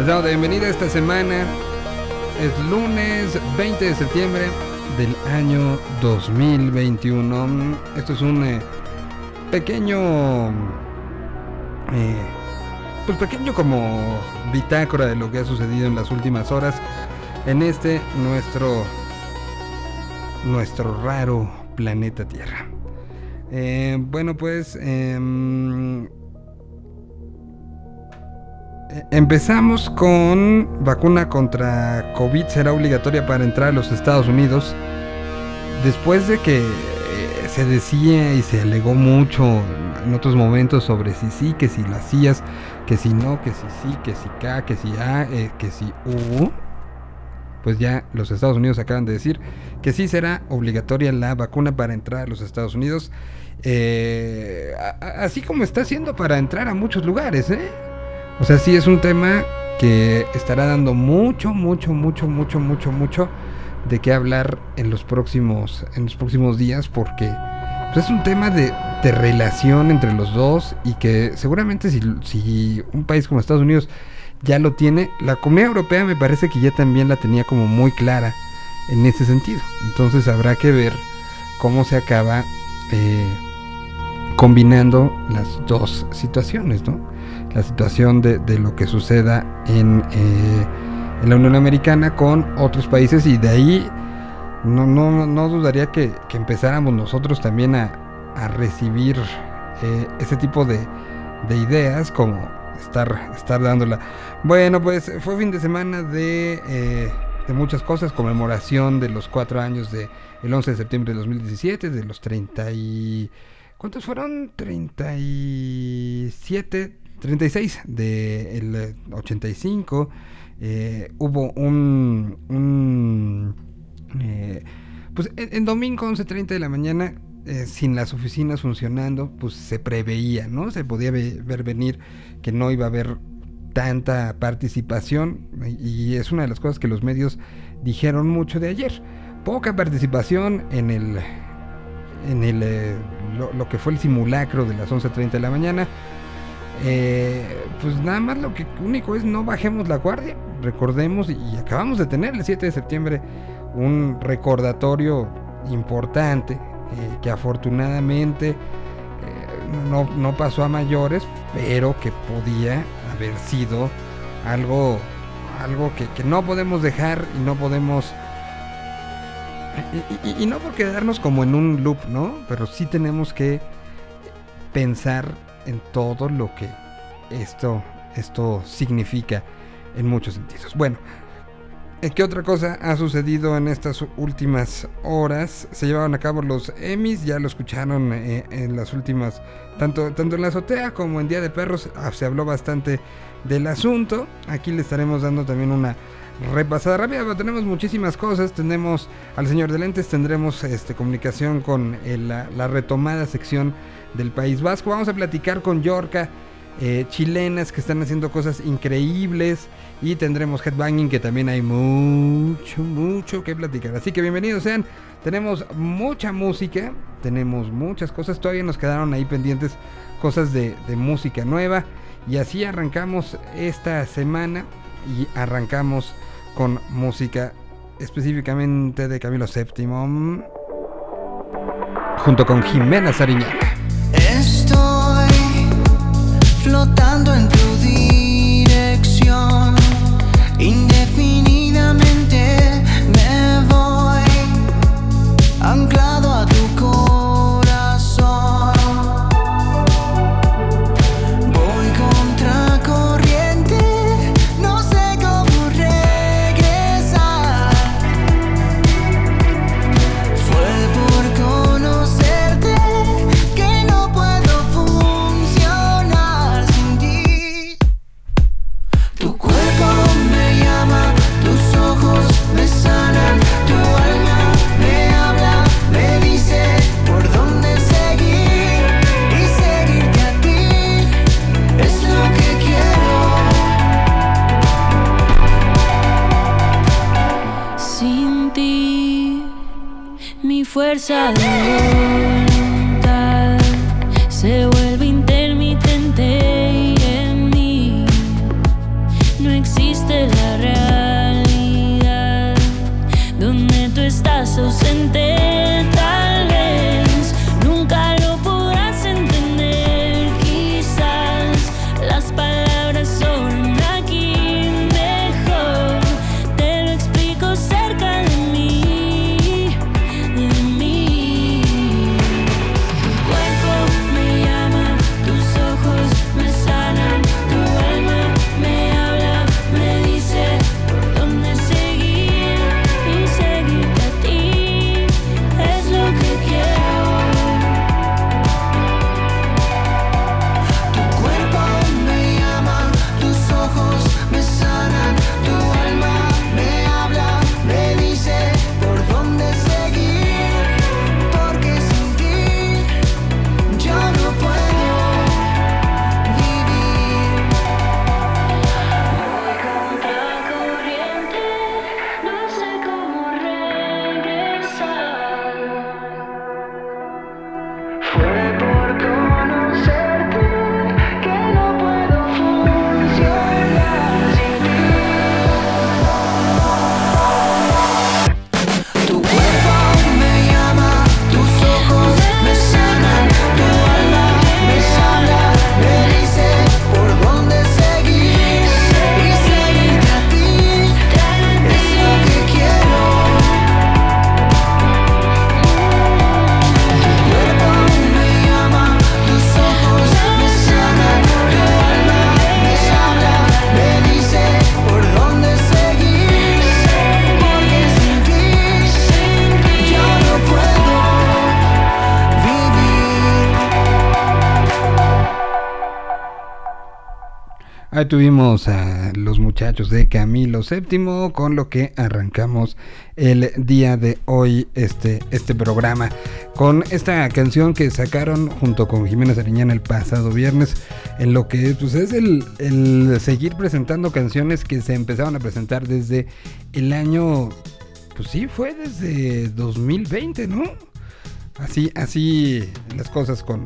Les damos la bienvenida esta semana. Es lunes 20 de septiembre del año 2021. Esto es un eh, pequeño... eh, pues pequeño como bitácora de lo que ha sucedido en las últimas horas en este nuestro nuestro raro planeta Tierra. Eh, bueno, pues em, empezamos con vacuna contra COVID será obligatoria para entrar a los Estados Unidos. Después de que eh, se decía y se alegó mucho en otros momentos sobre si sí, que si lo hacías, que si no, que si sí, que si K, que si A, eh, que si U pues ya los Estados Unidos acaban de decir que sí será obligatoria la vacuna para entrar a los Estados Unidos. Eh, así como está haciendo para entrar a muchos lugares, ¿eh? O sea, sí es un tema que estará dando mucho, mucho, mucho, mucho, mucho, mucho de qué hablar en los próximos, en los próximos días, porque pues, es un tema de, relación entre los dos y que seguramente si, si un país como Estados Unidos ya lo tiene, la Comunidad Europea me parece que ya también la tenía como muy clara en ese sentido. Entonces habrá que ver cómo se acaba eh, combinando las dos situaciones, ¿no? La situación de, de lo que suceda en, eh, en la Unión Americana con otros países y de ahí no, no, no dudaría que, que empezáramos nosotros también a, a recibir eh, ese tipo de, de ideas como estar, estar dándola. Bueno, pues fue fin de semana de, eh, de muchas cosas, conmemoración de los cuatro años de el 11 de septiembre de 2017, de los 30 y... ¿Cuántos fueron? 37, 36 del eh, 85. Eh, hubo un... un eh, pues en, en domingo 11.30 de la mañana, eh, sin las oficinas funcionando, pues se preveía, ¿no? Se podía ve- ver venir que no iba a haber tanta participación y es una de las cosas que los medios dijeron mucho de ayer. Poca participación en el en el eh, lo, lo que fue el simulacro de las 11.30 de la mañana. Eh, pues nada más lo que único es no bajemos la guardia. Recordemos y, acabamos de tener el 7 de septiembre un recordatorio importante eh, que afortunadamente eh, no, no pasó a mayores, pero que podía haber sido algo, algo que, que no podemos dejar y no podemos... Y- y no por quedarnos como en un loop, ¿no? Pero sí tenemos que pensar en todo lo que esto, esto significa en muchos sentidos. Bueno, eh, ¿Qué otra cosa ha sucedido en estas últimas horas? Se llevaron a cabo los Emmys, ya lo escucharon eh, en las últimas, tanto, tanto en la azotea como en Día de Perros, ah, se habló bastante del asunto. Aquí le estaremos dando también una repasada rápida, pero tenemos muchísimas cosas. Tenemos al señor de lentes, tendremos este, comunicación con la, la retomada sección del País Vasco. Vamos a platicar con Yorka eh, chilenas que están haciendo cosas increíbles y tendremos headbanging que también hay mucho, mucho que platicar. Así que bienvenidos sean. Tenemos mucha música, tenemos muchas cosas, todavía nos quedaron ahí pendientes cosas de, de música nueva y así arrancamos esta semana y arrancamos con música específicamente de Camilo VII junto con Jimena Sariñaga. Flotando en Ahí tuvimos a los muchachos de Camilo VII con lo que arrancamos el día de hoy este, este programa. Con esta canción que sacaron junto con Jiménez Ariñana el pasado viernes, en lo que pues, es el, el seguir presentando canciones que se empezaron a presentar desde el año, pues sí, fue desde 2020, ¿no? Así, así las cosas con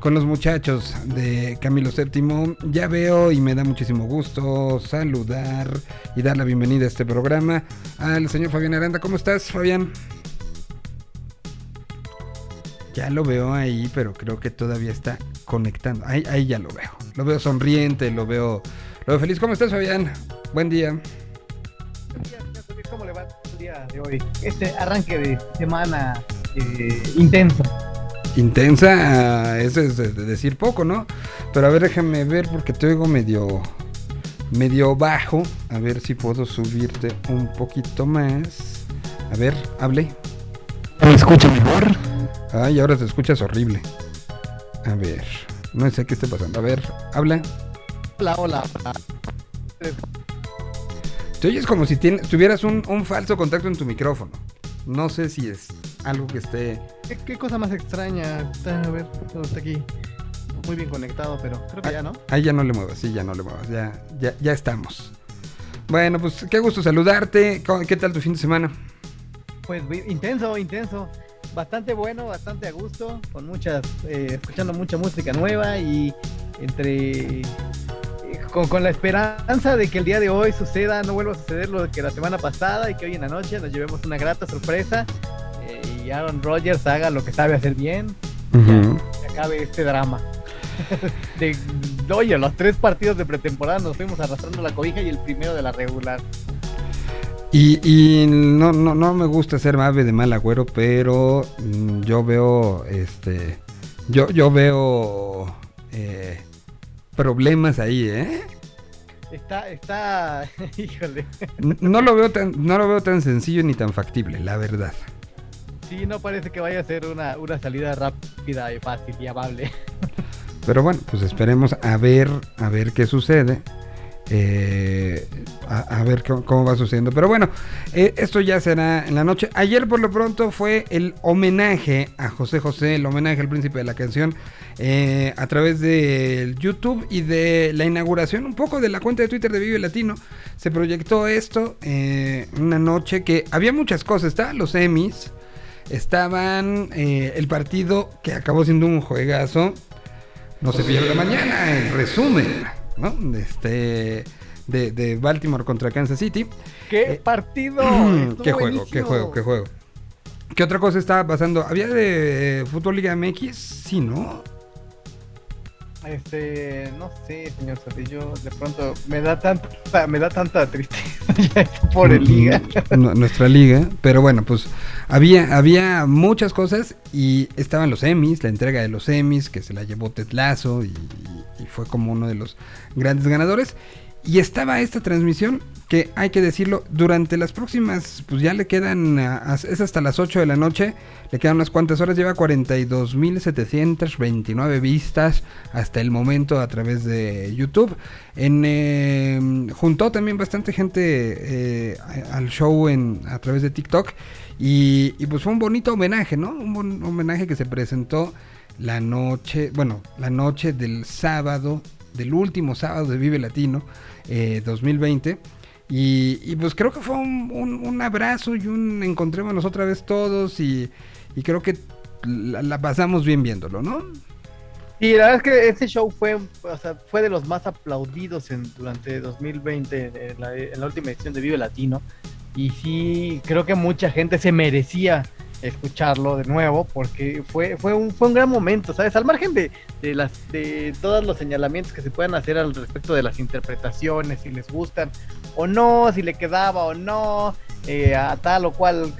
con los muchachos de Camilo VII. Ya veo y me da muchísimo gusto saludar y dar la bienvenida a este programa al señor Fabián Aranda. ¿Cómo estás, Fabián? Ya lo veo ahí, pero creo que todavía está conectando. Ahí, ahí ya lo veo. Lo veo sonriente, lo veo, lo veo feliz. ¿Cómo estás, Fabián? Buen día. ¿Cómo le va el día de hoy? Este arranque de semana eh, intenso. Intensa, eso es decir poco, ¿no? Pero a ver, déjame ver porque te oigo medio medio bajo. A ver si puedo subirte un poquito más. A ver, hable. ¿Me escucha mejor? Ay, ahora te escuchas horrible. A ver, no sé qué esté pasando. A ver, habla. Hola, hola. Te oyes como si tuvieras un, un falso contacto en tu micrófono. No sé si es algo que esté. ¿Qué, cosa más extraña? Está, a ver, está aquí muy bien conectado, pero creo que ah, ya no. Ahí ya no le muevas, sí, ya no le muevas, ya, ya, ya estamos. Bueno, pues qué gusto saludarte. ¿Qué tal tu fin de semana? Pues intenso, intenso. Bastante bueno, bastante a gusto, con muchas, eh, escuchando mucha música nueva y entre con, con, la esperanza de que el día de hoy suceda, no vuelva a suceder lo que la semana pasada y que hoy en la noche nos llevemos una grata sorpresa y Aaron Rodgers haga lo que sabe hacer bien y acabe este drama. de, oye, los tres partidos de pretemporada nos fuimos arrastrando la cobija y el primero de la regular. Y, y no, no, no me gusta ser ave de mal agüero, pero mm, yo veo este yo, yo veo eh, problemas ahí, ¿eh? Está, está, híjole. No lo veo tan, no lo veo tan sencillo ni tan factible, la verdad sí, no parece que vaya a ser una, una salida rápida y fácil y amable. Pero bueno, pues esperemos a ver, a ver qué sucede. Eh, a, ver cómo, va sucediendo. Pero bueno, eh, esto ya será en la noche. Ayer por lo pronto fue el homenaje a José José, el homenaje al príncipe de la canción, eh, a través de YouTube y de la inauguración un poco de la cuenta de Twitter de Vive Latino. Se proyectó esto una noche que había muchas cosas. Estaban los Emmys estaban eh, el partido que acabó siendo un juegazo. No se pierda mañana, en resumen, ¿no? Este, de, Baltimore contra Kansas City. ¡Qué eh, partido! ¡Qué juego, qué juego, qué juego! ¿Qué otra cosa estaba pasando? ¿Había de Fútbol Liga MX? Sí, ¿no? Este, no sé, señor Sotillo, de pronto me da tanta, me da tanta tristeza por el liga. Nuestra liga, pero bueno, pues había, había muchas cosas y estaban los Emmys, la entrega de los Emmys, que se la llevó Tetlazo y, y fue como uno de los grandes ganadores. Y estaba esta transmisión que hay que decirlo, durante las próximas, pues ya le quedan, es hasta las 8 de la noche, le quedan unas cuantas horas, lleva 42.729 vistas hasta el momento a través de YouTube. En, em, juntó también bastante gente eh, al show en, a través de TikTok y, pues fue un bonito homenaje, ¿no? Un buen homenaje que se presentó la noche, bueno, la noche del sábado, del último sábado de Vive Latino 2020. Eh, y, pues creo que fue un, abrazo y un encontrémonos otra vez todos y, creo que la, pasamos bien viéndolo, ¿no? Y la verdad es que ese show fue, fue de los más aplaudidos en, durante 2020 en la, en la última edición de Vive Latino. Y sí, creo que mucha gente se merecía escucharlo de nuevo porque fue, fue, un, fue un gran momento, ¿sabes? Al margen de, de, las, de todos los señalamientos que se puedan hacer al respecto de las interpretaciones, si les gustan o no, si le quedaba o no, eh, a tal o cual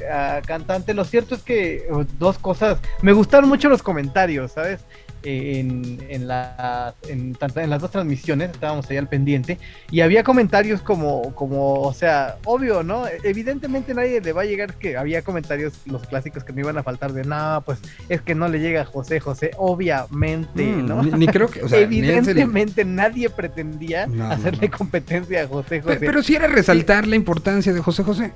cantante, lo cierto es que uh, dos cosas, me gustaron mucho los comentarios, ¿sabes? En, en, la, en, las dos transmisiones, estábamos ahí al pendiente, y había comentarios como, como, o sea, obvio, ¿no? Evidentemente nadie le va a llegar, que había comentarios, los clásicos que me iban a faltar de, no, pues es que no le llega a José José, obviamente, Mm, ¿no? ni, ni creo que, o sea. Evidentemente nadie pretendía No, hacerle no. competencia a José José. Pe- Pero sí era resaltar la importancia de José José.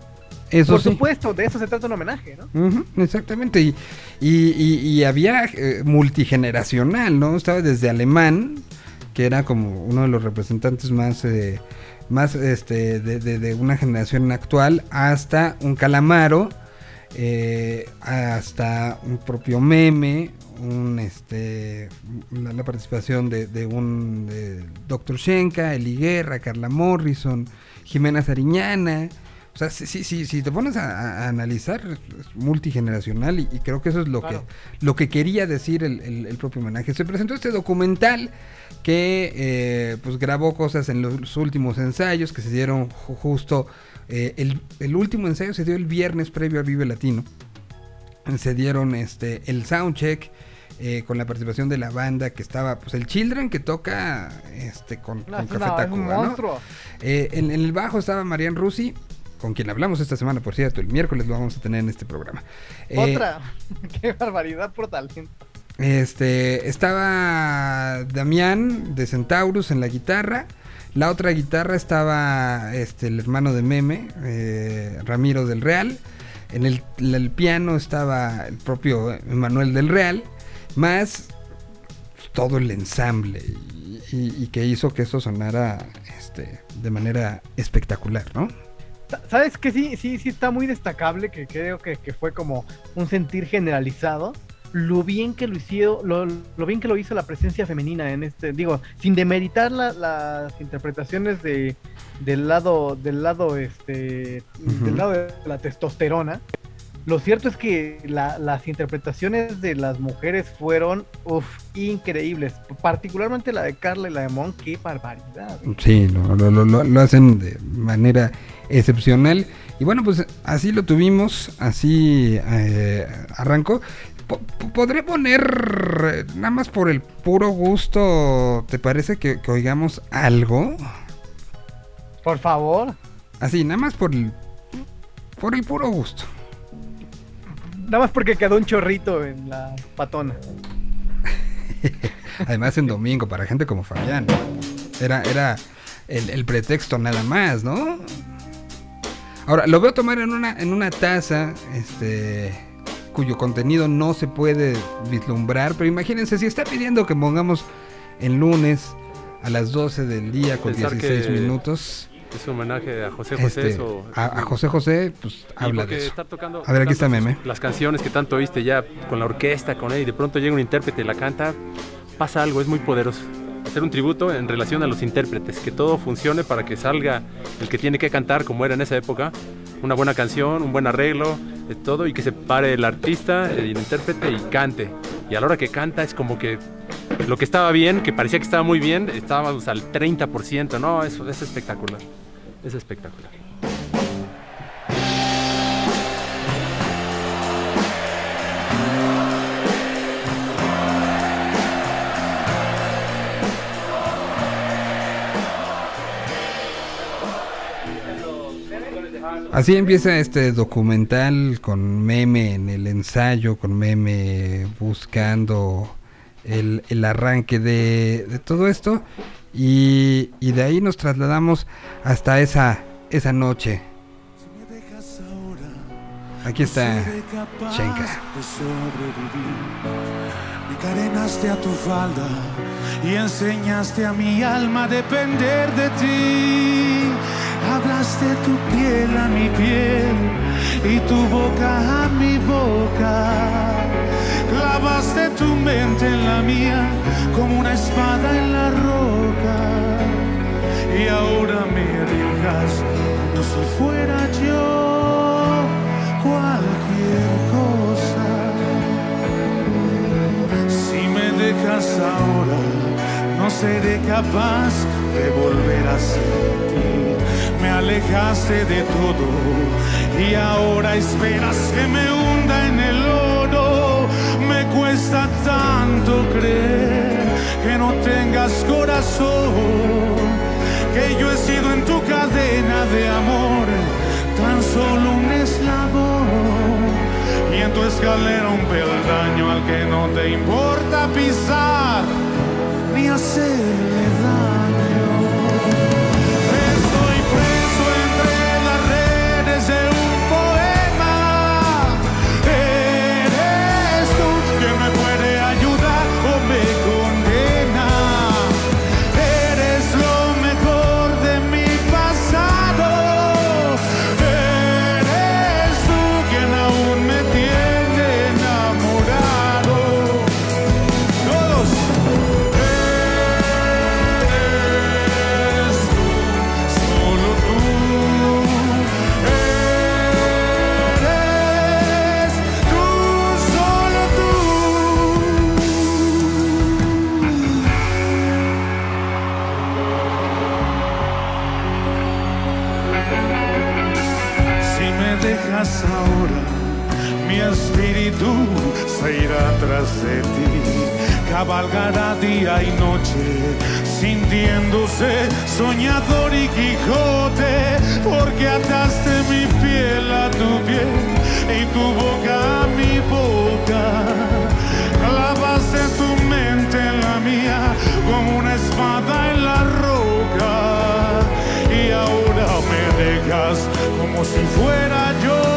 Eso Por sí. supuesto, de eso se trata un homenaje, ¿no? Exactamente. Y, y, y- y había eh, multigeneracional, ¿no? Estaba desde Alemán, que era como uno de los representantes más, eh, más este, de, de- de una generación actual, hasta un calamaro, eh, hasta un propio meme, un este la, la participación de, de un de Dr. Shenka, Eli Guerra, Carla Morrison, Jimena Sariñana. O sea, sí, sí, si te pones a, a analizar, es multigeneracional y, y creo que eso es lo, Claro. que, lo que quería decir el, el- el propio homenaje. Se presentó este documental que eh, pues grabó cosas en los últimos ensayos que se dieron ju- justo, eh, el, el último ensayo se dio el viernes previo al Vive Latino. Se dieron este, el soundcheck eh, con la participación de la banda que estaba, pues el Children que toca este, con, con Café Tacuba, ¿no? Eh, en, en el bajo estaba Marian Rusi, con quien hablamos esta semana, por cierto, el miércoles lo vamos a tener en este programa. Eh, Otra. Qué barbaridad por talento. Este, estaba Damián de Centaurus en la guitarra. La otra guitarra estaba este, el hermano de Meme, eh, Ramiro del Real. En el, el piano estaba el propio Emanuel del Real, más todo el ensamble y, y- y que hizo que eso sonara este, de manera espectacular, ¿no? Sa- ¿Sabes que sí, sí, sí está muy destacable? Que creo que, que fue como un sentir generalizado. Lo bien que lo hicieron, lo, lo bien que lo hizo la presencia femenina en este, digo, sin demeritar la- las interpretaciones de del lado, del lado, este, del lado de la testosterona. Lo cierto es que la- las interpretaciones de las mujeres fueron, uf, increíbles. Particularmente la de Carla y la de Mon, qué barbaridad. Sí, lo hacen de manera excepcional. Y bueno, pues así lo tuvimos, así eh, arrancó. Po- po- Podré poner, nada más por el puro gusto, ¿te parece que, que oigamos algo? Por favor. Así, nada más por el, por el puro gusto. Nada más porque quedó un chorrito en la patona. Además en domingo, para gente como Fabián. Era, era el, el pretexto nada más, ¿no? Ahora, lo veo tomar en una, en una taza, este, cuyo contenido no se puede vislumbrar, pero imagínense, si está pidiendo que pongamos el lunes a las 12 del día con Pensar 16 que minutos, Es un homenaje a José José. este, a, a José José, pues habla de eso. tocando- A ver, aquí está Meme. Las canciones que tanto oíste ya con la orquesta, con él, y de pronto llega un intérprete y la canta, pasa algo, es muy poderoso. Hacer un tributo en relación a los intérpretes, que todo funcione para que salga el que tiene que cantar, como era en esa época, una buena canción, un buen arreglo, de todo, y que se pare el artista, el intérprete y cante. Y a la hora que canta es como que lo que estaba bien, que parecía que estaba muy bien, estábamos al 30%, no, eso es espectacular, es espectacular. Así empieza este documental con meme en el ensayo, con meme buscando el, el arranque de, de todo esto. Y, y de ahí nos trasladamos hasta esa, esa noche. Aquí está Shenka. cadenaste a tu falda y enseñaste a mi alma a depender de ti. Hablaste tu piel a mi piel y tu boca a mi boca. Clavaste tu mente en la mía como una espada en la roca. Y ahora me dejas como si fuera yo cualquier cosa. Si me dejas ahora, no seré capaz de volver a sentir. Me alejaste de todo y ahora esperas que me hunda en el oro. Me cuesta tanto creer que no tengas corazón, que yo he sido en tu cadena de amor tan solo un eslabón y en tu escalera un peldaño al que no te importa pisar ni hacerle daño. Se irá tras de ti. Cabalgará día y noche, sintiéndose soñador y Quijote, porque ataste mi piel a tu piel y tu boca a mi boca. Clavaste tu mente en la mía como una espada en la roca y ahora me dejas como si fuera yo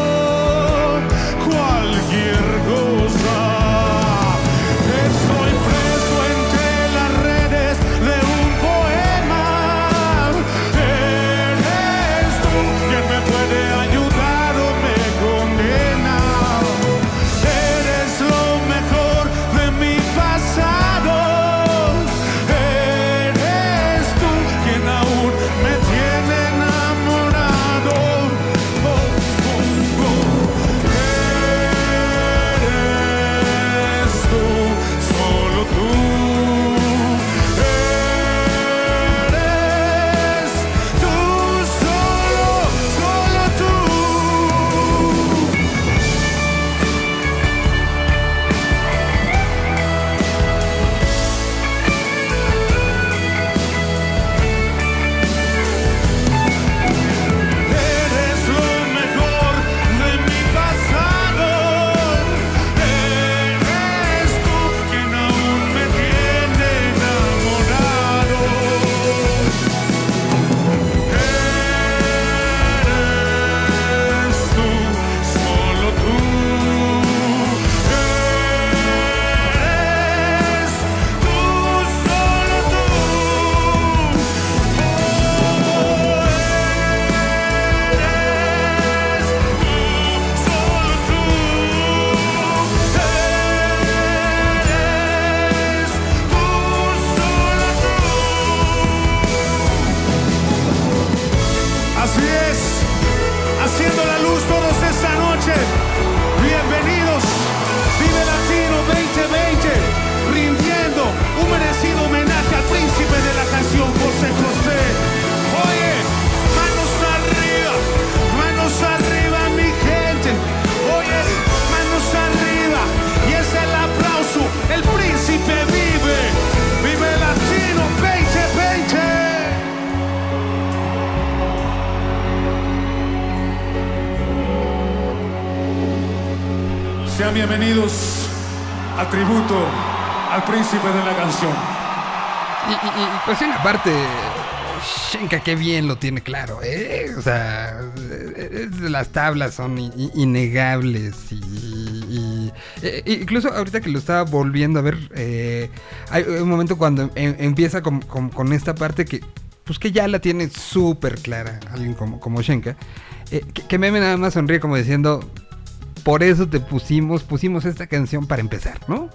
Y, y- y, pues en la parte, Shenka qué bien lo tiene claro, ¿eh? O sea, las tablas son innegables y... eh, incluso ahorita que lo estaba volviendo a ver, eh, hay un momento cuando em- empieza con, con- con esta parte que... Pues que ya la tiene súper clara alguien como, como Shenka. eh, que, que Meme nada más sonríe como diciendo... Por eso te pusimos, pusimos esta canción para empezar, ¿no?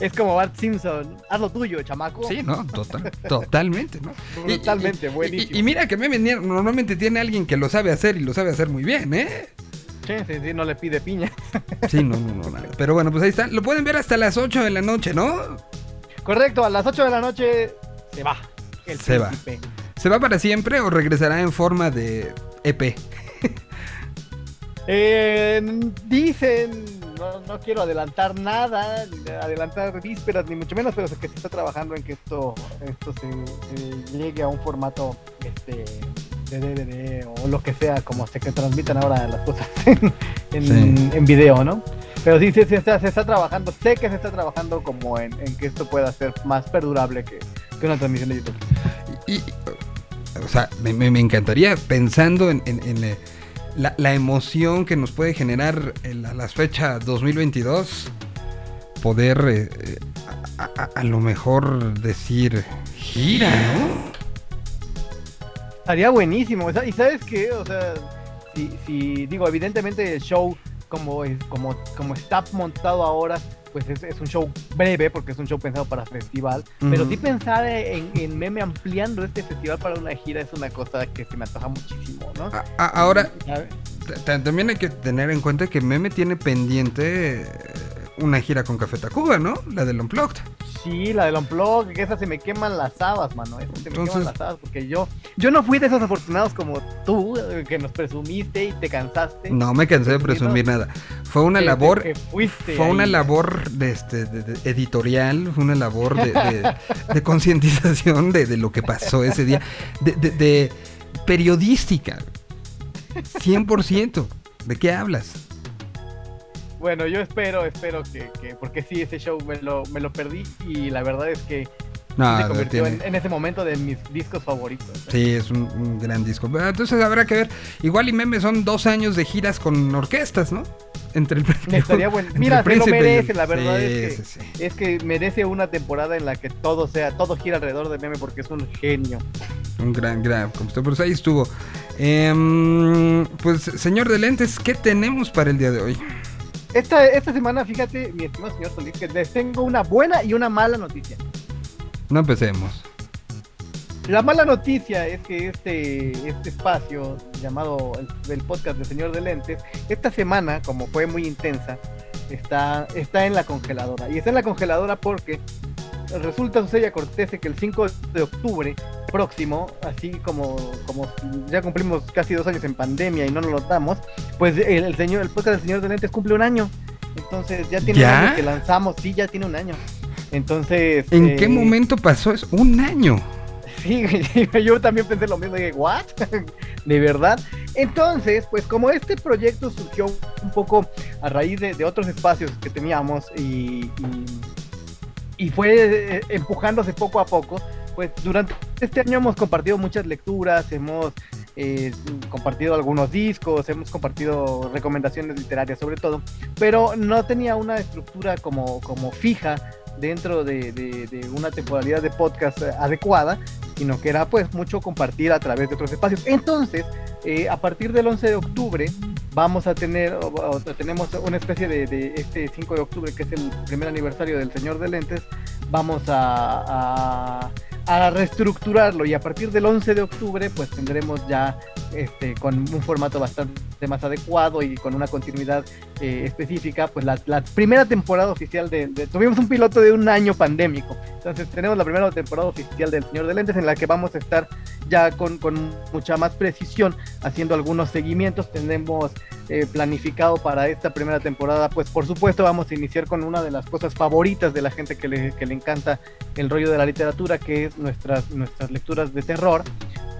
Es como Bart Simpson. Haz lo tuyo, chamaco. Sí, ¿no? Total- totalmente, ¿no? Totalmente, y- buenísimo. Y, y mira que Meme normalmente tiene alguien que lo sabe hacer y lo sabe hacer muy bien, ¿eh? Sí, sí, sí, no le pide piña. Sí, no, no, no, nada. Pero bueno, pues ahí está. Lo pueden ver hasta las 8 de la noche, ¿no? Correcto, a las 8 de la noche se va. El Se va. ¿Se va para siempre o regresará en forma de EP? Eh, dicen, no, no quiero adelantar nada, ni adelantar vísperas, ni mucho menos, pero sé que se está trabajando en que esto, esto se, se llegue a un formato este, de DVD o lo que sea, como se que transmitan ahora las cosas en, en, Sí. en video, ¿no? Pero sí, sí, sí, está, se está trabajando, sé que se está trabajando como en, en que esto pueda ser más perdurable que, que una transmisión de YouTube. Y, y, o sea, me, me- me encantaría pensando en, en- en, eh, la, la emoción que nos puede generar en la, las fechas 2022, poder eh, a, a- a lo mejor decir gira, ¿no? Estaría buenísimo. y sabes qué, o sea, si, si digo, evidentemente el show como como, como está montado ahora, pues es, es un show breve porque es un show pensado para festival. Pero sí pensar en, en meme ampliando este festival para una gira es una cosa que se me antoja muchísimo, ¿no? A- a- ahora, también hay que tener en cuenta que Meme tiene pendiente una gira con Café Tacuba, ¿no? La del Unplugged. Sí, la del Unplug, que esa se me queman las habas, mano. Esa se me Entonces- queman las habas porque yo, yo no fui de esos afortunados como tú, eh, que nos presumiste y te cansaste. No me cansé de Presumir, nada. Fue una que- labor que fuiste Fue una labor de este, de- de- editorial, fue una labor de, de- concientización de, lo que pasó ese día, de, de- de periodística, 100%. ¿De qué hablas? Bueno, yo espero, espero que, que- porque sí, ese show me lo, me lo perdí y la verdad es que No, se convirtió en, en ese momento de mis discos favoritos. ¿eh? sí, es un, un gran disco. Entonces habrá que ver. Igual y Meme son dos años de giras con orquestas, ¿no? Entre el estaría bueno. Mira, se lo y merece, la verdad Sí, es, que, sí, sí. es que merece una temporada en la que todo sea, todo gira alrededor de Meme porque es un genio. Un gran, gran compositor. Pues ahí estuvo. Em, pues, señor de lentes, ¿qué tenemos para el día de hoy? Esta, esta semana, fíjate, mi estimado señor Solís, que les tengo una buena y una mala noticia. No empecemos. La mala noticia es que este, este espacio llamado el, el podcast del Señor de Lentes, esta semana, como fue muy intensa, está, está en la congeladora. Y está en la congeladora porque resulta, sucede y acontece que el 5 de octubre próximo, así como, como ya cumplimos casi dos años en pandemia y no nos lo damos, pues el, el señor, el podcast del Señor de Lentes cumple un año. Entonces ya tiene ¿Ya? un año que lanzamos, sí, ya tiene un año. Entonces. ¿En eh, qué momento pasó eso? Un año. Sí, yo también pensé lo mismo, dije, ¿what? ¿De verdad? Entonces, pues como este proyecto surgió un poco a raíz de, de otros espacios que teníamos y, y, y fue eh, empujándose poco a poco, pues durante este año hemos compartido muchas lecturas, hemos eh, compartido algunos discos, hemos compartido recomendaciones literarias sobre todo, pero no tenía una estructura como, como fija dentro de, una temporalidad de podcast adecuada, sino que era pues mucho compartir a través de otros espacios. Entonces, eh, a partir del 11 de octubre vamos a tener, tenemos una especie de, este 5 de octubre, que es el primer aniversario del Señor de Lentes, vamos a, a reestructurarlo y a partir del 11 de octubre pues tendremos ya este, con un formato bastante más adecuado y con una continuidad eh, específica, pues la, primera temporada oficial de, de- Tuvimos un piloto de un año pandémico, entonces tenemos la primera temporada oficial del Señor de Lentes en la que vamos a estar ya con, con mucha más precisión haciendo algunos seguimientos. Tenemos eh, planificado para esta primera temporada, pues por supuesto vamos a iniciar con una de las cosas favoritas de la gente que le, que le encanta el rollo de la literatura, que es nuestras, nuestras lecturas de terror.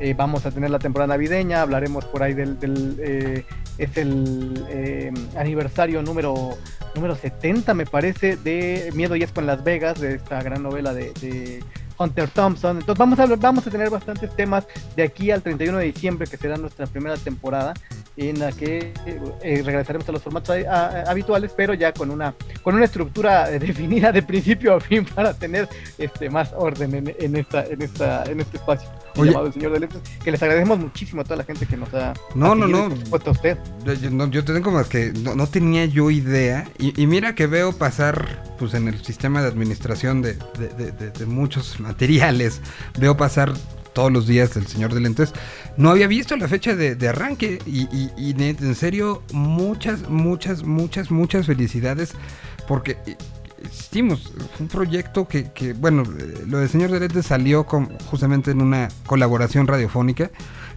Eh, vamos a tener la temporada navideña, hablaremos por ahí del, del, eh, es el eh, aniversario número número 70 me parece de Miedo y Esco en Las Vegas, de esta gran novela de, de Hunter Thompson. Entonces vamos a vamos a tener bastantes temas de aquí al 31 de diciembre, que será nuestra primera temporada, en la que eh, regresaremos a los formatos a- a- habituales, pero ya con una con una estructura eh, definida de principio a fin para tener este más orden en, en esta en esta en este espacio Oye. llamado el Señor de Lentes, que les agradecemos muchísimo a toda la gente que nos ha No, no, no. supuesto a usted. Yo, no, yo te tengo más que no, no tenía yo idea. Y, y mira que veo pasar, pues en el sistema de administración de, de- de- de- de muchos materiales, veo pasar todos los días el señor de lentes. No había visto la fecha de, de arranque. Y, y- en serio, muchas, muchas, muchas, muchas felicidades. Porque eh, insistimos, fue un proyecto que, que, bueno, eh, lo del señor de lentes salió con, justamente en una colaboración radiofónica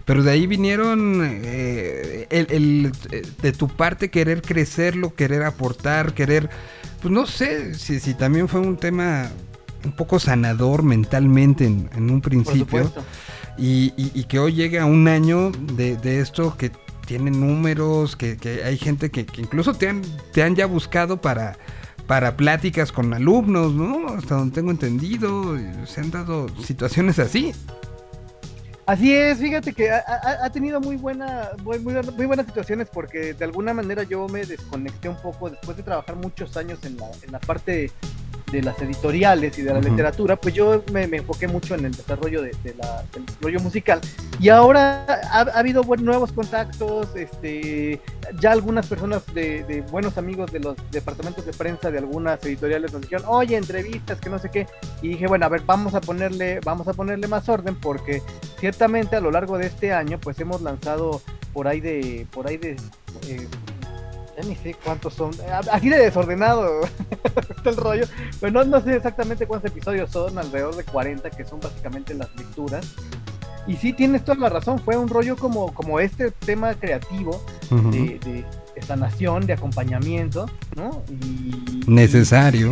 pero de ahí vinieron eh, el, el, eh, de tu parte querer crecerlo, querer aportar, querer, pues no sé si, si también fue un tema un poco sanador mentalmente en, en un principio. supuesto. Y, y- y que hoy llegue a un año de, de esto que tiene números, que, que hay gente que, que incluso te han, te han ya buscado para, para pláticas con alumnos, ¿no? Hasta donde tengo entendido, se han dado situaciones así. Así es, fíjate que ha, ha- tenido muy buena, muy, muy, muy buenas situaciones porque de alguna manera yo me desconecté un poco después de trabajar muchos años en la, en la parte de las editoriales y de la literatura, pues yo me, me enfoqué mucho en el desarrollo de, de la- del desarrollo musical. Y ahora ha, ha habido buen- nuevos contactos, este, ya algunas personas de, de buenos amigos de los departamentos de prensa de algunas editoriales nos dijeron, oye, entrevistas, que no sé qué, y dije, bueno, a ver, vamos a ponerle, vamos a ponerle más orden porque ciertamente a lo largo de este año pues hemos lanzado por ahí de por ahí de eh, ya ni sé cuántos son así de desordenado está el rollo pero no, no sé exactamente cuántos episodios son alrededor de 40 que son básicamente las lecturas y sí tienes toda la razón fue un rollo como como este tema creativo Ujú. de, de, de sanación de acompañamiento no y Necesario.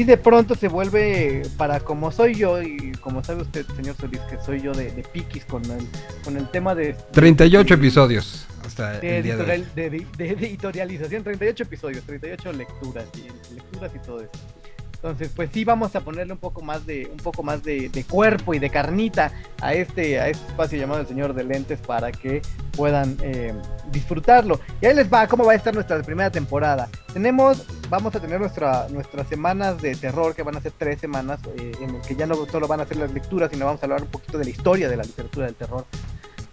Si de pronto se vuelve para como soy yo y como sabe usted señor Solís que soy yo de, de piquis con el con el tema de 38 de- episodios hasta de, el día editorial- de- de editorialización 38 episodios 38 lecturas y lecturas y todo eso entonces pues sí vamos a ponerle un poco más de un poco más de, de cuerpo y de carnita a este a este espacio llamado el señor de lentes para que puedan eh, disfrutarlo y ahí les va cómo va a estar nuestra primera temporada tenemos vamos a tener nuestra nuestras semanas de terror que van a ser tres semanas eh, en el que ya no solo van a ser las lecturas sino vamos a hablar un poquito de la historia de la literatura del terror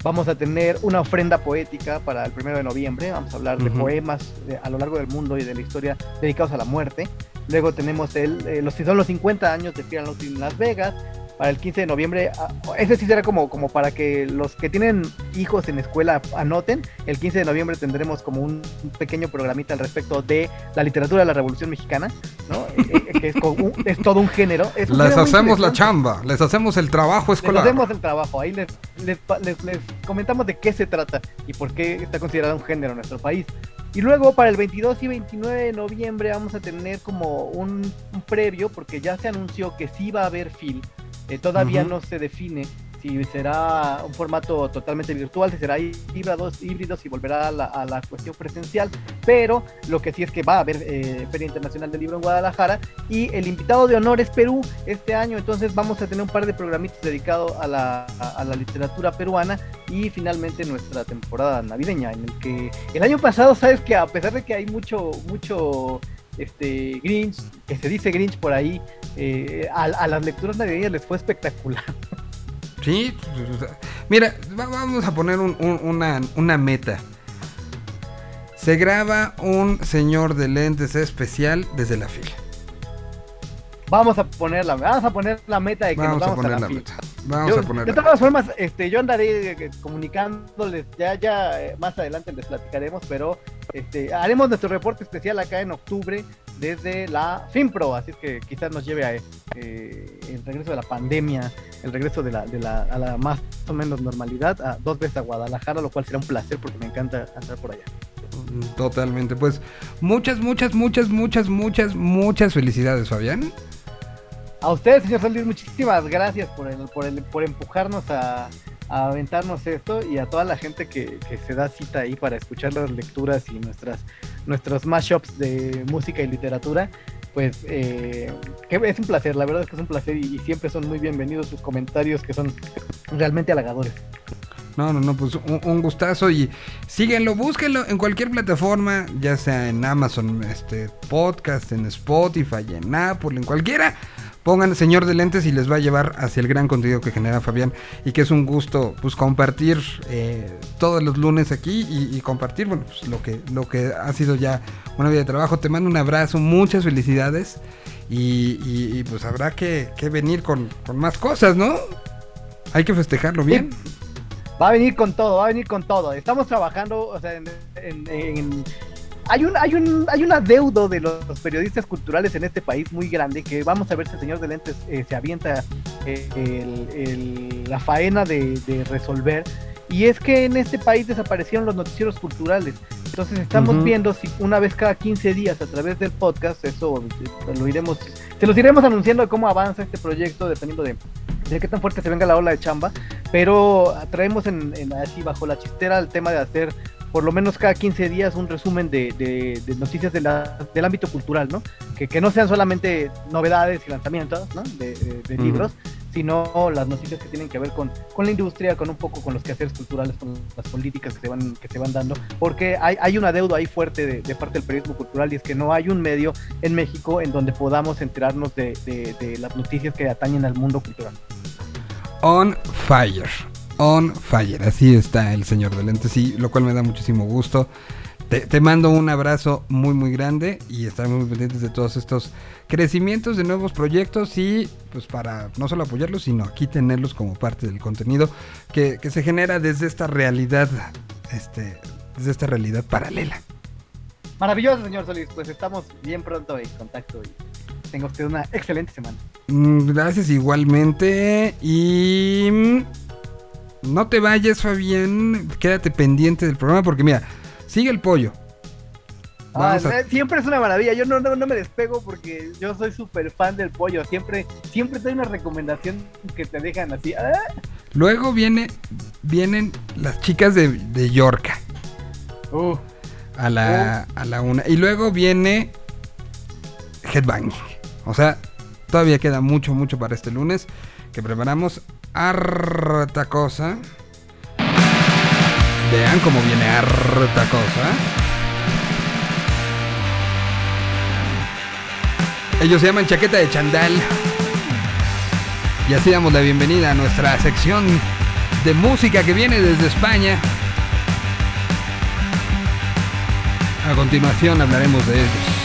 Vamos a tener una ofrenda poética para el primero de noviembre. Vamos a hablar de poemas de- a lo largo del mundo y de la historia dedicados a la muerte. Luego tenemos el, eh, los, son los 50 años de Fear and Loathing en Las Vegas. Para el 15 de noviembre, ah, ese sí será como, como para que los que tienen hijos en escuela anoten. El 15 de noviembre tendremos como un, pequeño programita al respecto de la literatura de la Revolución Mexicana, ¿no? Eh, eh, que es, como un- es todo un género. Es un Les género hacemos la chamba, les hacemos el trabajo Les escolar. hacemos el trabajo, ahí les, les, les- les comentamos de qué se trata y por qué está considerado un género en nuestro país. Y luego para el 22 y 29 de noviembre vamos a tener como un, un previo, porque ya se anunció que sí va a haber film. Eh, todavía no se define si será un formato totalmente virtual, si será híbridos, híbridos y volverá a la, a la cuestión presencial, pero lo que sí es que va a haber eh, Feria Internacional del Libro en Guadalajara y el invitado de honor es Perú este año, entonces vamos a tener un par de programitas dedicados a la, a, a la literatura peruana y finalmente nuestra temporada navideña, en el que el año pasado, sabes que a pesar de que hay mucho, mucho este Grinch, que se dice Grinch por ahí, eh, a, las lecturas navideñas les fue espectacular. Sí, mira, va- vamos a poner un- un- una, una meta. Se graba un señor de lentes especial desde la fila. Vamos a poner la, vamos a poner la meta de que Vamos nos a vamos poner a la la meta. Vamos Yo- a poner de la todas formas, este, yo andaré eh, comunicándoles, ya, ya eh, más adelante les platicaremos, pero este, haremos nuestro reporte especial acá en octubre desde la FinPro, así es que quizás nos lleve a eh, el regreso de la pandemia, el regreso de la, de la, a la más o menos normalidad, a dos veces a Guadalajara, lo cual será un placer porque me encanta andar por allá. Totalmente. Pues muchas, muchas, muchas, muchas, muchas, muchas felicidades, Fabián. A ustedes, señor Solís, muchísimas gracias por, el, por, empujarnos a, aventarnos esto y a toda la gente que, se da cita ahí para escuchar las lecturas y nuestras nuestros mashups de música y literatura. Pues eh, es un placer, la verdad es que es un placer y, siempre son muy bienvenidos sus comentarios que son realmente halagadores. No, no, no, pues un, un gustazo y síguenlo, búsquenlo en cualquier plataforma, ya sea en Amazon, este podcast, en Spotify, en Apple, en cualquiera. Pongan Señor de Lentes y les va a llevar hacia el gran contenido que genera Fabián y que es un gusto pues compartir eh, todos los lunes aquí y, y compartir bueno pues, lo que lo que ha sido ya una vida de trabajo. Te mando un abrazo, muchas felicidades y, y- y, pues habrá que, que venir con, con más cosas, ¿no? Hay que festejarlo bien. Va a venir con todo, va a venir con todo. Estamos trabajando, o sea, en, en- en- hay un, hay un, hay un adeudo de los periodistas culturales en este país muy grande que vamos a ver si el señor de lentes eh, se avienta eh, el- el- la faena de, de resolver. Y es que en este país desaparecieron los noticieros culturales. Entonces estamos viendo si una vez cada 15 días a través del podcast, eso lo iremos, se los iremos anunciando de cómo avanza este proyecto, dependiendo de, de qué tan fuerte se venga la ola de chamba. Pero traemos en, en así bajo la chistera el tema de hacer por lo menos cada 15 días un resumen de, de- de noticias de la- del ámbito cultural, ¿no? Que, que no sean solamente novedades y lanzamientos, ¿no? De, de- libros, sino las noticias que tienen que ver con, con la industria, con un poco con los quehaceres culturales, con las políticas que se van, que se van dando, porque hay, hay una deuda ahí fuerte de, parte del periodismo cultural y es que no hay un medio en México en donde podamos enterarnos de las noticias que atañen al mundo cultural. On fire. On fire. Así está el señor de lentes, sí, lo cual me da muchísimo gusto. Te, te mando un abrazo muy muy grande y estaremos muy pendientes de todos estos crecimientos de nuevos proyectos y pues para no solo apoyarlos, sino aquí tenerlos como parte del contenido que, que se genera desde esta realidad, este, desde esta realidad paralela. Maravilloso, señor Solís, pues estamos bien pronto en contacto y tenga usted una excelente semana. Mm, Gracias igualmente y mm, no te vayas Fabián, quédate pendiente del programa porque mira, sigue el pollo. Ah, a- eh, Siempre es una maravilla, yo no, no, no me despego porque yo soy súper fan del pollo, siempre siempre una recomendación que te dejan así. ah, Luego viene, vienen las chicas de, de Yorka uh, a la, a la una. Y luego viene Headbanging. O sea, todavía queda mucho, mucho para este lunes. Que preparamos harta cosa. Vean cómo viene harta cosa. Ellos se llaman Chaqueta de Chandal. Y así damos la bienvenida a nuestra sección de música que viene desde España. A continuación hablaremos de ellos.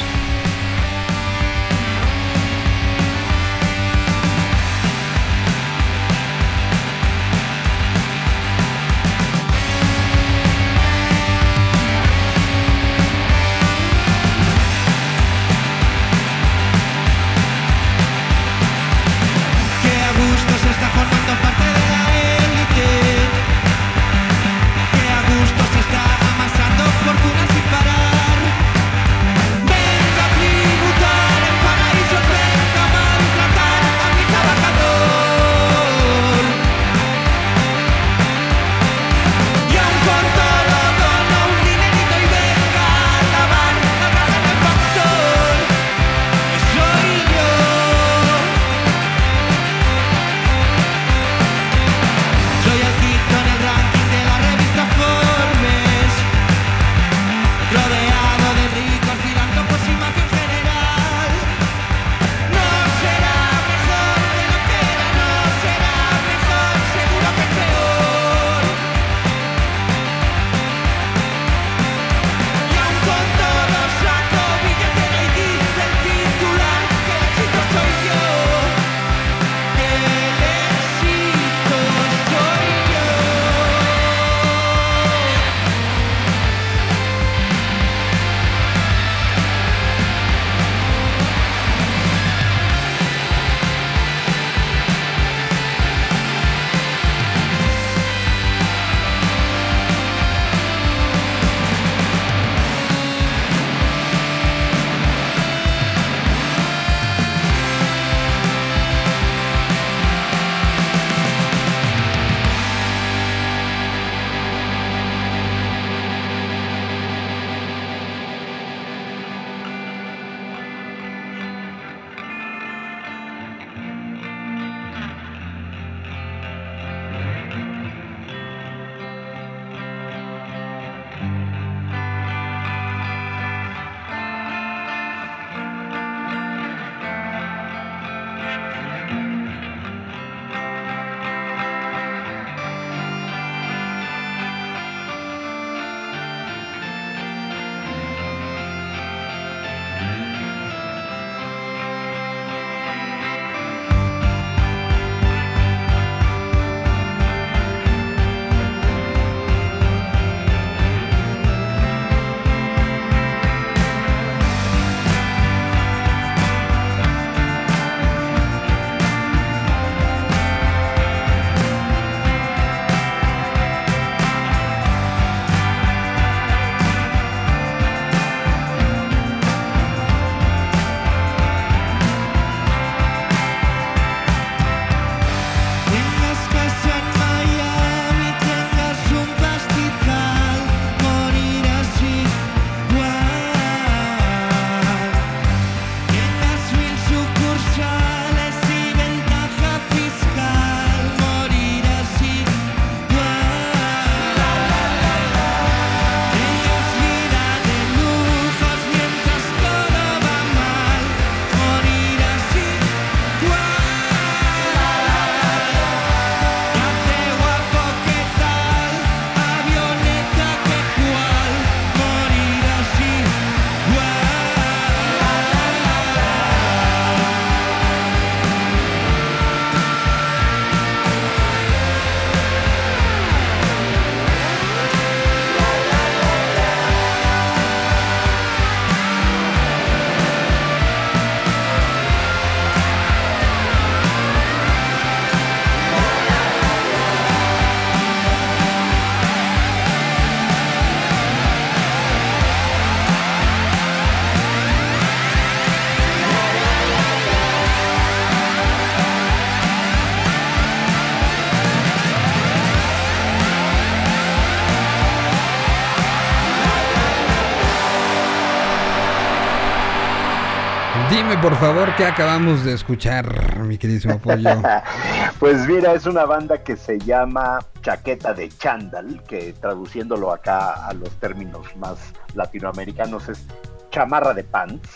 Por favor, qué acabamos de escuchar, mi queridísimo Pollo. Pues mira, es una banda que se llama Chaqueta de Chandal, que traduciéndolo acá a los términos más latinoamericanos es chamarra de pants,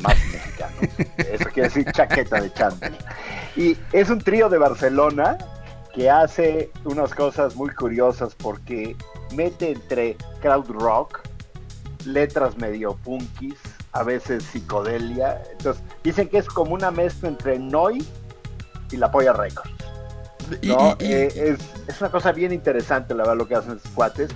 más mexicanos. Eso quiere decir chaqueta de Chandal. Y es un trío de Barcelona que hace unas cosas muy curiosas porque mete entre crowd rock, letras medio punkis, a veces psicodelia. Entonces, dicen que es como una mezcla entre Noi y La Polla Records. ¿no? y- y- Eh, es, es una cosa bien interesante, la verdad, lo que hacen esos cuates.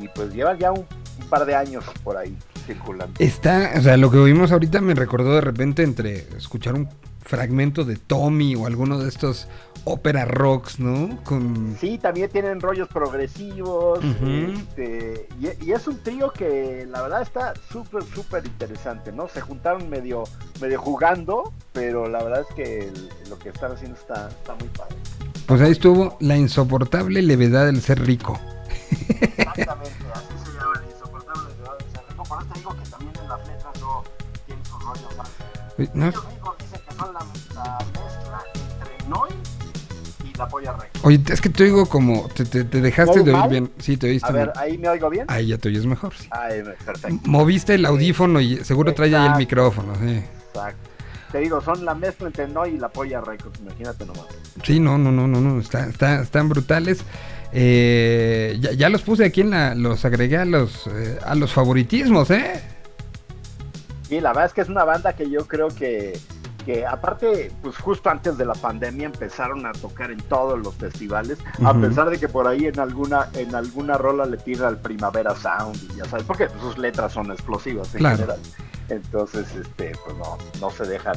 Y pues llevan ya un, un par de años por ahí circulando. Está, o sea, lo que oímos ahorita me recordó de repente entre escuchar un fragmento de Tommy o alguno de estos ópera rocks, ¿no? Con Sí, también tienen rollos progresivos. Este, y, y es un trío que la verdad está súper, súper interesante, ¿no? Se juntaron medio, medio jugando, pero la verdad es que el- lo que están haciendo está, está muy padre. pues ahí estuvo la insoportable levedad del ser rico. Exactamente, así se llama el insoportable de Eduardo Serrico. Por eso te digo que también en las letras no tienen sus rollos más. ¿no? Son la, la mezcla entre Noi y la polla recta. Oye, es que te oigo como te, te- te dejaste ¿Me de oír mal? bien. Sí, te oíste. A ver, bien. ¿ahí me oigo bien? Ahí ya te oyes mejor, sí. Perfecto. Moviste el audífono y seguro trae ahí el micrófono, sí. Exacto. Te digo, son la mezcla entre Noi y la polla Records, imagínate nomás. Sí, no, no, no, no, no, está, está- están brutales. Eh, ya, ya los puse aquí en la, los agregué a los, eh, a los favoritismos, ¿eh? Y la verdad es que es una banda que yo creo que, que aparte, pues justo antes de la pandemia empezaron a tocar en todos los festivales, a pesar de que por ahí en alguna, en alguna rola le tira al Primavera Sound, y ya sabes, porque sus letras son explosivas en Claro. general. Entonces, este, pues no, no se dejan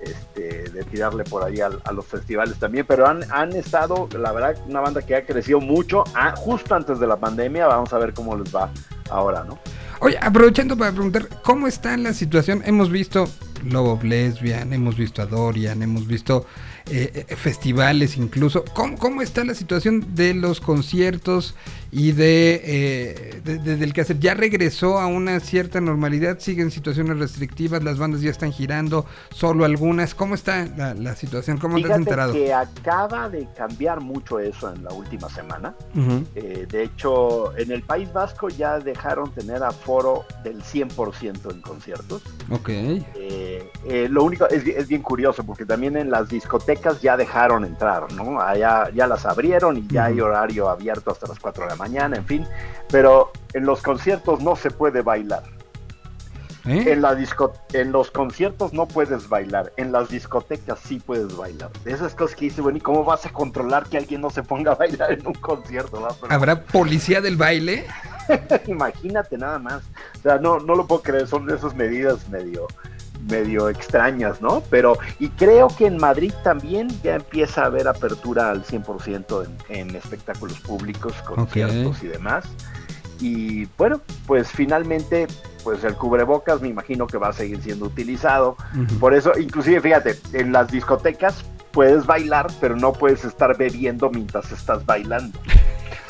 este, de tirarle por ahí a, los festivales también, pero han, han estado, la verdad, una banda que ha crecido mucho ah, justo antes de la pandemia, vamos a ver cómo les va ahora, ¿no? Oye, aprovechando para preguntar, ¿cómo está la situación? Hemos visto Love of Lesbian, hemos visto a Dorian, hemos visto eh, eh, festivales incluso. ¿Cómo, cómo está la situación de los conciertos y de, eh, de- de- del quehacer? ¿Ya regresó a una cierta normalidad? ¿Siguen situaciones restrictivas? ¿Las bandas ya están girando? ¿Solo algunas? ¿Cómo está la, la situación? ¿Cómo te has Fíjate enterado? que acaba de cambiar mucho eso en la última semana. Eh, de hecho, en el País Vasco ya dejaron tener aforo del 100% en conciertos. Ok. Lo único es, es bien curioso porque también en las discotecas ya dejaron entrar, ¿no? Allá ya las abrieron y ya hay horario abierto hasta las 4 de la mañana, en fin. Pero en los conciertos no se puede bailar. ¿Eh? En, la disco en los conciertos no puedes bailar, en las discotecas sí puedes bailar. De esas cosas que dice, bueno, ¿y cómo vas a controlar que alguien no se ponga a bailar en un concierto? Pero ¿Habrá policía del baile? imagínate nada más. O sea, no, no lo puedo creer, son de esas medidas medio medio extrañas, ¿no? Pero, y creo que en Madrid también ya empieza a haber apertura al 100% en, en espectáculos públicos, conciertos y demás. Y bueno, pues finalmente, pues el cubrebocas me imagino que va a seguir siendo utilizado. Por eso, inclusive, fíjate, en las discotecas puedes bailar, pero no puedes estar bebiendo mientras estás bailando.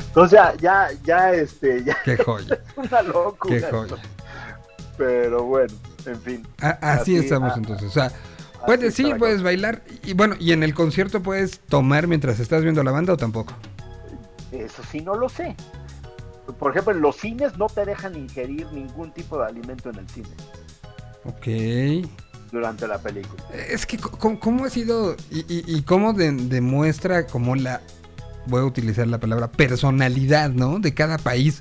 Entonces ya, ya, ya, este, ya Qué joya, es una locura. qué joya. Pero bueno, en fin. A- así, Así, estamos ah, entonces. O sea, puedes sí, puedes bailar. Y bueno, ¿y en el concierto puedes tomar mientras estás viendo la banda o tampoco? Eso sí no lo sé. Por ejemplo, en los cines no te dejan ingerir ningún tipo de alimento en el cine Ok. durante la película. Es que, ¿cómo, cómo ha sido y, y- y cómo de- demuestra como la, voy a utilizar la palabra, personalidad, ¿no? De cada país.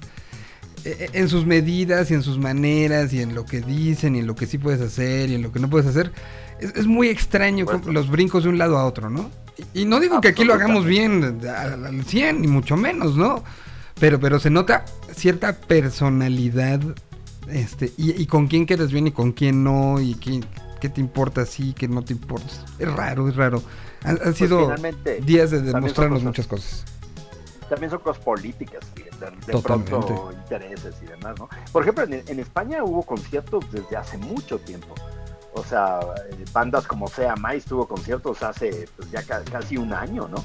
Eh, En sus medidas y en sus maneras y en lo que dicen y en lo que sí puedes hacer y en lo que no puedes hacer. Es, es muy extraño Bueno. los brincos de un lado a otro, ¿no? Y, y no digo que aquí lo hagamos bien al al 100, ni mucho menos, ¿no? Pero, pero se nota cierta personalidad este, y, y con quién quedas bien y con quién no, y quién, qué te importa sí, qué no te importa. Es raro, es raro. Han, han Pues sido días de demostrarnos muchas cosas. También son cosas políticas, de, pronto intereses y demás, ¿no? Por ejemplo, en, en España hubo conciertos desde hace mucho tiempo. O sea, eh, bandas como Sea Mais tuvo conciertos hace pues, ya ca- casi un año, ¿no?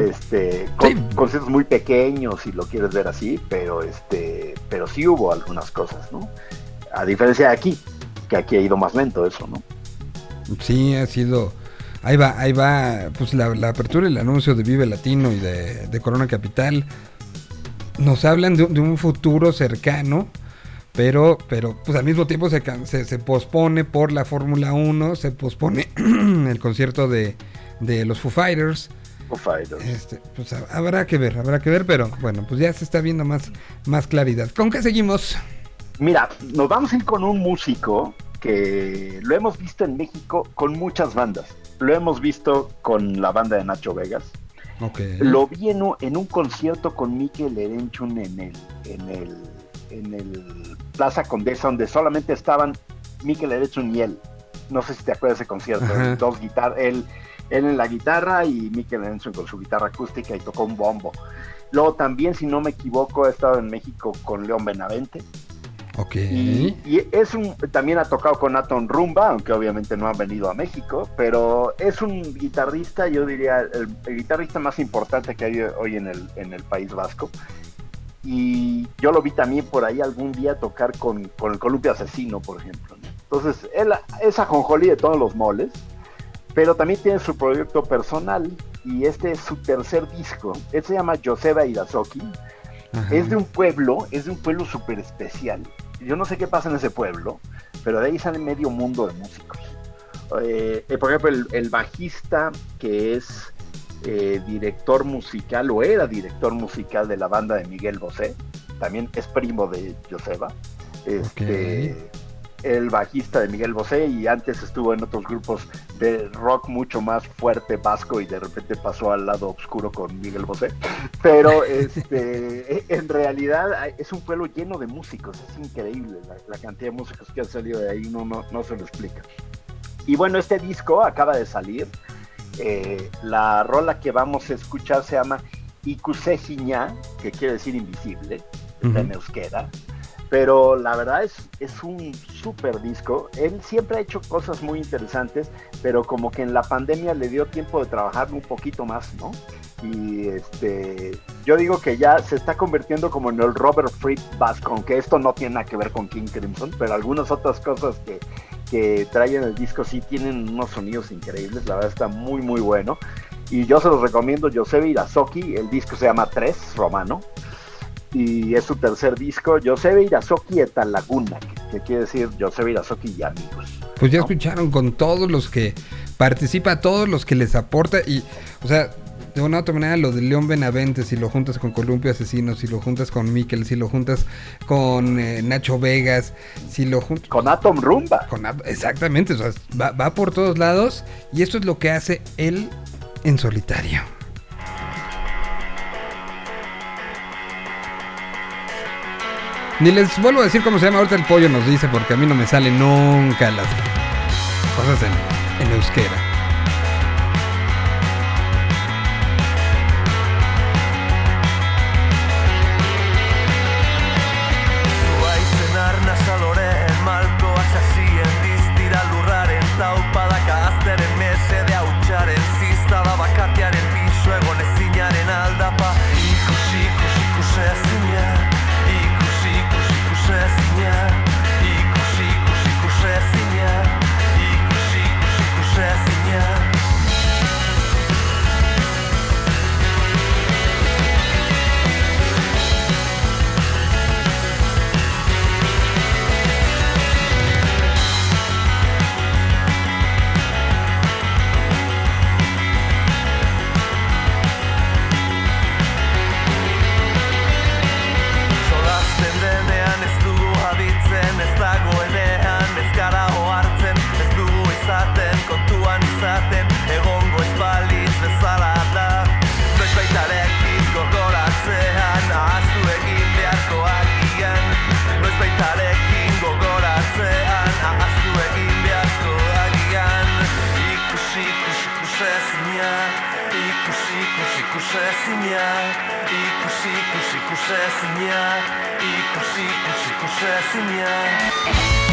Este con- Sí. conciertos muy pequeños si lo quieres ver así pero este pero sí hubo algunas cosas no a diferencia de aquí que aquí ha ido más lento eso no Sí, ha sido. Ahí va, ahí va, pues la, la apertura y el anuncio de Vive Latino y de, de Corona Capital. Nos hablan de, un- de un futuro cercano, pero, pero pues al mismo tiempo se, se, se pospone por la Fórmula 1, se pospone el concierto de, de los Foo Fighters. Foo Fighters. Este, pues ha- habrá que ver, habrá que ver, pero bueno, pues ya se está viendo más, más claridad. ¿Con qué seguimos? Mira, nos vamos a ir con un músico que lo hemos visto en México con muchas bandas. Lo hemos visto con la banda de Nacho Vegas. Lo vi en un, en un concierto con Mikel Erenchun en el, en el, en el Plaza Condesa, donde solamente estaban Mikel Erenchun y él. No sé si te acuerdas de ese concierto. Ajá. Dos guitarras, él, él en la guitarra y Mikel Erenchun con su guitarra acústica y tocó un bombo. Luego también, si no me equivoco, he estado en México con León Benavente. Ok. Y, es un, también ha tocado con Aton Rumba, aunque obviamente no ha venido a México, pero es un guitarrista, yo diría, el, el guitarrista más importante que hay hoy en el, en el País Vasco. Y yo lo vi también por ahí algún día tocar con, con el Columpio Asesino, por ejemplo. ¿no? Entonces, él es ajonjolí de todos los moles, pero también tiene su proyecto personal y este es su tercer disco. Él se llama Joseba Irazoki. Ajá. Es de un pueblo, es de un pueblo súper especial. Yo no sé qué pasa en ese pueblo, pero de ahí sale medio mundo de músicos. Eh, eh, por ejemplo, el, el bajista que es eh, director musical o era director musical de la banda de Miguel Bosé, también es primo de Joseba. Este, El bajista de Miguel Bosé y antes estuvo en otros grupos de rock mucho más fuerte vasco y de repente pasó al lado oscuro con Miguel Bosé. Pero este, en realidad es un pueblo lleno de músicos, es increíble la, la cantidad de músicos que han salido de ahí, uno no, no se lo explica. Y bueno, este disco acaba de salir. eh, la rola que vamos a escuchar se llama Ikuse Jiñá, que quiere decir invisible, en Ujú. euskera. Pero la verdad es, es un súper disco. Él siempre ha hecho cosas muy interesantes, pero como que en la pandemia le dio tiempo de trabajar un poquito más, ¿no? Y este, yo digo que ya se está convirtiendo como en el Robert Fripp Vasco, aunque esto no tiene nada que ver con King Crimson, pero algunas otras cosas que, que trae en el disco sí tienen unos sonidos increíbles, la verdad está muy muy bueno. Y yo se los recomiendo, Josebe Irazoki, el disco se llama 3, romano, y es su tercer disco, Josebe Irazoki et Laguna, que quiere decir Josebe Irazoki y amigos. Pues ya ¿no? escucharon con todos los que participa, todos los que les aporta y, o sea, de una u otra manera lo de León Benavente, si lo juntas con Columpio Asesino, si lo juntas con Mikel, si lo juntas con eh, Nacho Vegas, si lo juntas Con Atom Rumba. con exactamente, o sea, va, va por todos lados y esto es lo que hace él en solitario. Ni les vuelvo a decir cómo se llama ahorita el pollo nos dice porque a mí no me salen nunca las cosas en, en euskera. 29, 20, 20, 29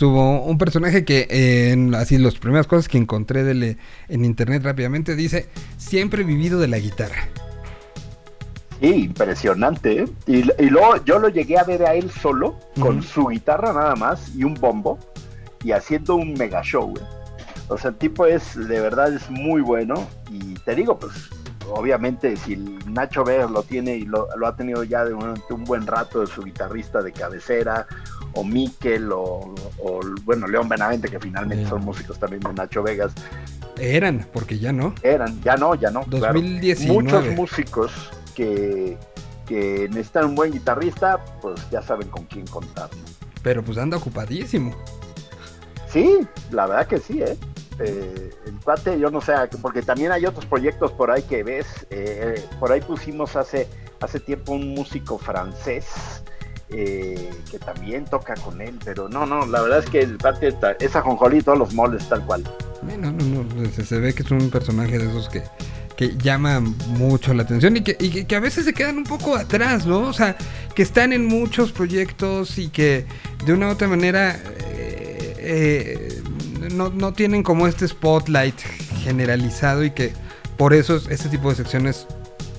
estuvo un personaje que en así las primeras cosas que encontré de le- en internet rápidamente dice siempre he vivido de la guitarra. Sí, impresionante. ¿eh? Y, y luego yo lo llegué a ver a él solo, con su guitarra nada más y un bombo, y haciendo un mega show. ¿eh? O sea, el tipo es, de verdad, es muy bueno. Y te digo, pues, obviamente, si Nacho Ver lo tiene y lo, lo ha tenido ya durante un buen rato de su guitarrista de cabecera, o Miquel, o, o, bueno, León Benavente, que finalmente son músicos también de Nacho Vegas, Eran, porque ya no. eran, ya no, ya no. claro. 2019. Muchos músicos que, que necesitan un buen guitarrista, pues ya saben con quién contar. ¿no? Pero pues anda ocupadísimo. Sí, la verdad que sí, ¿eh? Eh, el cuate, yo no sé, porque también hay otros proyectos por ahí que ves. eh, por ahí pusimos hace, hace tiempo un músico francés eh, que también toca con él, pero no, no, la verdad es que el cuate está- es ajonjolí todos los moles tal cual. No, no, no, se, se ve que es un personaje de esos que, que llama mucho la atención y, que, y a veces se quedan un poco atrás, ¿no? O sea, que están en muchos proyectos y que de una u otra manera eh, eh, no, no tienen como este spotlight generalizado y que por eso es- este tipo de secciones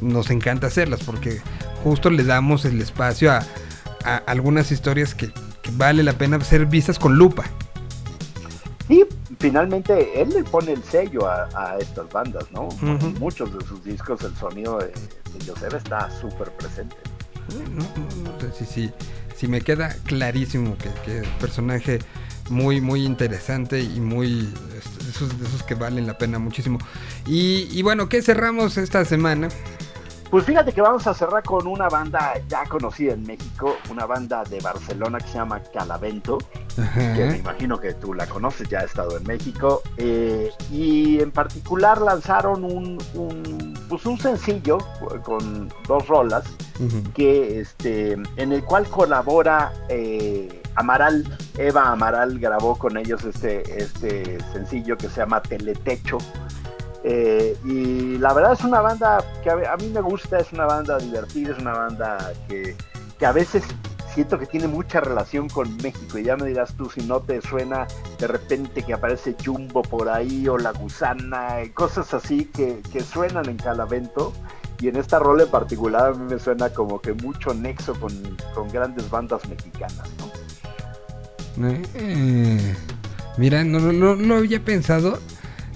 nos encanta hacerlas, porque justo le damos el espacio a, a algunas historias que, que vale la pena ser vistas con lupa. Sí, finalmente él le pone el sello a, a estas bandas, ¿no? Ujú. En muchos de sus discos el sonido de, de Joseph está súper presente. No, no, no si, si, si me queda clarísimo que, que es un personaje muy, muy interesante y muy de esos, de esos que valen la pena muchísimo. Y, y bueno, ¿qué cerramos esta semana? Pues fíjate que vamos a cerrar con una banda ya conocida en México, una banda de Barcelona que se llama Calavento, que me imagino que tú la conoces, ya ha estado en México, eh, y en particular lanzaron un, un, pues un sencillo con dos rolas, que este en el cual colabora eh, Amaral, Eva Amaral grabó con ellos este, este sencillo que se llama Teletecho. Eh, y la verdad es una banda que a, mí me gusta, es una banda divertida, es una banda que, que a veces siento que tiene mucha relación con México. Y ya me dirás tú si no te suena de repente que aparece Jumbo por ahí o La Gusana, eh, cosas así que, que suenan en Calavento. Y en esta rola en particular a mí me suena como que mucho nexo con, con grandes bandas mexicanas, ¿no? Eh, mira, no, no, no lo había pensado.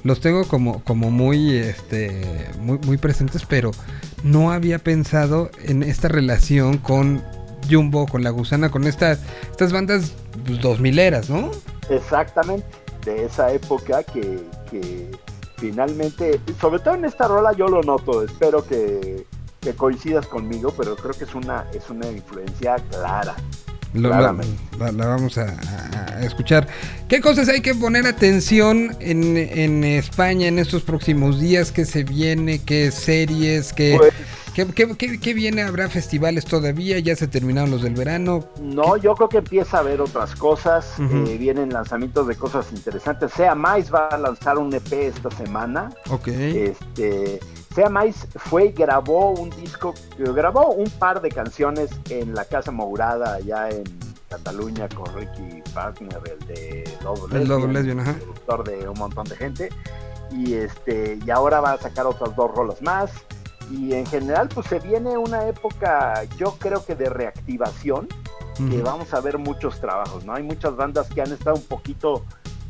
Los tengo como, como muy, este, muy, muy presentes, pero no había pensado en esta relación con Jumbo, con La Gusana, con estas, estas bandas pues, dos mileras, ¿no? Exactamente, de esa época que, que finalmente, sobre todo en esta rola yo lo noto, espero que, que coincidas conmigo, pero creo que es una, es una influencia clara. Lo- la, la vamos a, escuchar. ¿Qué cosas hay que poner atención en, en España en estos próximos días? ¿Qué se viene? ¿Qué series? ¿Qué, Pues, qué, qué- qué- qué viene? ¿Habrá festivales todavía? ¿Ya se terminaron los del verano? No, yo creo que empieza a haber otras cosas, eh, vienen lanzamientos de cosas interesantes. Sea Mais va a lanzar un EP esta semana. Ok. Este, Sea Mais fue y grabó un disco, eh, grabó un par de canciones en la Casa Mourada allá en Cataluña con Ricky Wagner, el de Lobo El Lobo Lesbian, ajá. productor de un montón de gente. Y este, y ahora va a sacar otras dos rolas más. Y en general, pues se viene una época, yo creo que de reactivación, que vamos a ver muchos trabajos, ¿no? Hay muchas bandas que han estado un poquito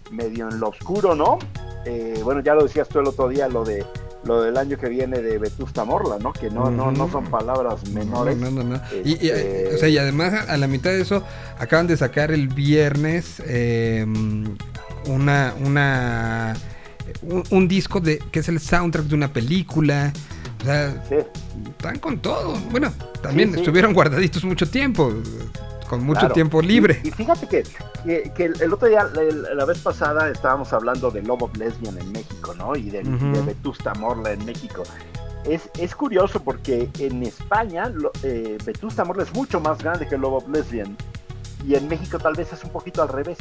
medio en lo oscuro, ¿no? Eh, bueno, ya lo decías tú el otro día, lo de lo del año que viene de Vetusta Morla, ¿no? Que no, no, no son palabras menores. No, no, no. Y, y, Este- o sea, y además a, a la mitad de eso acaban de sacar el viernes eh, una una un, un disco de que es el soundtrack de una película. O sea, Sí, están con todo. Bueno, también Sí, sí. estuvieron guardaditos mucho tiempo, con mucho Claro. tiempo libre. Y, y fíjate que, que, que el, el otro día, la, la vez pasada, estábamos hablando de Love of Lesbian en México, ¿no? Y de, Ujú. de Vetusta Morla en México. Es, es curioso porque en España eh, Vetusta Morla es mucho más grande que Love of Lesbian. Y en México tal vez es un poquito al revés,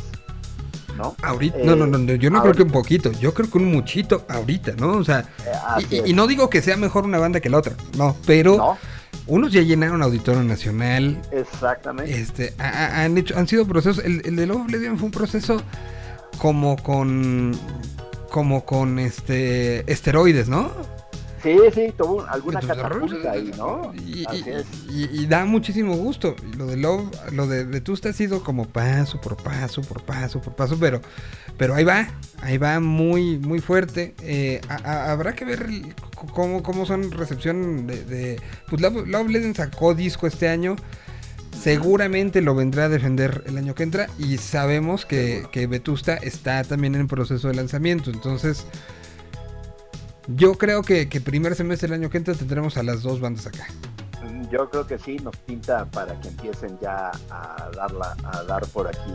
¿no? Ahorita, Eh, no, no, no, yo no creo ahorita. que un poquito, yo creo que un muchito ahorita, ¿no? O sea, Eh, y, y no digo que sea mejor una banda que la otra, no, pero ¿No? Unos ya llenaron Auditorio Nacional. Exactamente. Este, ha- ha- han hecho, han sido procesos. El, el de Love Oblivion fue un proceso como con, como con este esteroides, ¿no? Sí, sí, tuvo alguna catapulta ahí, ¿no? Y, Así y- es. y- y da muchísimo gusto. Lo de Love, lo de Vetusta ha sido como paso por paso, por paso, por paso, pero, pero ahí va, ahí va muy, muy fuerte. Eh, a- a- habrá que ver cómo, cómo son recepción de, de- pues Love, Love Legend sacó disco este año. Seguramente lo vendrá a defender el año que entra y sabemos que, que Vetusta está también en proceso de lanzamiento. Entonces, yo creo que, que primer semestre del año que entra tendremos a las dos bandas acá. Yo creo que sí, nos pinta para que empiecen ya a, darla, a dar por aquí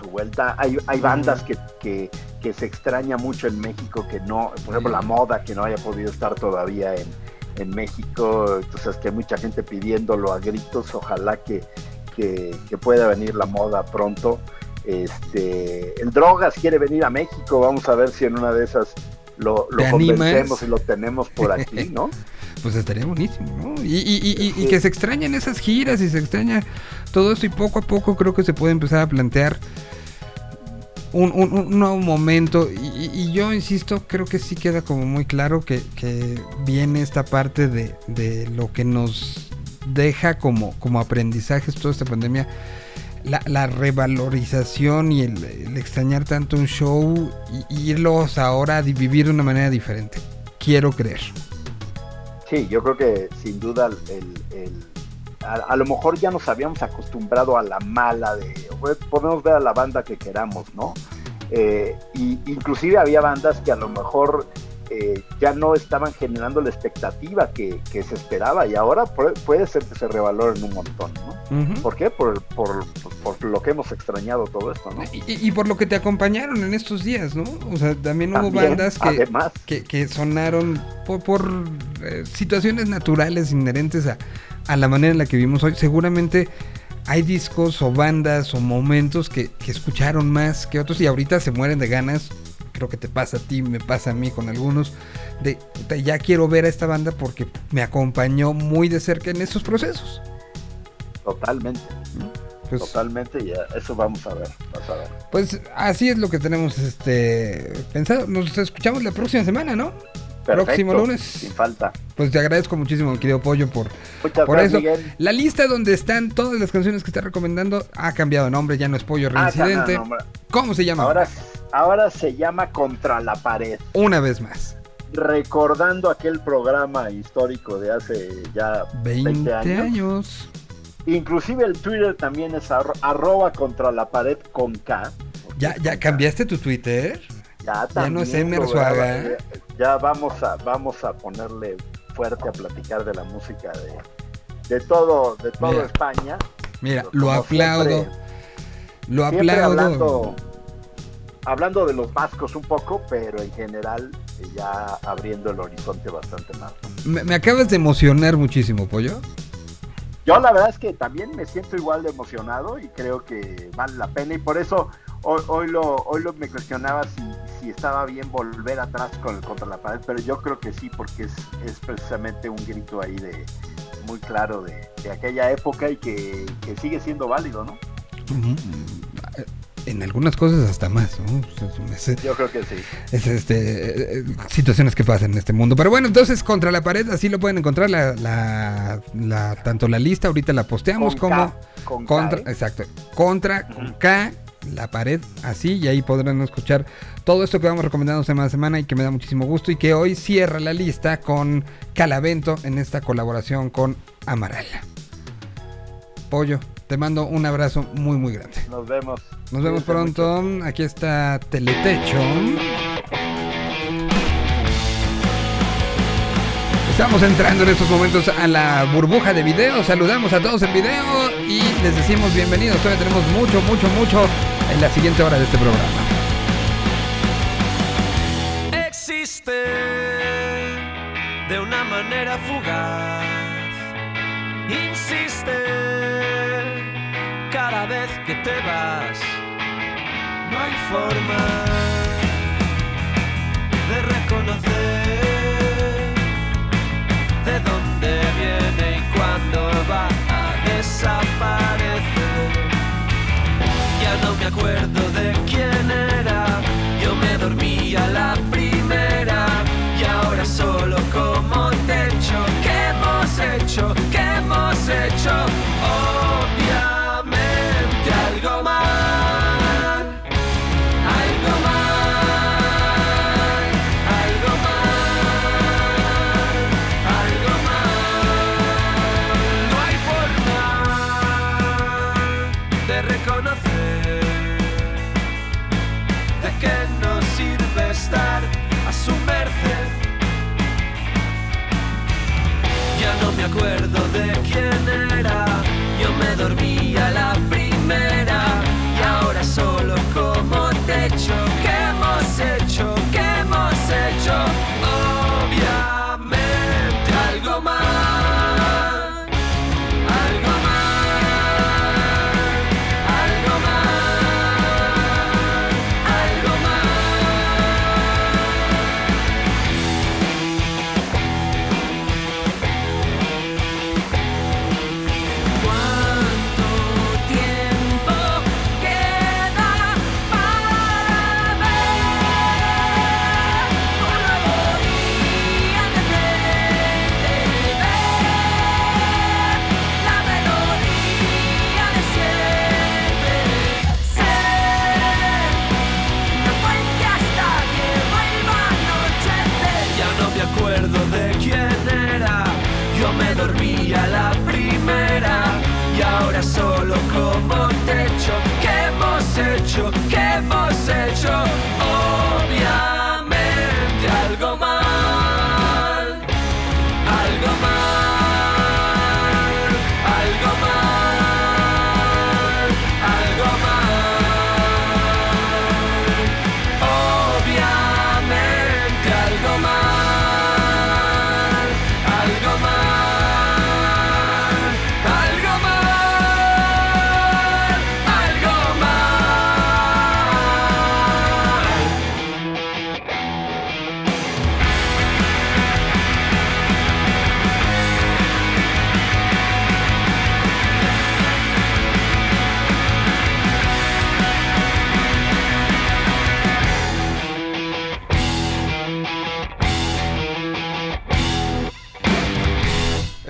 su vuelta. Hay, hay bandas que, que, que se extraña mucho en México, que no, por ejemplo, la moda, que no haya podido estar todavía en, en México. Entonces, que hay mucha gente pidiéndolo a gritos. Ojalá que, que, que pueda venir la moda pronto. Este, el Drogas quiere venir a México. Vamos a ver si en una de esas lo, lo convencemos y lo tenemos por aquí, ¿no? Pues estaría buenísimo, ¿no? Y, y- y- y- y que se extrañan esas giras y se extraña todo esto y poco a poco creo que se puede empezar a plantear un, un- un nuevo momento. Y, yo insisto, creo que sí queda como muy claro que, que viene esta parte de, de lo que nos deja como, como aprendizajes toda esta pandemia. La, la revalorización y el, extrañar tanto un show y, irlos ahora a vivir de una manera diferente. Quiero creer. Sí, yo creo que sin duda el, el- a, a lo mejor ya nos habíamos acostumbrado a la mala de pues, podemos ver a la banda que queramos, ¿no? Eh, y inclusive había bandas que a lo mejor eh, ya no estaban generando la expectativa que, que se esperaba y ahora puede, ser que se revaloren un montón, ¿no? ¿Por qué? Por, por, por lo que hemos extrañado todo esto, ¿no? Y, y- y por lo que te acompañaron en estos días, ¿no? O sea, también hubo También, bandas que, además. que, que sonaron por, por, eh, situaciones naturales inherentes a, a la manera en la que vivimos hoy. Seguramente hay discos o bandas o momentos que, que escucharon más que otros y ahorita se mueren de ganas. Creo que te pasa a ti, me pasa a mí con algunos. De "Puta, ya quiero ver a esta banda porque me acompañó muy de cerca en estos procesos. Totalmente, Pues, totalmente, y a- eso vamos a ver, vas a ver. Pues así es lo que tenemos este pensado. Nos escuchamos la próxima semana, ¿no? Perfecto, Próximo lunes. Sin falta. Pues te agradezco muchísimo, querido Pollo, por, Muchas por gracias, eso. Miguel. La lista donde están todas las canciones que está recomendando ha cambiado de nombre, ya no es Pollo Ah, Reincidente. ¿Cómo se llama? Ahora, ahora se llama Contra la Pared, Una vez más. recordando aquel programa histórico de hace ya 20, 20, años. años. Inclusive el Twitter también es arro- arroba contra la pared con K. ¿Ya, ya cambiaste tu Twitter? Ya, ya no es también, Emer lo graba- Suaga. Ya, vamos a vamos a ponerle fuerte a platicar de la música de, de todo de todo Mira. España. Mira, lo aplaudo. siempre- lo aplaudo. hablando, hablando de los vascos un poco, pero en general eh, ya abriendo el horizonte bastante más. me acabas de emocionar muchísimo, Pollo. Yo la verdad es que también me siento igual de emocionado y creo que vale la pena y por eso hoy, hoy lo hoy lo me cuestionaba si, si estaba bien volver atrás con, contra la pared, pero yo creo que sí porque es, es precisamente un grito ahí de muy claro de, de aquella época y que, que sigue siendo válido, ¿no? En algunas cosas hasta más, ¿no? Es- es- Yo creo que sí. es, este, eh, situaciones que pasan en este mundo. Pero bueno, entonces contra la pared, así lo pueden encontrar la, la- la- tanto la lista, ahorita la posteamos Con como K, con K, contra, ¿eh? exacto, contra con K, la pared, así, y ahí podrán escuchar todo esto que vamos recomendando semana a semana y que me da muchísimo gusto y que hoy cierra la lista con Calavento en esta colaboración con Amaral. Pollo, te mando un abrazo muy muy grande. Nos vemos. Nos vemos pronto. Aquí está Teletecho. Estamos entrando en estos momentos a la burbuja de video. Saludamos a todos en video y les decimos bienvenidos. Todavía tenemos mucho, mucho, mucho en la siguiente hora de este programa. existe de una manera fugaz. Insiste cada vez que te vas. No hay forma de reconocer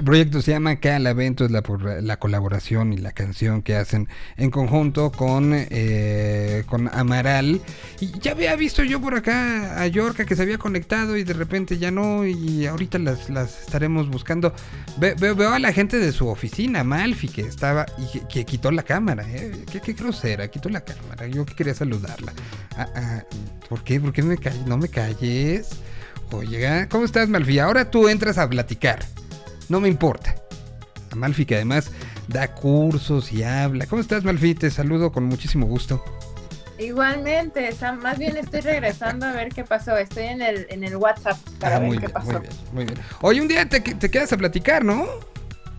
proyecto se llama Calavento, es la, la colaboración y la canción que hacen en conjunto con, eh, con Amaral. Y ya había visto yo por acá a Yorka que se había conectado y de repente ya no, y ahorita las, las estaremos buscando. Ve- veo, a la gente de su oficina, Malfi, que estaba y que, quitó la cámara. ¿eh? ¿Qué, qué grosera, quitó la cámara. Yo que quería saludarla. Ah, ah, ¿Por qué? ¿Por qué me? No me calles. Oye, ¿cómo estás, Malfi? Ahora tú entras a platicar. No me importa. A Malfi, que además da cursos y habla. ¿Cómo estás, Malfi? Te saludo con muchísimo gusto. Igualmente, Sam, más bien estoy regresando a ver qué pasó. Estoy en el, en el WhatsApp para Ah, ver qué bien, pasó. muy bien, muy bien. Oye, un día te, te quedas a platicar, ¿no?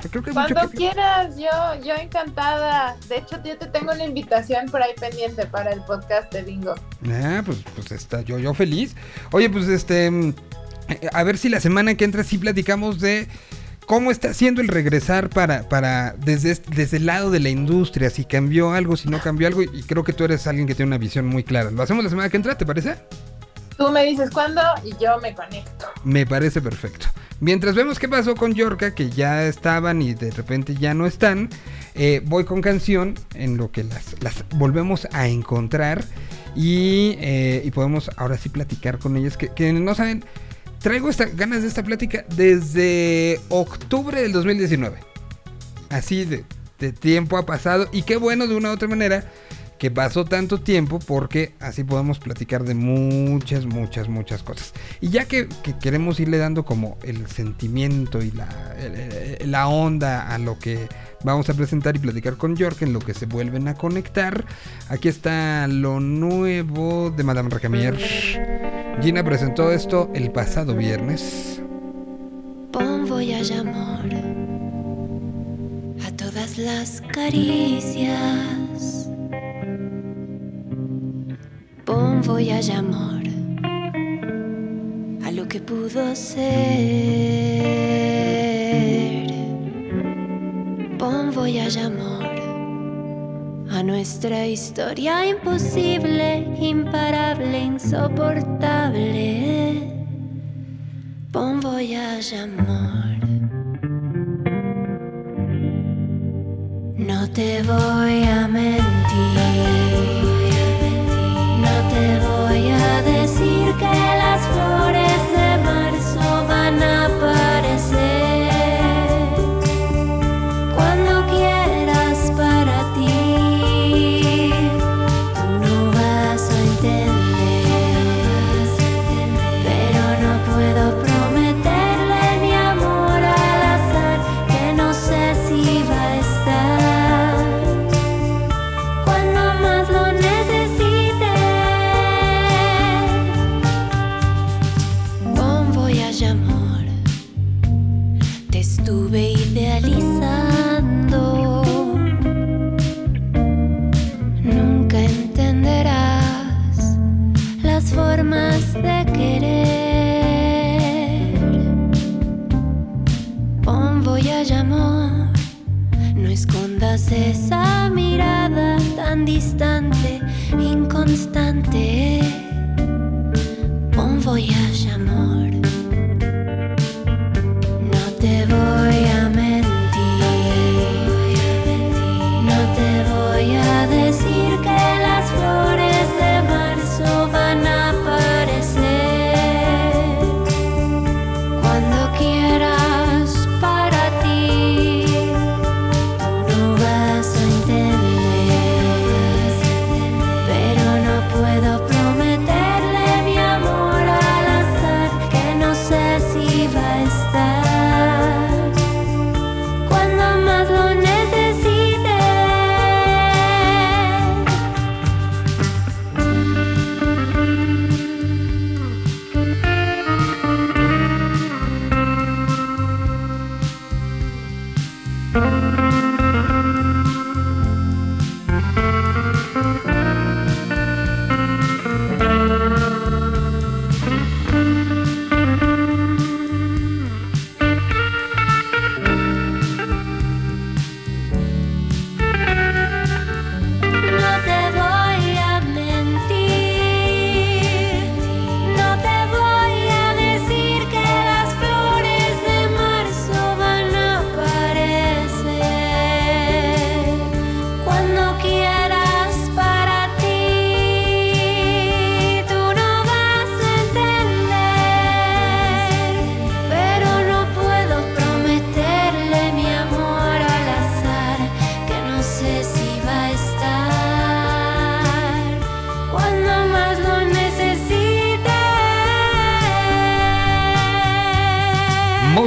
Creo que hay mucho Cuando quieras, yo, yo encantada. De hecho, yo te tengo una invitación por ahí pendiente para el podcast de Bingo. Ah, pues, pues está yo, yo feliz. Oye, pues este, mm, eh, a ver si la semana que entra sí platicamos de cómo está siendo el regresar para, para desde, desde el lado de la industria, si cambió algo, si no cambió algo, y creo que tú eres alguien que tiene una visión muy clara. ¿Lo hacemos la semana que entra, te parece? Tú me dices cuándo y yo me conecto. Me parece perfecto. Mientras vemos qué pasó con Yorka, que ya estaban y de repente ya no están, eh, voy con canción en lo que las, las volvemos a encontrar y, eh, y podemos ahora sí platicar con ellas. Que, que no saben, traigo esta, ganas de esta plática desde octubre del 2019. Así de, de tiempo ha pasado y qué bueno de una u otra manera que pasó tanto tiempo porque así podemos platicar de muchas, muchas, muchas cosas. Y ya que, que queremos irle dando como el sentimiento y la, la onda a lo que vamos a presentar y platicar con York en lo que se vuelven a conectar, aquí está lo nuevo de Madame Recamier. Gina presentó esto el pasado viernes. Bon voyage amor a todas las caricias. Bon voyage amor a lo que pudo ser. Bon voyage amor a nuestra historia imposible, imparable, insoportable. Bon voyage, amor. No te voy a mentir. Tan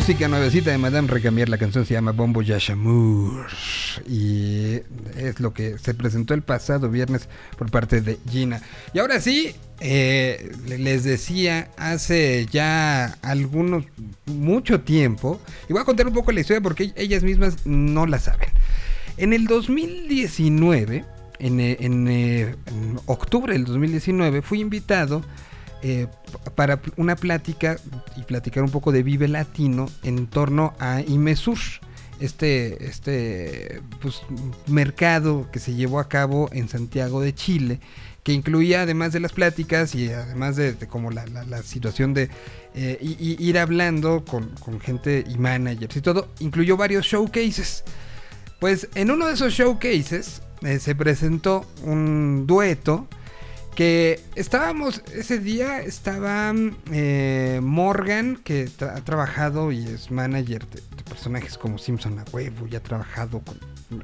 Música nuevecita de Madame Recamier, la canción se llama Bombo Yashamur y es lo que se presentó el pasado viernes por parte de Gina. Y ahora sí, eh, les decía hace ya algunos, mucho tiempo, y voy a contar un poco la historia porque ellas mismas no la saben. En el 2019, en, eh, en, eh, en octubre del 2019, fui invitado eh, para una plática y platicar un poco de Vive Latino en torno a Imesur, este, este pues, mercado que se llevó a cabo en Santiago de Chile, que incluía además de las pláticas y además de, como la, la- situación de eh, ir hablando con, con gente y managers y todo, incluyó varios showcases. Pues en uno de esos showcases eh, se presentó un dueto que estábamos, ese día estaba eh, Morgan, que ha trabajado y es manager de, personajes como Simpson a huevo, y ha trabajado con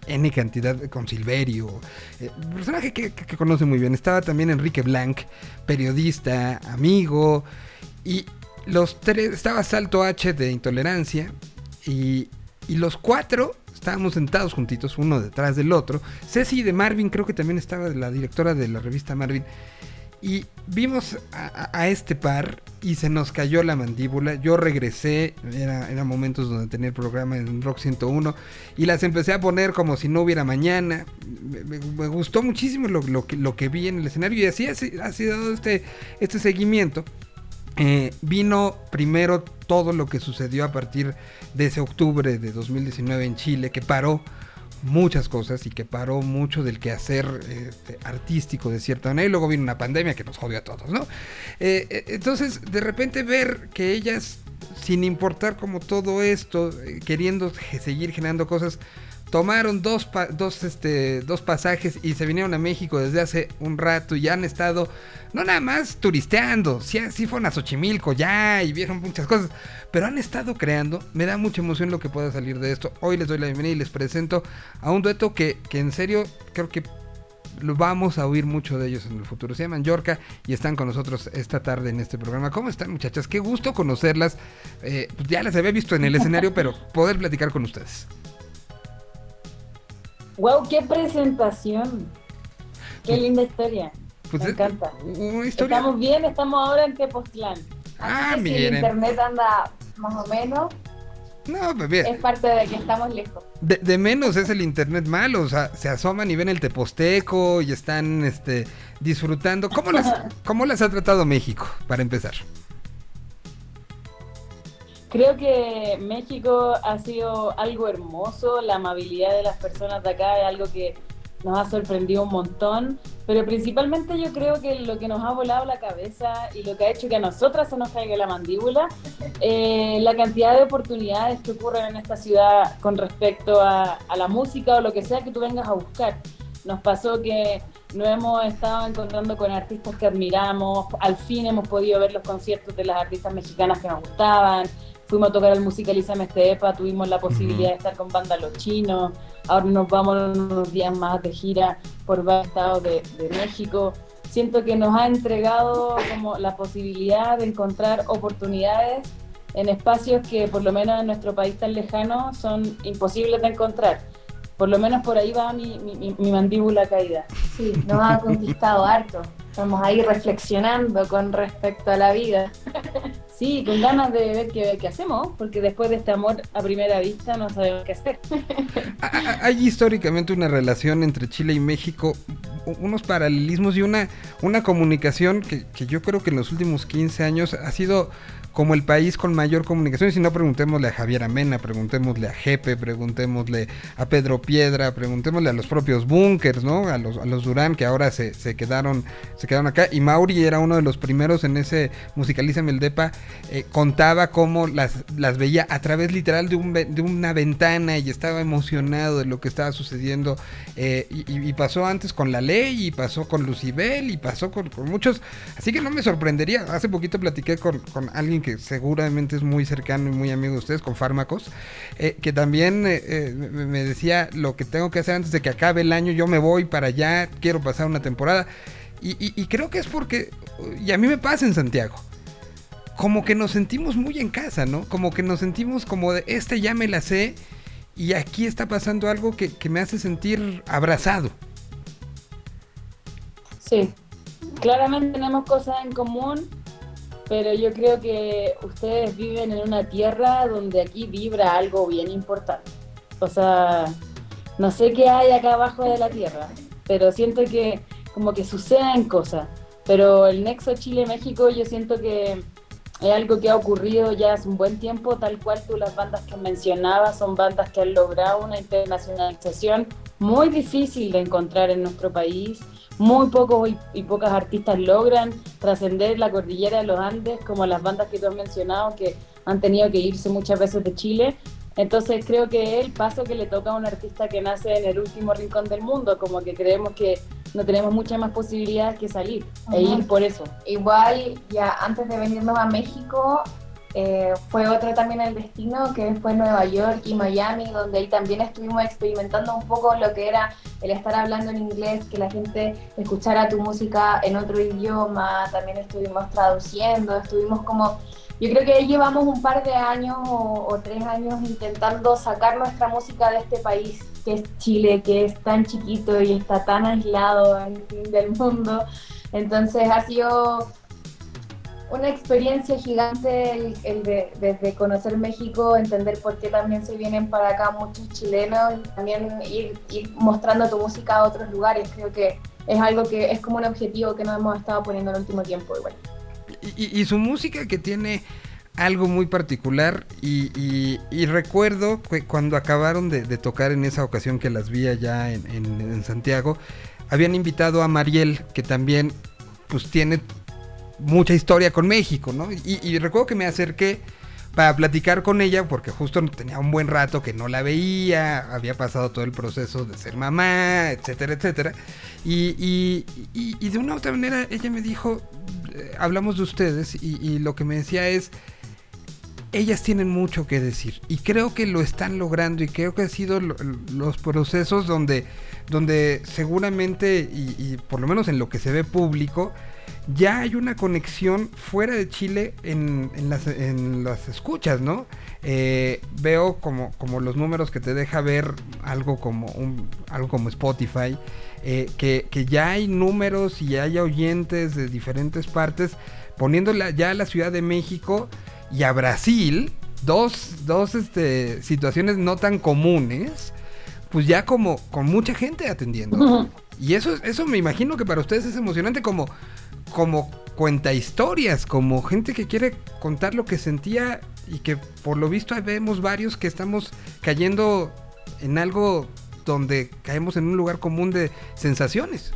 N cantidad, con Silverio, eh, personaje que, que- que conoce muy bien. Estaba también Enrique Blanc, periodista, amigo, y los tres, estaba Salto H de Intolerancia, y, y los cuatro estábamos sentados juntitos, uno detrás del otro. Ceci de Marvin, creo que también estaba la directora de la revista Marvin. Y vimos a, este par y se nos cayó la mandíbula. Yo regresé, era, eran momentos donde tenía el programa en Rock 101 y las empecé a poner como si no hubiera mañana. Me, gustó muchísimo lo, lo que, lo que vi en el escenario y así ha, ha sido este, este seguimiento. Eh, vino primero todo lo que sucedió a partir de ese octubre de 2019 en Chile, que paró muchas cosas y que paró mucho del quehacer eh, artístico de cierta manera. Y luego vino una pandemia que nos jodió a todos, ¿no? Eh, eh, entonces, de repente ver que ellas, sin importar como todo esto, queriendo seguir generando cosas, tomaron dos, dos, este, dos pasajes y se vinieron a México desde hace un rato y han estado, no nada más turisteando, sí, sí fueron a Xochimilco ya y vieron muchas cosas, pero han estado creando. Me da mucha emoción lo que pueda salir de esto. Hoy les doy la bienvenida y les presento a un dueto que, que en serio creo que lo vamos a oír mucho de ellos en el futuro. Se llaman Yorka y están con nosotros esta tarde en este programa. ¿Cómo están muchachas? Qué gusto conocerlas. Eh, pues ya las había visto en el escenario, pero poder platicar con ustedes. Wow, qué presentación. Qué linda historia. Pues Me es encanta. una historia. Estamos bien, estamos ahora en Tepoztlán. Ah, que si el miren. internet anda más o menos, No, pues bien. es parte de que estamos lejos. De, de menos es el internet malo, o sea, se asoman y ven el teposteco y están este, disfrutando. ¿Cómo las, ¿Cómo las ha tratado México, para empezar? Creo que México ha sido algo hermoso, la amabilidad de las personas de acá es algo que nos ha sorprendido un montón, pero principalmente yo creo que lo que nos ha volado la cabeza y lo que ha hecho que a nosotras se nos caiga la mandíbula, eh, la cantidad de oportunidades que ocurren en esta ciudad con respecto a, a la música o lo que sea que tú vengas a buscar. Nos pasó que nos hemos estado encontrando con artistas que admiramos, al fin hemos podido ver los conciertos de las artistas mexicanas que nos gustaban, fuimos a tocar al Musicalízame Estepa, tuvimos la posibilidad de estar con banda Los Chinos, ahora nos vamos unos días más de gira por varios estados de, de México. Siento que nos ha entregado como la posibilidad de encontrar oportunidades en espacios que por lo menos en nuestro país tan lejano son imposibles de encontrar. Por lo menos por ahí va mi, mi- mi- mi mandíbula caída. Sí, nos ha conquistado harto. Estamos ahí reflexionando con respecto a la vida. Sí, con ganas de ver qué, hacemos, porque después de este amor a primera vista no sabemos qué hacer. Ha- ha- Hay históricamente una relación entre Chile y México, unos paralelismos y una, una comunicación que, que yo creo que en los últimos 15 años ha sido como el país con mayor comunicación. Y si no, preguntémosle a Javier Amena, preguntémosle a Jepe, preguntémosle a Pedro Piedra, preguntémosle a los propios Bunkers, ¿no? A los, a los Durán que ahora se, se quedaron se quedaron acá. Y Mauri era uno de los primeros en ese Musicalízame el Depa. eh, contaba cómo las, las veía a través literal de, un, de una ventana y estaba emocionado de lo que estaba sucediendo. eh, y- y pasó antes con La Ley, y pasó con Lucibel, y pasó con, con muchos. Así que no me sorprendería. Hace poquito platiqué con, con alguien que seguramente es muy cercano y muy amigo de ustedes, con Fármacos, eh, que también eh, eh, me decía lo que tengo que hacer antes de que acabe el año. Yo me voy para allá, quiero pasar una temporada. Y, creo que es porque, y a mí me pasa en Santiago, como que nos sentimos muy en casa, ¿no? Como que nos sentimos como de, este ya me la sé y aquí está pasando algo que, que me hace sentir abrazado. Sí, claramente tenemos cosas en común, pero yo creo que ustedes viven en una tierra donde aquí vibra algo bien importante. O sea, no sé qué hay acá abajo de la tierra, pero siento que como que suceden cosas. Pero el nexo Chile-México yo siento que es algo que ha ocurrido ya hace un buen tiempo, tal cual tú las bandas que mencionabas son bandas que han logrado una internacionalización muy difícil de encontrar en nuestro país. Muy pocos y, y pocas artistas logran trascender la cordillera de los Andes, como las bandas que tú has mencionado, que han tenido que irse muchas veces de Chile. Entonces creo que es el paso que le toca a un artista que nace en el último rincón del mundo, como que creemos que no tenemos muchas más posibilidades que salir e ir por eso. Igual, ya antes de venirnos a México, eh, fue otro también el destino, que fue Nueva York y Miami, donde ahí también estuvimos experimentando un poco lo que era el estar hablando en inglés, que la gente escuchara tu música en otro idioma, también estuvimos traduciendo, estuvimos como... Yo creo que ahí llevamos un par de años o, tres años intentando sacar nuestra música de este país, que es Chile, que es tan chiquito y está tan aislado del mundo. Entonces ha sido una experiencia gigante el, el de, desde conocer México, entender por qué también se vienen para acá muchos chilenos y también ir, ir mostrando tu música a otros lugares. Creo que es algo que es como un objetivo que nos hemos estado poniendo en el último tiempo y- y su música que tiene algo muy particular y, y- y recuerdo que cuando acabaron de, de tocar en esa ocasión que las vi allá en, en- en Santiago, habían invitado a Mariel, que también pues tiene mucha historia con México, ¿no? Y, recuerdo que me acerqué para platicar con ella porque justo tenía un buen rato que no la veía, había pasado todo el proceso de ser mamá, etcétera, etcétera. Y, y- y- de una u otra manera ella me dijo, eh, hablamos de ustedes y, lo que me decía es, ellas tienen mucho que decir y creo que lo están logrando y creo que han sido lo- los procesos donde, donde seguramente y por lo menos en lo que se ve público, ya hay una conexión fuera de Chile en, en las, en las escuchas, ¿no? Eh, veo como, como los números que te deja ver algo como, un, algo como Spotify, eh, que, que ya hay números y hay oyentes de diferentes partes, poniéndola ya a la Ciudad de México y a Brasil, dos, dos este, situaciones no tan comunes, pues ya como con mucha gente atendiendo. Y eso, eso me imagino que para ustedes es emocionante como, como cuenta historias, como gente que quiere contar lo que sentía y que por lo visto vemos varios que estamos cayendo en algo donde caemos en un lugar común de sensaciones.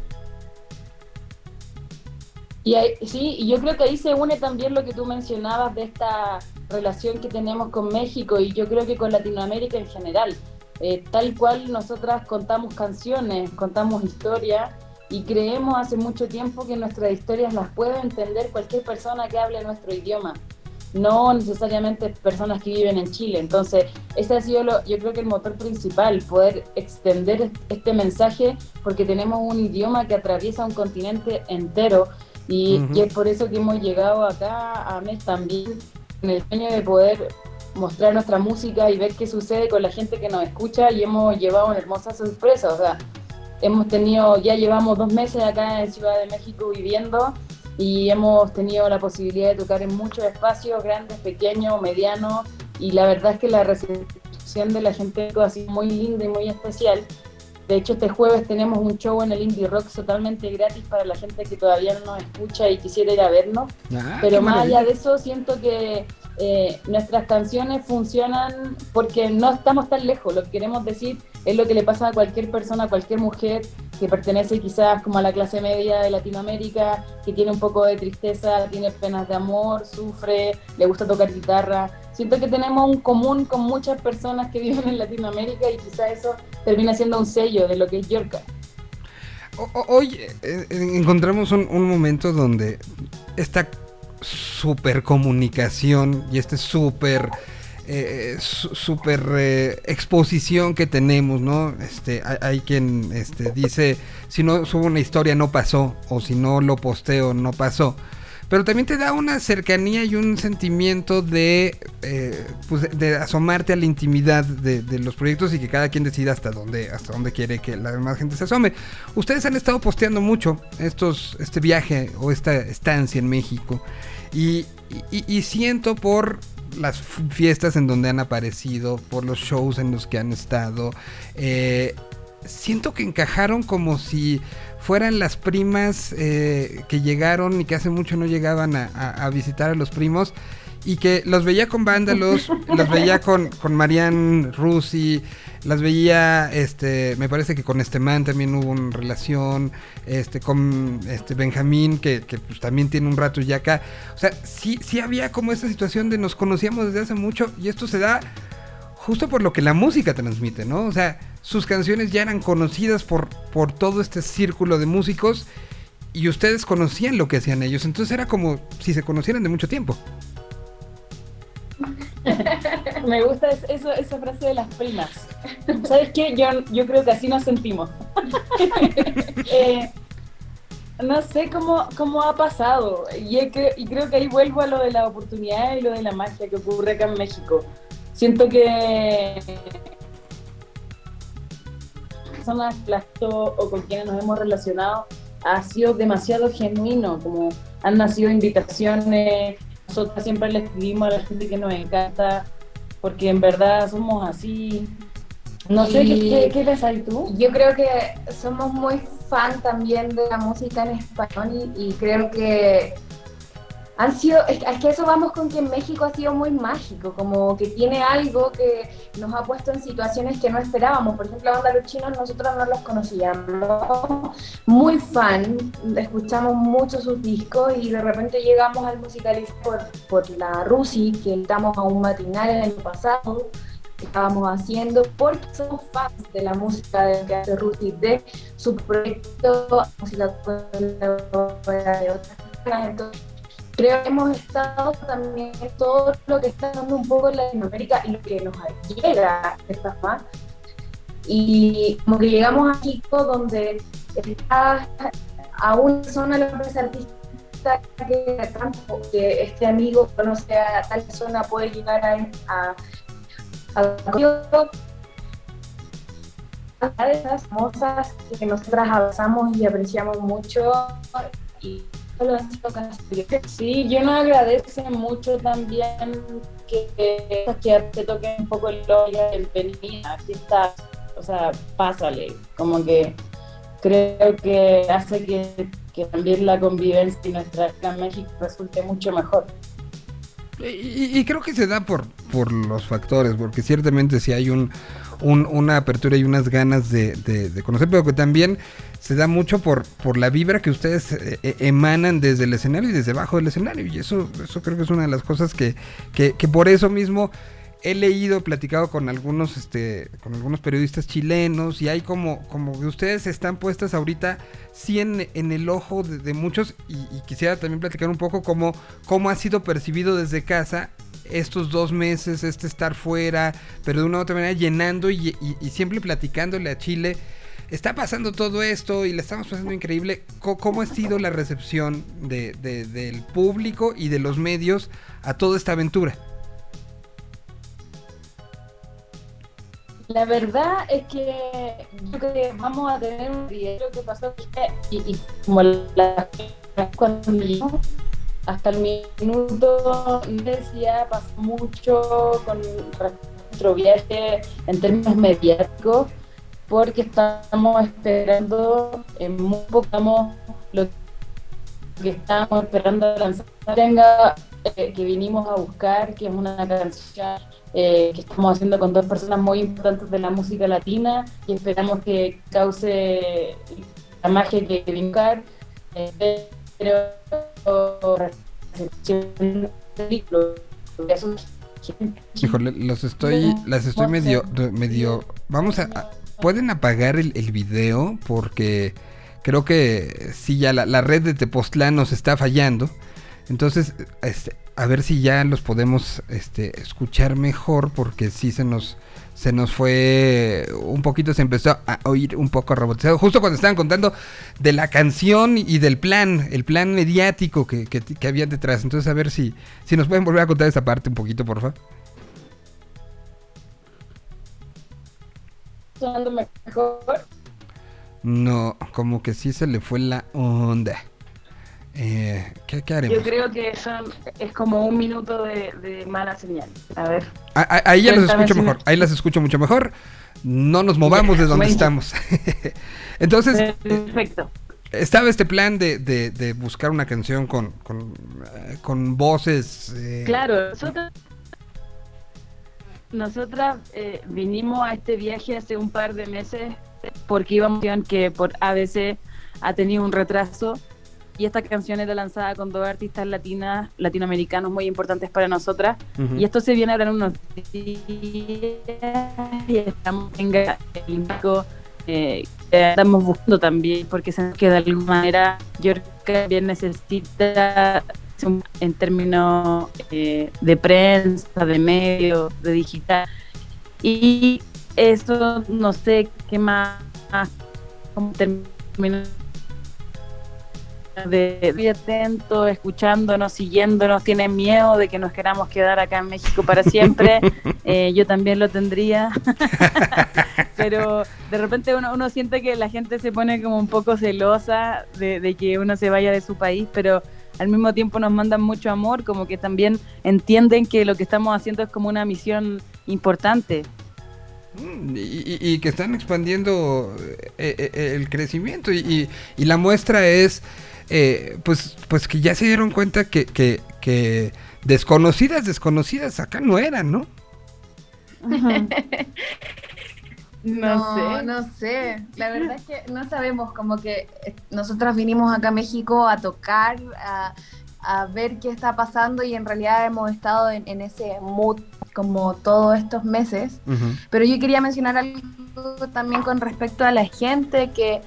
Y ahí- sí, y yo creo que ahí se une también lo que tú mencionabas de esta relación que tenemos con México y yo creo que con Latinoamérica en general. Eh, tal cual nosotras contamos canciones, contamos historias y creemos hace mucho tiempo que nuestras historias las puede entender cualquier persona que hable nuestro idioma, no necesariamente personas que viven en Chile. Entonces, ese ha sido, lo, yo creo que el motor principal, poder extender est- este mensaje porque tenemos un idioma que atraviesa un continente entero y, es por eso que hemos llegado acá a MES también en el sueño de poder mostrar nuestra música y ver qué sucede con la gente que nos escucha y hemos llevado una hermosa sorpresa. O sea, hemos tenido, ya llevamos dos meses acá en Ciudad de México viviendo y hemos tenido la posibilidad de tocar en muchos espacios, grandes, pequeños, medianos, y la verdad es que la recepción de la gente ha sido muy linda y muy especial. De hecho, este jueves tenemos un show en el Indie Rock totalmente gratis para la gente que todavía no nos escucha y quisiera ir a vernos. Ah, Pero más allá de eso, siento que eh, nuestras canciones funcionan porque no estamos tan lejos. Lo que queremos decir es lo que le pasa a cualquier persona, a cualquier mujer que pertenece quizás como a la clase media de Latinoamérica, que tiene un poco de tristeza, tiene penas de amor, sufre, le gusta tocar guitarra. Siento que tenemos un común con muchas personas que viven en Latinoamérica y quizás eso termina siendo un sello de lo que es Yorka. Hoy eh, eh, encontramos un, un momento donde esta super comunicación y este super eh, su- super eh, exposición que tenemos, ¿no? Este, hay, hay quien este, dice si no subo una historia no pasó o si no lo posteo no pasó. Pero también te da una cercanía y un sentimiento de, eh, pues, de- asomarte a la intimidad de, de los proyectos y que cada quien decida hasta dónde, hasta dónde quiere que la demás gente se asome. Ustedes han estado posteando mucho estos, este viaje o esta estancia en México y, y- siento por las fiestas en donde han aparecido, por los shows en los que han estado, eh, siento que encajaron como si fueran las primas eh, que llegaron y que hace mucho no llegaban a, a- a visitar a los primos y que los veía con vándalos, los veía con, con Marianne Rusi, las veía, este, me parece que con este man también hubo una relación, este, con este Benjamín, que, que, pues, también tiene un rato ya acá. O sea, sí, sí había como esta situación de nos conocíamos desde hace mucho y esto se da justo por lo que la música transmite, ¿no? O sea, sus canciones ya eran conocidas por, por todo este círculo de músicos y ustedes conocían lo que hacían ellos, entonces era como si se conocieran de mucho tiempo. Me gusta es- eso, esa frase de las primas. ¿Sabes qué? Yo, yo creo que así nos sentimos. Eh, no sé cómo, cómo ha pasado. Y, y creo que ahí vuelvo a lo de la oportunidad y lo de la magia que ocurre acá en México. Siento que personas las o con quienes nos hemos relacionado ha sido demasiado genuino, como han nacido invitaciones, nosotros siempre le escribimos a la gente que nos encanta, porque en verdad somos así. No sé, ¿qué, qué, qué tú? Yo creo que somos muy fan también de la música en español y, y creo que han sido, es, que eso vamos con que México ha sido muy mágico, como que tiene algo que nos ha puesto en situaciones que no esperábamos. Por ejemplo, la banda Los Chinos nosotros no los conocíamos, muy fan, escuchamos mucho sus discos y de repente llegamos al musicalizar por, por la Rusi, que estamos a un matinal el año pasado que estábamos haciendo porque somos fans de la música de que hace Rusi, de su proyecto, de otras. Entonces, creo que hemos estado también todo lo que está un poco en Latinoamérica y lo que nos llega esta fans. Y como que llegamos a Chico donde está a una zona la empresa artista que este amigo conoce a tal persona puede llegar a, a a de esas famosas que nosotras abrazamos y apreciamos mucho y Sí, yo nos agradece mucho también que, te toquen un poco el oído, bienvenida, aquí estás, o sea, pásale, como que creo que hace que, que también la convivencia y nuestra acá en México resulte mucho mejor. Y- y creo que se da por, por los factores, porque ciertamente si hay un, un- una apertura y unas ganas de, conocer, pero que también se da mucho por, por la vibra que ustedes eh, eh, emanan desde el escenario y desde abajo del escenario. Y eso, eso creo que es una de las cosas que, que, por eso mismo he leído, platicado con algunos, este, con algunos periodistas chilenos y hay como, como que ustedes están puestas ahorita sí en, en el ojo de, de muchos y, y quisiera también platicar un poco cómo, cómo ha sido percibido desde casa estos dos meses, este estar fuera, pero de una u otra manera llenando y, siempre platicándole a Chile. Está pasando todo esto y le estamos pasando increíble. ¿Cómo ha sido la recepción de- de- del público y de los medios a toda esta aventura? La verdad es que yo creo que vamos a tener un día. Lo que pasó y, y como la, cuando hasta el minuto decía pasó mucho con nuestro viaje en términos mediáticos, porque estamos esperando, en muy poco lo que estamos esperando lanzar tenga eh, que vinimos a buscar, que es una canción eh, que estamos haciendo con dos personas muy importantes de la música latina y esperamos que cause la magia que buscar. Eh, pero Híjole, los estoy, las estoy medio, medio, vamos a, a- pueden apagar el, el video porque creo que sí ya la, la red de Tepoztlán nos está fallando. Entonces, este, a ver si ya los podemos este, escuchar mejor, porque sí se nos, se nos fue un poquito, se empezó a oír un poco robotizado, justo cuando estaban contando de la canción y del plan, el plan mediático que, que, que había detrás. Entonces, a ver si, si nos pueden volver a contar esa parte un poquito, por favor. sonando mejor. No, como que sí se le fue la onda. Eh, ¿qué, qué haremos? Yo creo que son, es como un minuto de, de mala señal. A ver. Ah, ah, ahí ya los Cuéntame escucho mejor, me- ahí las escucho mucho mejor. No nos movamos de donde estamos. Entonces, Perfecto. estaba este plan de, de- de buscar una canción con, con, eh, con voces. eh, Claro, nosotros, nosotras eh, vinimos a este viaje hace un par de meses porque íbamos a que por ABC ha tenido un retraso y esta canción era lanzada con dos artistas latinas, latinoamericanos muy importantes para nosotras. Y esto se viene ahora en unos días y estamos en el eh, que estamos buscando también porque que de alguna manera yo creo que también necesita en términos eh, de prensa, de medio, de digital. Y eso no sé qué más como términos de muy atento, escuchándonos, siguiéndonos, tienen miedo de que nos queramos quedar acá en México para siempre. Eh, yo también lo tendría. Pero de repente uno, uno siente que la gente se pone como un poco celosa de, de que uno se vaya de su país, pero al mismo tiempo nos mandan mucho amor, como que también entienden que lo que estamos haciendo es como una misión importante. Mm, Y, y- y que están expandiendo eh, eh, el crecimiento y, y- y la muestra es eh, pues pues que ya se dieron cuenta que, que, que desconocidas desconocidas acá no eran no No, sé. no sé. La verdad es que no sabemos, como que eh, nosotros vinimos acá a México a tocar, a, a ver qué está pasando y en realidad hemos estado en, en ese mood como todos estos meses. Pero yo quería mencionar algo también con respecto a la gente que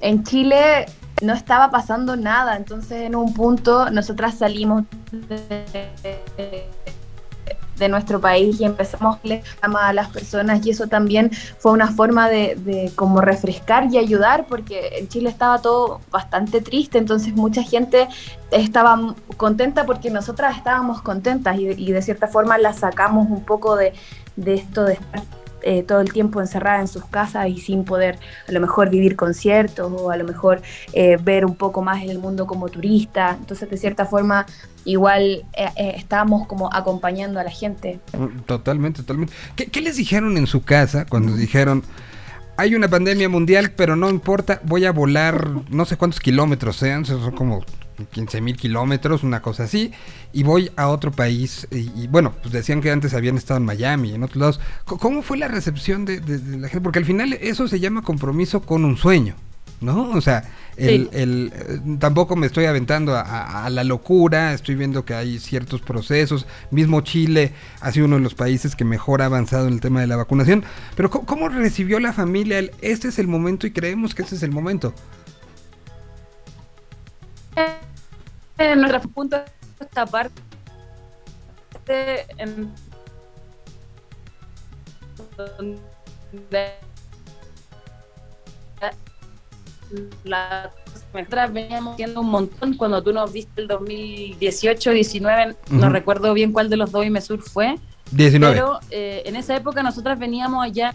en Chile no estaba pasando nada, entonces en un punto nosotras salimos de, nuestro país y empezamos a las personas y eso también fue una forma de, de como refrescar y ayudar porque en Chile estaba todo bastante triste, entonces mucha gente estaba contenta porque nosotras estábamos contentas y, y de cierta forma la sacamos un poco de, de esto de estar eh, todo el tiempo encerrada en sus casas y sin poder a lo mejor vivir conciertos o a lo mejor eh, ver un poco más el mundo como turista. Entonces, de cierta forma, igual eh, eh, estábamos como acompañando a la gente. Mm, Totalmente, totalmente. ¿Qué, qué les dijeron en su casa cuando dijeron, hay una pandemia mundial, pero no importa, voy a volar no sé cuántos kilómetros sean, son como 15 mil kilómetros, una cosa así, y voy a otro país? Y, y bueno, pues decían que antes habían estado en Miami, en otros lados. ¿Cómo fue la recepción de, de- de la gente? Porque al final eso se llama compromiso con un sueño. ¿No? O sea, el, Sí. el, eh, tampoco me estoy aventando a, a- a la locura, estoy viendo que hay ciertos procesos, mismo Chile ha sido uno de los países que mejor ha avanzado en el tema de la vacunación, pero ¿cómo, cómo recibió la familia el, este es el momento y creemos que este es el momento? En nuestro punto esta parte en donde la nosotras veníamos haciendo un montón cuando tú nos viste el 2018 19 no Ujú. recuerdo bien cuál de los dos Imesur fue 19. pero eh, en esa época nosotras veníamos allá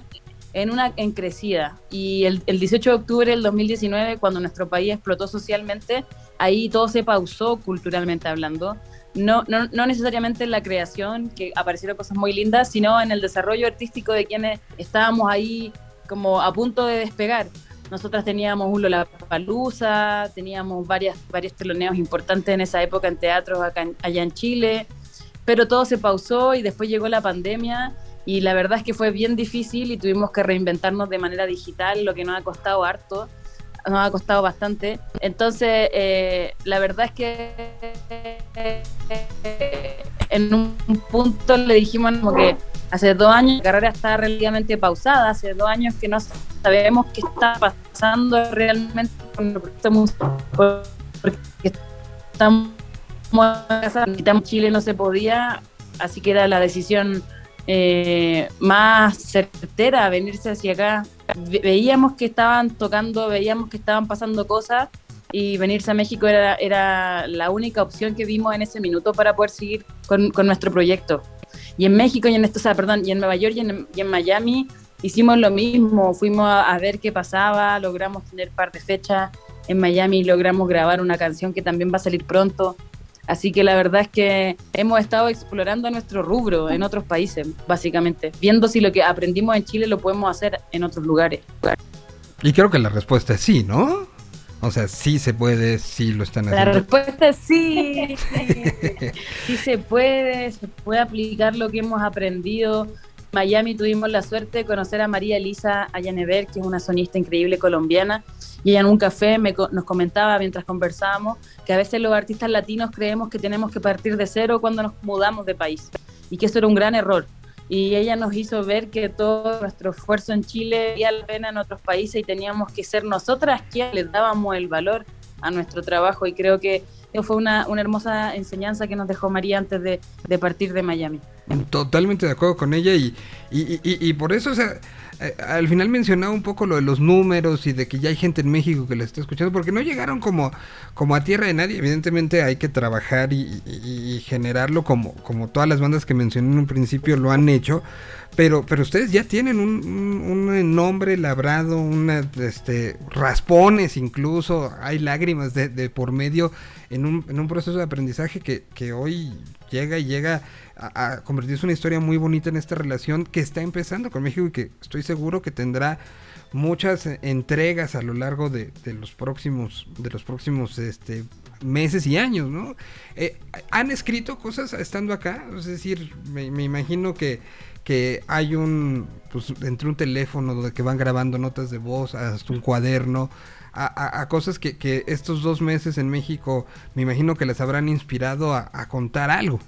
en una en crecida. Y el, el 18 de octubre del 2019 cuando nuestro país explotó socialmente ahí todo se pausó culturalmente hablando. No, no, no necesariamente en la creación que aparecieron cosas muy lindas sino en el desarrollo artístico de quienes estábamos ahí como a punto de despegar. Nosotras teníamos un Lollapalooza, teníamos varias, varios teloneos importantes en esa época en teatros acá allá en Chile, pero todo se pausó y después llegó la pandemia y la verdad es que fue bien difícil y tuvimos que reinventarnos de manera digital, lo que nos ha costado harto, nos ha costado bastante. Entonces, eh, la verdad es que eh, en un punto le dijimos como que hace dos años la carrera está relativamente pausada, hace dos años que no sabemos qué está pasando realmente con el proyecto musical, porque estamos quitamos Chile no se podía, así que era la decisión eh, más certera venirse hacia acá. Ve- Veíamos que estaban tocando, veíamos que estaban pasando cosas y venirse a México era, era la única opción que vimos en ese minuto para poder seguir con, con nuestro proyecto. Y en México y en esto, o perdón, y en Nueva York y en, Miami hicimos lo mismo, fuimos a, a ver qué pasaba, logramos tener par de fechas en Miami, logramos grabar una canción que también va a salir pronto. Así que la verdad es que hemos estado explorando nuestro rubro en otros países, básicamente, viendo si lo que aprendimos en Chile lo podemos hacer en otros lugares. Y creo que la respuesta es sí, ¿no? O sea, sí se puede, sí lo están La haciendo. respuesta es sí. Sí se puede, se puede aplicar lo que hemos aprendido. Miami tuvimos la suerte de conocer a María Elisa Ayanever, que es una sonista increíble colombiana, y ella en un café me nos comentaba mientras conversábamos que a veces los artistas latinos creemos que tenemos que partir de cero cuando nos mudamos de país, y que eso era un gran error. Y ella nos hizo ver que todo nuestro esfuerzo en Chile valía la pena en otros países y teníamos que ser nosotras quienes les dábamos el valor a nuestro trabajo y creo que fue una, una hermosa enseñanza que nos dejó María antes de, de partir de Miami. Totalmente de acuerdo con ella y, y, y- y por eso, o sea, al final mencionaba un poco lo de los números y de que ya hay gente en México que la está escuchando, porque no llegaron como, como a tierra de nadie. Evidentemente hay que trabajar y, generarlo como, como todas las bandas que mencioné en un principio lo han hecho. Pero, pero ustedes ya tienen un, nombre labrado, una, este, raspones incluso, hay lágrimas de, de por medio en un, proceso de aprendizaje que hoy llega y llega a, convertirse una historia muy bonita en esta relación que está empezando con México y que estoy seguro que tendrá muchas eh, entregas a lo largo de, los próximos de los próximos este meses y años, ¿no? Eh, ¿Han escrito cosas estando acá? Es decir, me, imagino que, que hay un, pues, entre un teléfono donde que van grabando notas de voz, hasta un cuaderno, a, cosas que, estos dos meses en México, me imagino que les habrán inspirado a contar algo.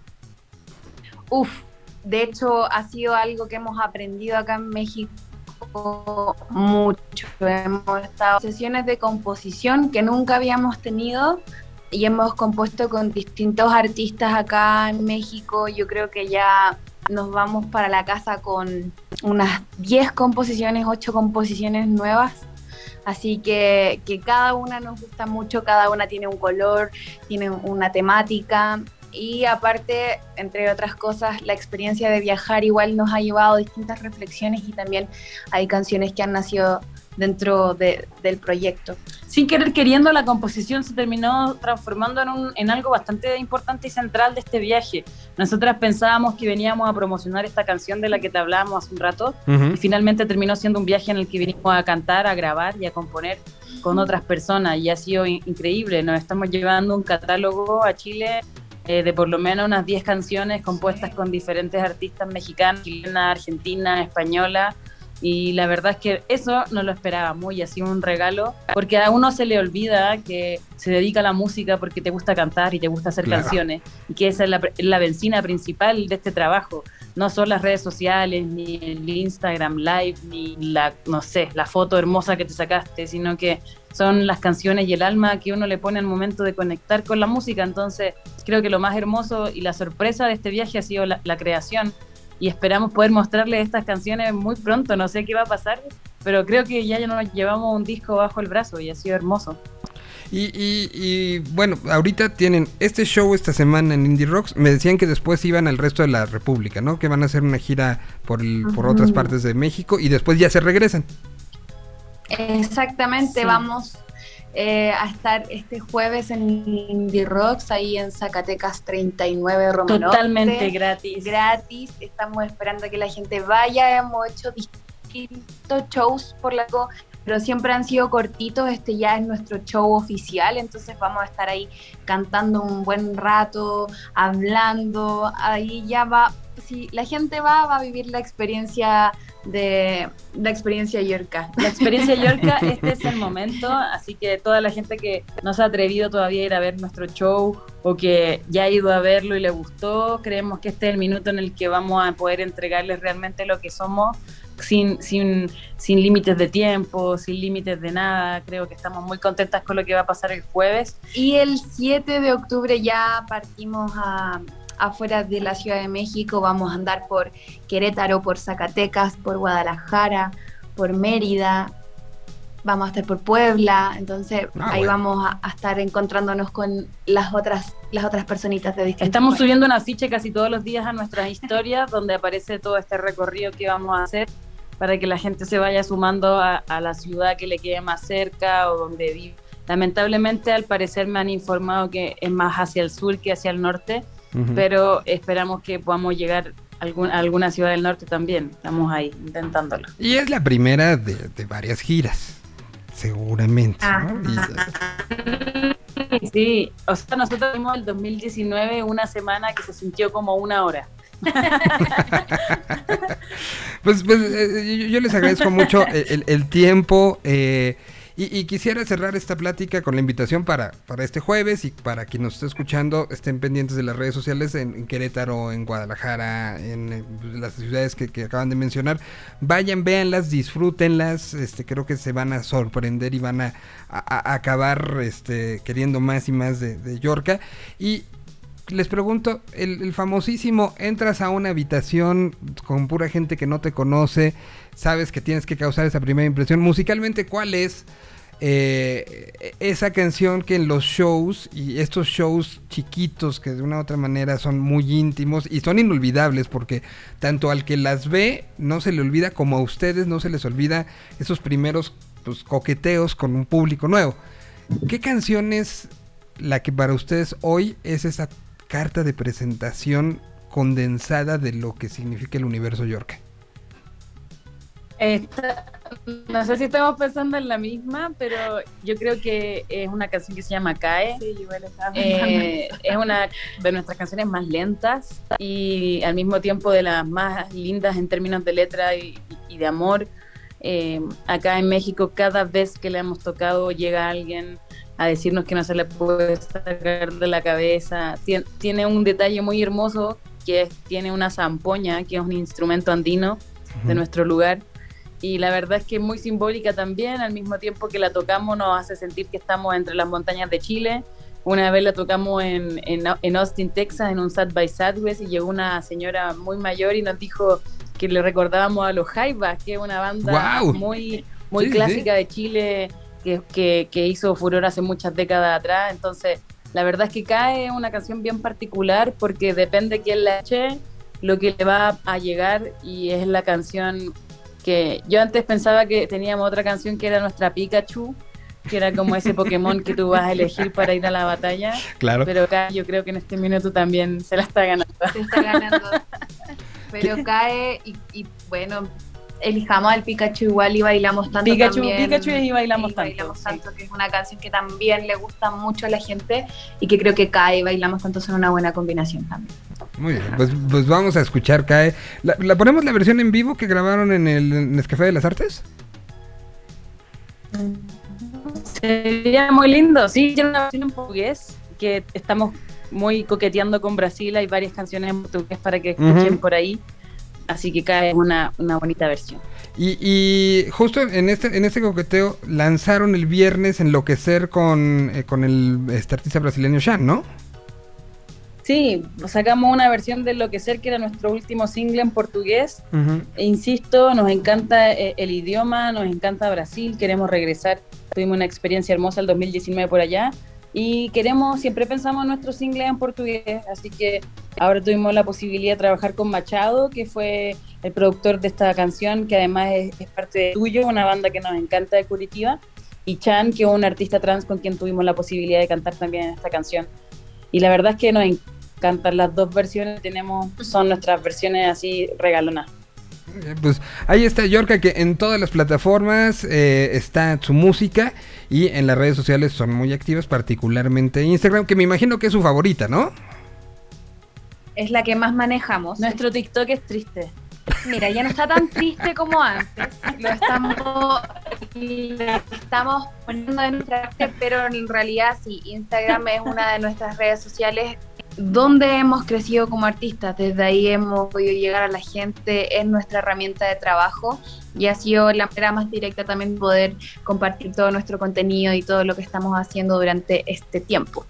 Uf, de hecho ha sido algo que hemos aprendido acá en México mucho. Hemos estado sesiones de composición que nunca habíamos tenido y hemos compuesto con distintos artistas acá en México. Yo creo que ya nos vamos para la casa con unas 10 composiciones, 8 composiciones nuevas. Así que, que cada una nos gusta mucho, cada una tiene un color, tiene una temática y aparte, entre otras cosas, la experiencia de viajar igual nos ha llevado a distintas reflexiones y también hay canciones que han nacido dentro de- del proyecto. Sin querer queriendo, la composición se terminó transformando en, un- en algo bastante importante y central de este viaje. Nosotras pensábamos que veníamos a promocionar esta canción de la que te hablábamos hace un rato y finalmente terminó siendo un viaje en el que vinimos a cantar, a grabar y a componer con otras personas y ha sido in- increíble. Nos estamos llevando un catálogo a Chile eh, de por lo menos unas 10 canciones compuestas con diferentes artistas mexicanos, chilena, argentina, española. Y la verdad es que eso no lo esperábamos y ha sido un regalo, porque a uno se le olvida que se dedica a la música porque te gusta cantar y te gusta hacer Claro. canciones, y que esa es la, la benzina principal de este trabajo. No son las redes sociales, ni el Instagram Live, ni la, no sé, la foto hermosa que te sacaste, sino que son las canciones y el alma que uno le pone al momento de conectar con la música. Entonces, creo que lo más hermoso y la sorpresa de este viaje ha sido la, la creación y esperamos poder mostrarles estas canciones muy pronto. No sé qué va a pasar, pero creo que ya nos llevamos un disco bajo el brazo y ha sido hermoso. Y, y- y, bueno, ahorita tienen este show esta semana en Indie Rocks. Me decían que después iban al resto de la República, ¿no? Que van a hacer una gira por, el- por otras partes de México y después ya se regresan. Exactamente, Sí. vamos eh, a estar este jueves en Indie Rocks, ahí en Zacatecas 39 Roma Totalmente Norte. gratis. Gratis, estamos esperando que la gente vaya, hemos hecho distintos shows por la pero siempre han sido cortitos, este ya es nuestro show oficial, entonces vamos a estar ahí cantando un buen rato, hablando, ahí ya va, si la gente va, va a vivir la experiencia de la experiencia Yorka. La experiencia Yorka, este es el momento, así que toda la gente que no se ha atrevido todavía a ir a ver nuestro show o que ya ha ido a verlo y le gustó, creemos que este es el minuto en el que vamos a poder entregarles realmente lo que somos sin, sin, sin límites de tiempo, sin límites de nada. Creo que estamos muy contentas con lo que va a pasar el jueves. Y el 7 de octubre ya partimos a, afuera de la Ciudad de México, vamos a andar por Querétaro, por Zacatecas, por Guadalajara, por Mérida, vamos a estar por Puebla, entonces Ah, ahí bueno. vamos a, a estar encontrándonos con las otras, las otras personitas de distintos Estamos puestos. subiendo un afiche casi todos los días a nuestras historias donde aparece todo este recorrido que vamos a hacer para que la gente se vaya sumando a, a la ciudad que le quede más cerca o donde vive. Lamentablemente, al parecer me han informado que es más hacia el sur que hacia el norte, Ujú. pero esperamos que podamos llegar a, algún- a alguna ciudad del norte también. Estamos ahí intentándolo. Y es la primera de, de varias giras, seguramente. ¿no? Y- Sí, o sea, nosotros vimos el 2019 una semana que se sintió como una hora. Pues, pues eh, yo, yo les agradezco mucho el, el- el tiempo eh, y, y quisiera cerrar esta plática con la invitación para, para este jueves y para quien nos esté escuchando estén pendientes de las redes sociales en, Querétaro, en Guadalajara, en eh, las ciudades que, acaban de mencionar. Vayan, véanlas, disfrútenlas, este, creo que se van a sorprender y van a, acabar este, queriendo más y más de, de. Y les pregunto, el, el famosísimo, entras a una habitación con pura gente que no te conoce, sabes que tienes que causar esa primera impresión. Musicalmente, ¿cuál es eh, esa canción que en los shows y estos shows chiquitos que de una u otra manera son muy íntimos y son inolvidables porque tanto al que las ve no se le olvida como a ustedes no se les olvida esos primeros pues, coqueteos con un público nuevo? ¿Qué canción es la que para ustedes hoy es esa carta de presentación condensada de lo que significa el universo York? Esta- no sé si estamos pensando en la misma, pero yo creo que es una canción que se llama Cae. Sí, igual. Eh, es una de nuestras canciones más lentas y al mismo tiempo de las más lindas en términos de letra y, y de amor. Eh, acá en México, cada vez que le hemos tocado, llega alguien a decirnos que no se le puede sacar de la cabeza. Tien- tiene un detalle muy hermoso que es, tiene una zampoña, que es un instrumento andino de nuestro lugar. Y la verdad es que es muy simbólica también, al mismo tiempo que la tocamos nos hace sentir que estamos entre las montañas de Chile. Una vez la tocamos en, en, en Austin, Texas, en un Sad by Southwest, y llegó una señora muy mayor y nos dijo que le recordábamos a los Jaivas, que es una banda ¡Guau! muy, muy Sí, clásica de Chile, que, que, que hizo furor hace muchas décadas atrás. Entonces, la verdad es que Cae una canción bien particular porque depende quién la eche, lo que le va a llegar y es la canción que yo antes pensaba que teníamos otra canción que era nuestra Pikachu, que era como ese Pokémon que tú vas a elegir para ir a la batalla, Claro. pero acá yo creo que en este minuto también se la está ganando. se está ganando. Pero cae y, y, bueno, elijamos al Pikachu igual y bailamos tanto Pikachu, también. Pikachu y bailamos Y tanto. bailamos sí. tanto, que es una canción que también le gusta mucho a la gente y que creo que cae y bailamos tanto son una buena combinación también. Muy bien, pues, pues vamos a escuchar Cae. ¿La, la ponemos la versión en vivo que grabaron en el Nescafé de las Artes? Sería muy lindo, sí, tiene una versión en portugués que estamos muy coqueteando con Brasil, hay varias canciones en portugués para que escuchen Ujú. por ahí, así que cae una, una bonita versión. Y, y justo en este, en este coqueteo lanzaron el viernes Enloquecer con, eh, con el este, artista brasileño Shan, ¿no? Sí, sacamos una versión de Lo que era nuestro último single en portugués. E insisto, nos encanta eh, el idioma, nos encanta Brasil, queremos regresar. Tuvimos una experiencia hermosa el 2019 por allá y queremos, siempre pensamos en nuestro single en portugués, así que ahora tuvimos la posibilidad de trabajar con Machado, que fue el productor de esta canción, que además es, es parte de Tuyo, una banda que nos encanta de Curitiba, y Chan, que es un artista trans con quien tuvimos la posibilidad de cantar también esta canción. Y la verdad es que nos encantan las dos versiones, tenemos, son nuestras versiones así regalonas. Eh, Pues ahí está Yorka, que en todas las plataformas eh, está su música y en las redes sociales son muy activas, particularmente Instagram, que me imagino que es su favorita, ¿no? Es la que más manejamos. Nuestro TikTok es triste. Mira, ya no está tan triste como antes. Lo estamos, lo estamos poniendo en nuestra arte, pero en realidad sí, Instagram es una de nuestras redes sociales dónde hemos crecido como artistas. Desde ahí hemos podido llegar a la gente, es nuestra herramienta de trabajo y ha sido la manera más directa también poder compartir todo nuestro contenido y todo lo que estamos haciendo durante este tiempo.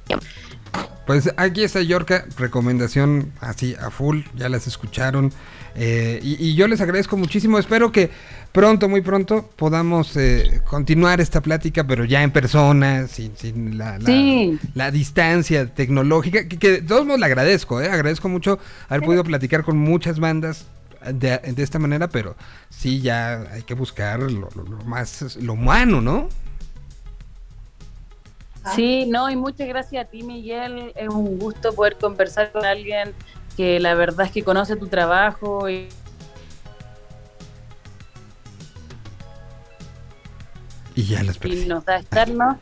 Pues aquí está Yorka, recomendación así a full, ya las escucharon. Eh, y, y yo les agradezco muchísimo, espero que pronto, muy pronto, podamos eh, continuar esta plática, pero ya en persona, sin, sin la, la- Sí. la distancia tecnológica, que, que de todos modos le agradezco, eh, agradezco mucho haber podido platicar con muchas bandas de, de esta manera, pero sí ya hay que buscar lo, lo- lo más, lo humano, ¿no? Sí, no, y muchas gracias a ti, Miguel. Es un gusto poder conversar con alguien que la verdad es que conoce tu trabajo y Y ya las y nos da externos.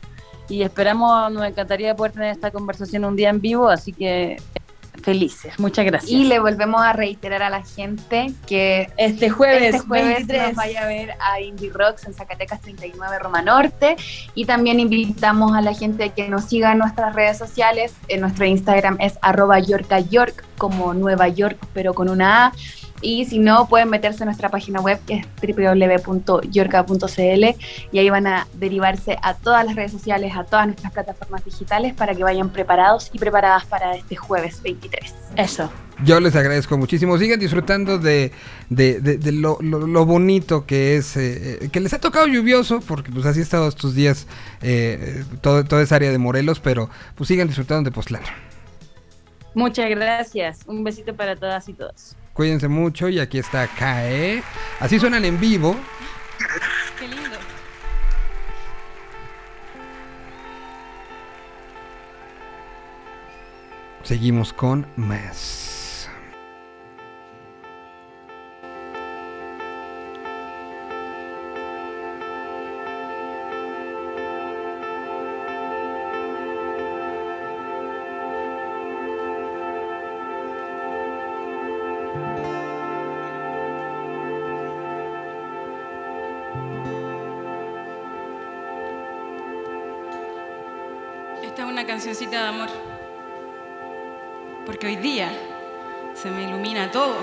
Y esperamos, nos encantaría poder tener esta conversación un día en vivo, así que felices. Muchas gracias. Y le volvemos a reiterar a la gente que este jueves, este jueves 23. nos vaya a ver a Indie Rocks en Zacatecas 39 Roma Norte y también invitamos a la gente que nos siga en nuestras redes sociales. En nuestro Instagram es arroba yorkayork como Nueva York pero con una A. Y si no, pueden meterse a nuestra página web que es www.yorka.cl y ahí van a derivarse a todas las redes sociales, a todas nuestras plataformas digitales para que vayan preparados y preparadas para este jueves 23. Eso. Yo les agradezco muchísimo. Sigan disfrutando de, de- de- de lo, lo- lo bonito que es, eh, eh, que les ha tocado lluvioso, porque pues así ha estado estos días eh, todo, toda esa área de Morelos, pero pues sigan disfrutando de Postlán. Muchas gracias. Un besito para todas y todos. Cuídense mucho y aquí está KE. Así suenan en vivo. Qué lindo. Seguimos con más. Hoy día se me ilumina. Todo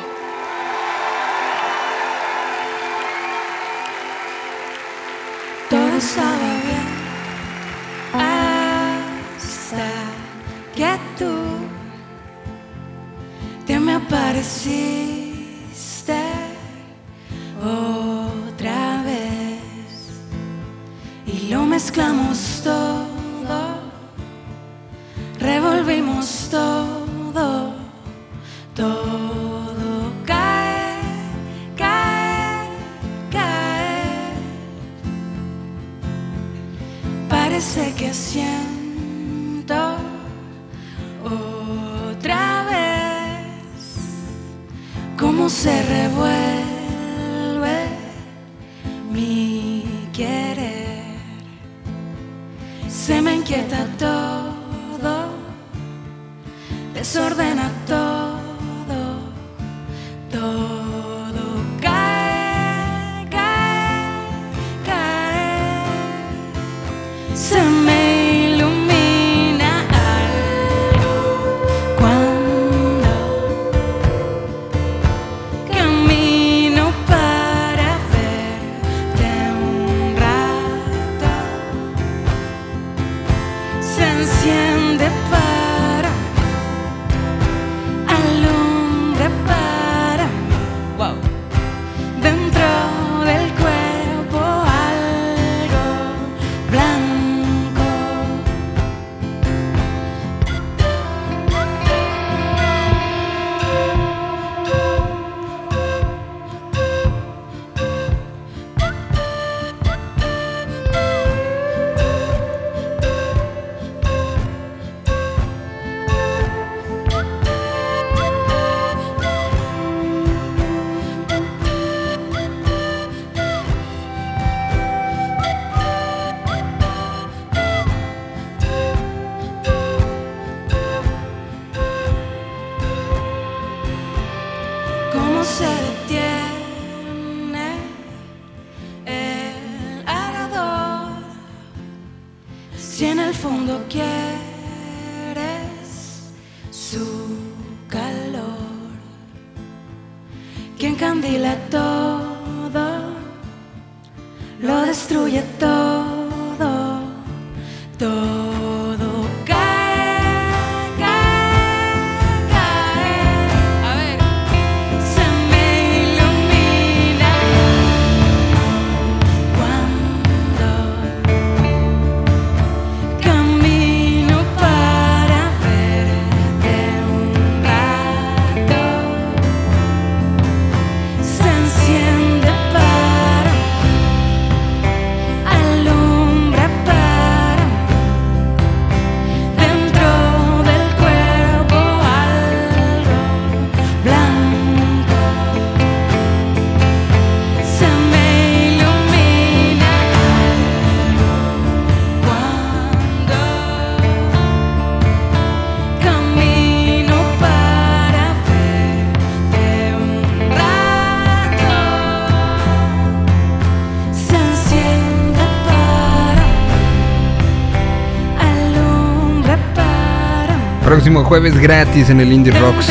Jueves gratis en el Indie Rocks.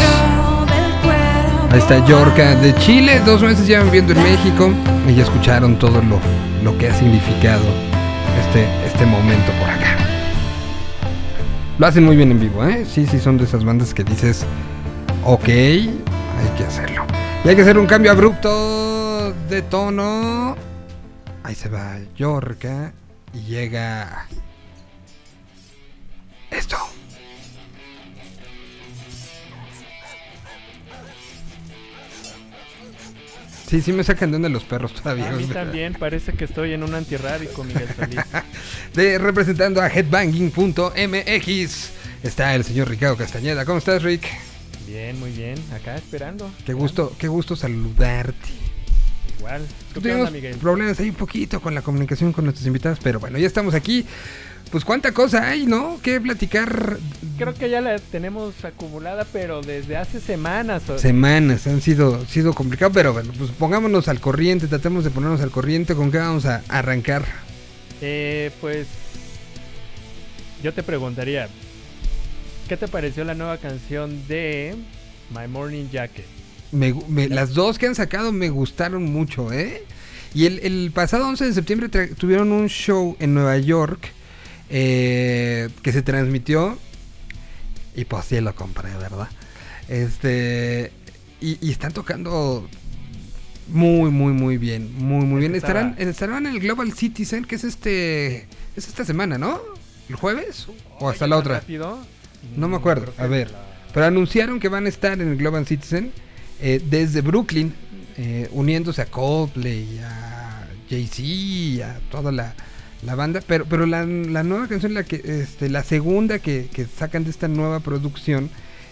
Ahí está Yorka de Chile, dos meses llevan viviendo en México y ya escucharon todo lo, lo que ha significado este, este momento por acá. Lo hacen muy bien en vivo, ¿eh? Sí, sí, son de esas bandas que dices, ok, hay que hacerlo. Y hay que hacer un cambio abrupto de tono. Ahí se va Yorka y llega Sí, sí me sacan de onda los perros todavía. A mí también parece que estoy en un antirrábico, Miguel Solís. De representando a headbanging.mx está el señor Ricardo Castañeda. ¿Cómo estás, Rick? Bien, muy bien. Acá esperando. Qué gusto, qué gusto saludarte. Igual. ¿Tú qué Tuvimos onda, Miguel? problemas ahí un poquito con la comunicación con nuestros invitados, pero bueno, ya estamos aquí. Pues cuánta cosa hay, ¿no? Que platicar Creo que ya la tenemos acumulada, pero desde hace semanas. o- semanas. Han sido, sido complicado, pero bueno, pues pongámonos al corriente, tratemos de ponernos al corriente con qué vamos a arrancar. Eh, pues yo te preguntaría, ¿qué te pareció la nueva canción de My Morning Jacket? Me me- las dos que han sacado me gustaron mucho, ¿eh? Y el, el pasado 11 de septiembre tuvieron un show en Nueva York eh, que se transmitió. Y pues sí lo compré, ¿verdad? Este. Y, y están tocando muy, muy, muy bien. Muy, muy bien. Estarán, estarán en el Global Citizen, que es este. Es esta semana, ¿no? ¿El jueves? ¿O hasta la ¿Tan otra? No me Mm, acuerdo. A ver. Pero anunciaron que van a estar en el Global Citizen eh, desde Brooklyn, eh, uniéndose a Coldplay, a Jay-Z, a toda la, la banda. Pero, pero la, la nueva canción, la, que, este, la segunda que, que sacan de esta nueva producción,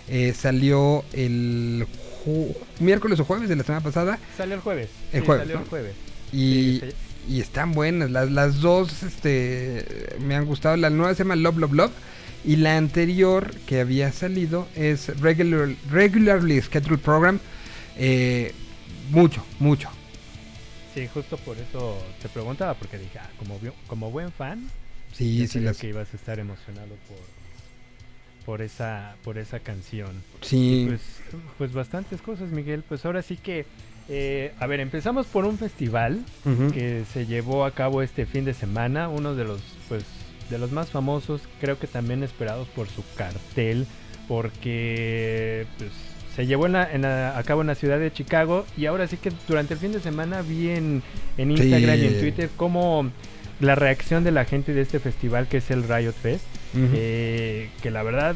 eh, salió el miércoles o jueves de la semana pasada. Salió el jueves. El sí, jueves, Salió ¿no? el jueves. Y, Sí, sí. y están buenas. Las, las dos este, me han gustado. La nueva se llama Love, Love, Love. Y la anterior que había salido es Regular, Regularly Scheduled Program. Eh, mucho, mucho. Sí, justo por eso te preguntaba, porque dije, ah, como, como buen fan, Sí, sí, las- que ibas a estar emocionado por, por, esa, por esa canción. Sí. Pues, pues bastantes cosas, Miguel. Pues ahora sí que, eh, a ver, empezamos por un festival que se llevó a cabo este fin de semana, uno de los, pues, de los más famosos, creo que también esperados por su cartel, porque pues, se llevó en la- en la- a cabo en la ciudad de Chicago y ahora sí que durante el fin de semana vi en, en Sí. Instagram y en Twitter cómo la reacción de la gente de este festival que es el Riot Fest, eh, que la verdad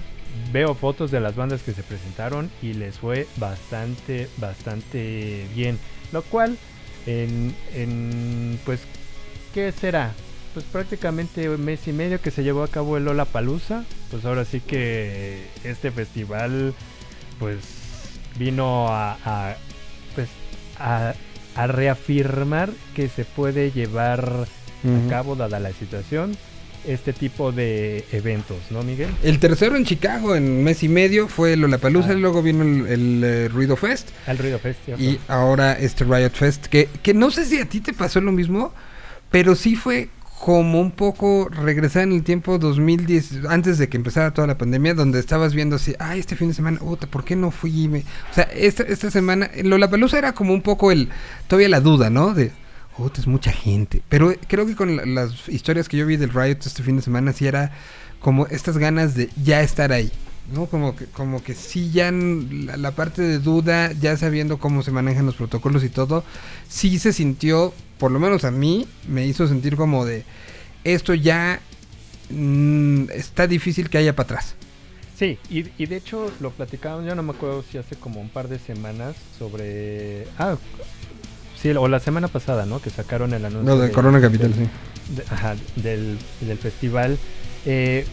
veo fotos de las bandas que se presentaron y les fue bastante, bastante bien. Lo cual, en, en pues, ¿qué será? Pues prácticamente un mes y medio que se llevó a cabo el Lola Palusa. Pues ahora sí que este festival, pues, vino a, a, pues, a, a reafirmar que se puede llevar a cabo, dada la situación, este tipo de eventos, ¿no, Miguel? El tercero en Chicago en mes y medio fue Lollapalooza, Ah. luego vino el, el, eh, Ruido Fest Al Ruido Fest, ¿cierto? y ahora este Riot Fest, que, que no sé si a ti te pasó lo mismo, pero sí fue como un poco regresar en el tiempo 2010, antes de que empezara toda la pandemia, donde estabas viendo así, ay, este fin de semana, puta, ¿por qué no fui? Me-?" O sea, esta, esta semana, Lollapalooza era como un poco el, todavía la duda, ¿no? De, puta, es mucha gente. Pero creo que con la- las historias que yo vi del Riot este fin de semana, sí era como estas ganas de ya estar ahí. ¿No? Como que, como que sí ya la, la parte de duda, ya sabiendo cómo se manejan los protocolos y todo, sí se sintió, por lo menos a mí, me hizo sentir como de esto ya mm, está difícil que haya para atrás. Sí, y, y de hecho lo platicábamos, yo no me acuerdo si hace como un par de semanas sobre... Ah, sí, o la semana pasada, ¿no? Que sacaron el anuncio. Lo de Corona Capital, sí. de- ajá, del, del festival. Eh,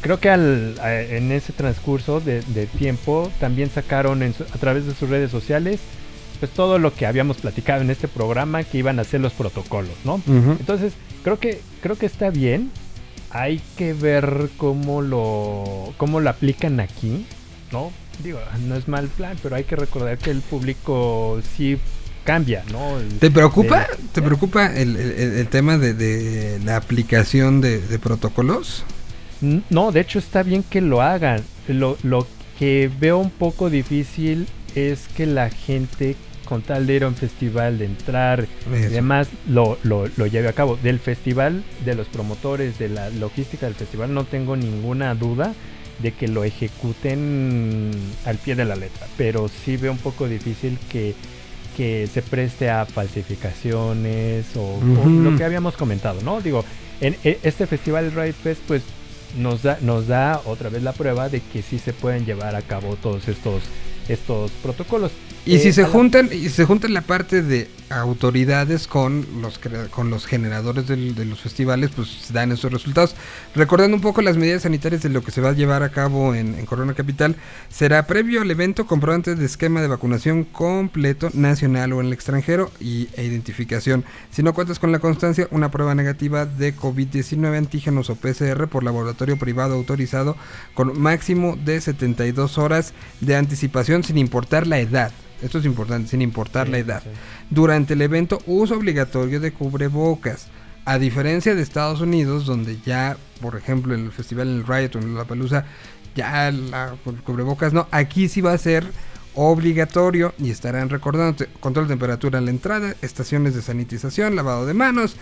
creo que al, a- en ese transcurso de, de tiempo también sacaron en su- a través de sus redes sociales pues todo lo que habíamos platicado en este programa que iban a ser los protocolos, ¿no? Entonces, creo que creo que está bien. Hay que ver cómo lo cómo lo aplican aquí, ¿no? Digo, no es mal plan, pero hay que recordar que el público sí cambia, ¿no? El- ¿Te preocupa? de- ¿Te preocupa el, el- el- el tema de, de la aplicación de, de protocolos? No, de hecho está bien que lo hagan. Lo, lo que veo un poco difícil es que la gente con tal de ir a un festival, de entrar y demás, lo, lo, lo lleve a cabo. Del festival, de los promotores, de la logística del festival, no tengo ninguna duda de que lo ejecuten al pie de la letra. Pero sí veo un poco difícil que, que se preste a falsificaciones o, lo que habíamos comentado, ¿no? Digo, en e- este festival Riot Fest, pues nos da, nos da otra vez la prueba de que sí se pueden llevar a cabo todos estos, estos protocolos. Y Eh, si se a la- juntan, y se juntan la parte de autoridades con los con los generadores de los festivales, pues dan esos resultados. Recordando un poco las medidas sanitarias de lo que se va a llevar a cabo en, Corona Capital, será previo al evento comprobante de esquema de vacunación completo, nacional o en el extranjero, y, e identificación. Si no cuentas con la constancia, una prueba negativa de COVID-19 antígenos o PCR por laboratorio privado autorizado con máximo de 72 horas de anticipación sin importar la edad. Esto es importante, sin importar la edad. Durante el evento, uso obligatorio de cubrebocas. A diferencia de Estados Unidos, donde ya, por ejemplo, en el festival en el Riot o en la Palusa, ya la cu- cubrebocas no. Aquí sí va a ser obligatorio y estarán recordando control de temperatura en la entrada, estaciones de sanitización, lavado de manos,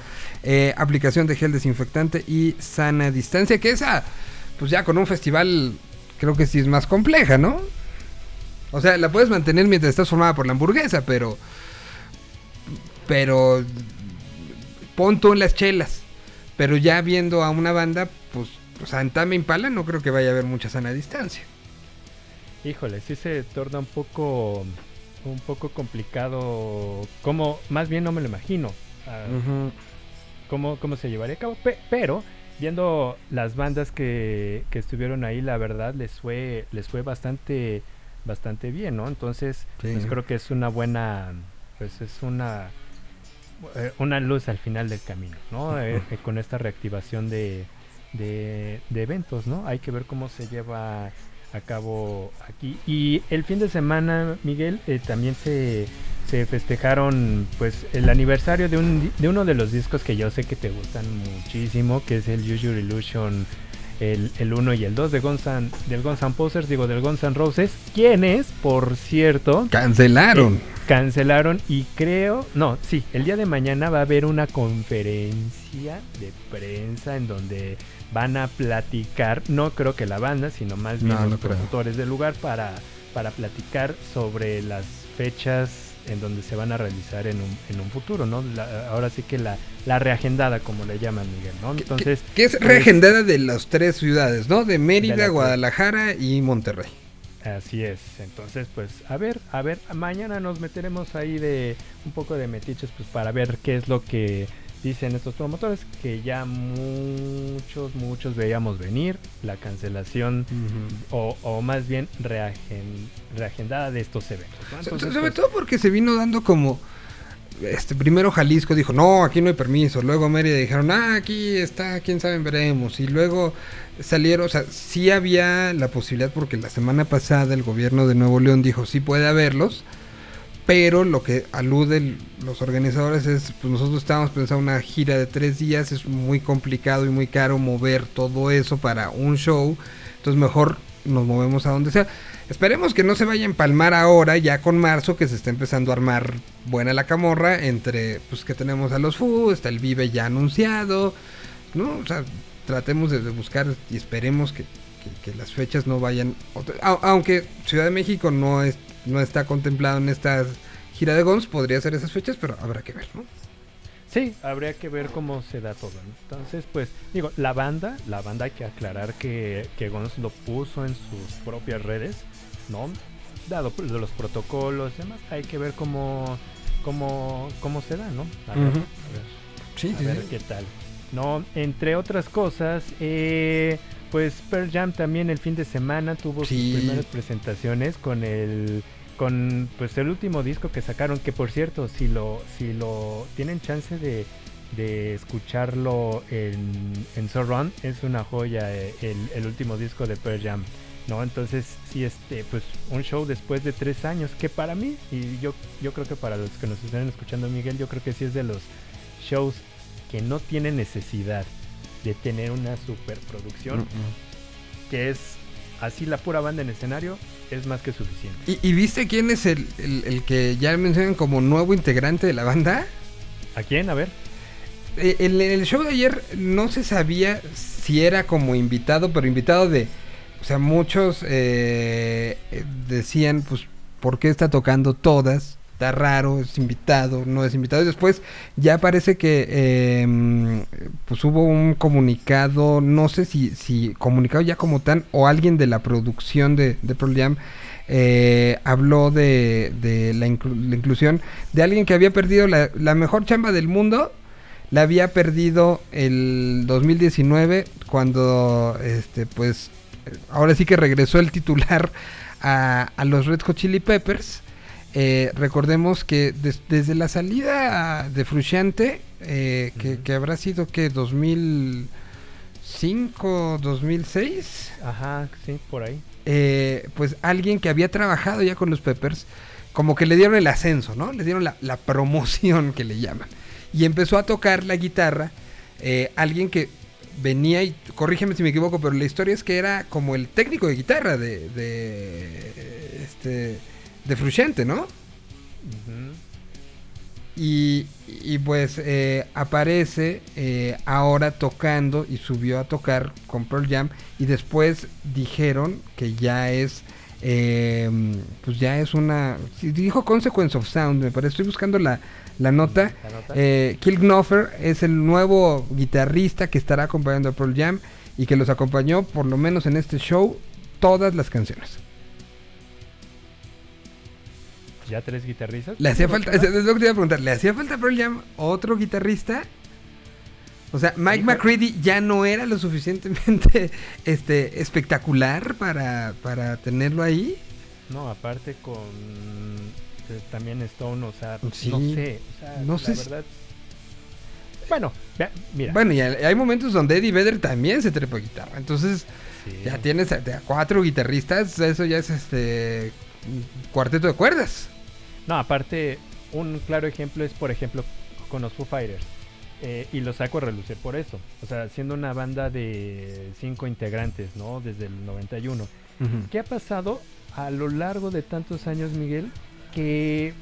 eh, aplicación de gel desinfectante y sana distancia, que esa, pues ya con un festival creo que sí es más compleja, ¿no? O sea, la puedes mantener mientras estás formada por la hamburguesa, pero. Pero. Pon tú en las chelas. Pero ya viendo a una banda, pues. O sea, en Tame Impala no creo que vaya a haber mucha sana distancia. Híjole, sí se torna un poco un poco complicado. Como, más bien no me lo imagino. ah, cómo, cómo se llevaría a cabo. Pe- pero, viendo las bandas que, que estuvieron ahí, la verdad les fue, les fue bastante, bastante bien, ¿no? Entonces, Sí. pues creo que es una buena, pues es una eh, una luz al final del camino, ¿no? Eh, eh, con esta reactivación de, de, de eventos, ¿no? Hay que ver cómo se lleva a cabo aquí. Y el fin de semana, Miguel, eh, también se, se festejaron pues el aniversario de, un, de uno de los discos que yo sé que te gustan muchísimo, que es el Your Illusion, el, el 1 y el 2 de Guns N- del Guns N' Posers, digo, del Guns N' Roses, quienes, por cierto... Cancelaron. eh, cancelaron y creo, no, sí, el día de mañana va a haber una conferencia de prensa en donde van a platicar, no creo que la banda, sino más bien No, los no creo. promotores del lugar para, para platicar sobre las fechas en donde se van a realizar en un, en un futuro, ¿no? La- ahora sí que la, la reagendada, como le llaman Miguel, ¿no? Entonces, Que es reagendada de las tres ciudades, ¿no? De Mérida, De. Guadalajara y Monterrey. Así es, entonces pues a ver, a ver, mañana nos meteremos ahí de un poco de metiches pues para ver qué es lo que dicen estos promotores que ya muchos, muchos veíamos venir la cancelación o, o más bien reagen- reagendada de estos eventos. ¿no? So- Entonces, sobre pues, todo porque se vino dando como este primero Jalisco dijo no aquí no hay permiso luego Mérida dijeron ah aquí está quién sabe veremos y luego salieron o sea sí había la posibilidad porque la semana pasada el gobierno de Nuevo León dijo sí puede haberlos Pero lo que aluden los organizadores es, pues nosotros estábamos pensando una gira de tres días, es muy complicado y muy caro mover todo eso para un show, entonces mejor nos movemos a donde sea. Esperemos que no se vaya a empalmar ahora, ya con marzo, que se está empezando a armar buena la camorra, entre, pues que tenemos a los FU, está el Vive ya anunciado, ¿no? O sea, tratemos de, buscar y esperemos que, que- que las fechas no vayan... aunque Ciudad de México no, es, no está contemplado en esta gira de Gons, podría ser esas fechas, pero habrá que ver, ¿no? Sí, habría que ver cómo se da todo. ¿no? Entonces, pues, digo, la banda, la banda hay que aclarar que, que Guns lo puso en sus propias redes, ¿no? Dado pues, los protocolos y demás, hay que ver cómo, cómo, cómo se da, ¿no? A ver, a ver, Sí, a sí, ver sí. qué tal. No, entre otras cosas, eh, pues Pearl Jam también el fin de semana tuvo Sí. sus primeras presentaciones con el con pues el último disco que sacaron, que por cierto, si lo si lo tienen chance de, de escucharlo en, en Surround, es una joya eh, el, el último disco de Pearl Jam. ¿no? Entonces, sí, este, pues un show después de tres años, que para mí, y yo, yo creo que para los que nos estén escuchando, Miguel, yo creo que sí es de los shows que no tienen necesidad de tener una superproducción, Mm, que es así la pura banda en escenario, es más que suficiente. ¿Y, y viste quién es el, el- el que ya mencionan como nuevo integrante de la banda? ¿A quién? A ver. Eh, En el show de ayer no se sabía si era como invitado, pero invitado de... O sea, muchos eh, eh, decían, pues, ¿por qué está tocando todas? Está raro, es invitado, no es invitado. Después ya parece que eh, pues hubo un comunicado, no sé si, si comunicado ya como tan, o alguien de la producción de, de Pearl eh, habló de, de la, inclu- la inclusión de alguien que había perdido la, la mejor chamba del mundo la había perdido el 2019 cuando este pues ahora sí que regresó el titular a, a los Red Hot Chili Peppers Eh, recordemos que des- desde la salida de Frusciante eh, que, que habrá sido que 2005 2006 Ajá, sí, por ahí. eh, pues alguien que había trabajado ya con los Peppers, como que le dieron el ascenso, ¿no? Le dieron la, la promoción que le llaman. Y empezó a tocar la guitarra, alguien que venía y, corrígeme si me equivoco, pero la historia es que era como el técnico de guitarra de, de este, de Frusciante, ¿no? Y, y pues eh, aparece eh, ahora tocando y subió a tocar con Pearl Jam y después dijeron que ya es eh, pues ya es una dijo Consequence of Sound me parece estoy buscando la, la nota, La nota. Eh, es el nuevo guitarrista que estará acompañando a Pearl Jam y que los acompañó por lo menos en este show todas las canciones Ya tres guitarristas. Le hacía falta, ¿qué es lo que te iba a preguntar, ¿le hacía falta a Pearl Jam otro guitarrista? O sea, Mike Híjole. McCready ya no era lo suficientemente este espectacular para, para tenerlo ahí. No, aparte con eh, también Stone, o sea, Sí. no sé, o sea, No la sé verdad. Bueno, vea, mira. Bueno, y hay momentos donde Eddie Vedder también se trepa guitarra. Entonces, Sí. ya tienes a, a cuatro guitarristas, eso ya es este cuarteto de cuerdas. No, aparte, un claro ejemplo es, por ejemplo, con los Foo Fighters. Eh, y lo saco a relucir por eso. O sea, siendo una banda de cinco integrantes, ¿no? Desde el 91. ¿Qué ha pasado a lo largo de tantos años, Miguel? Que,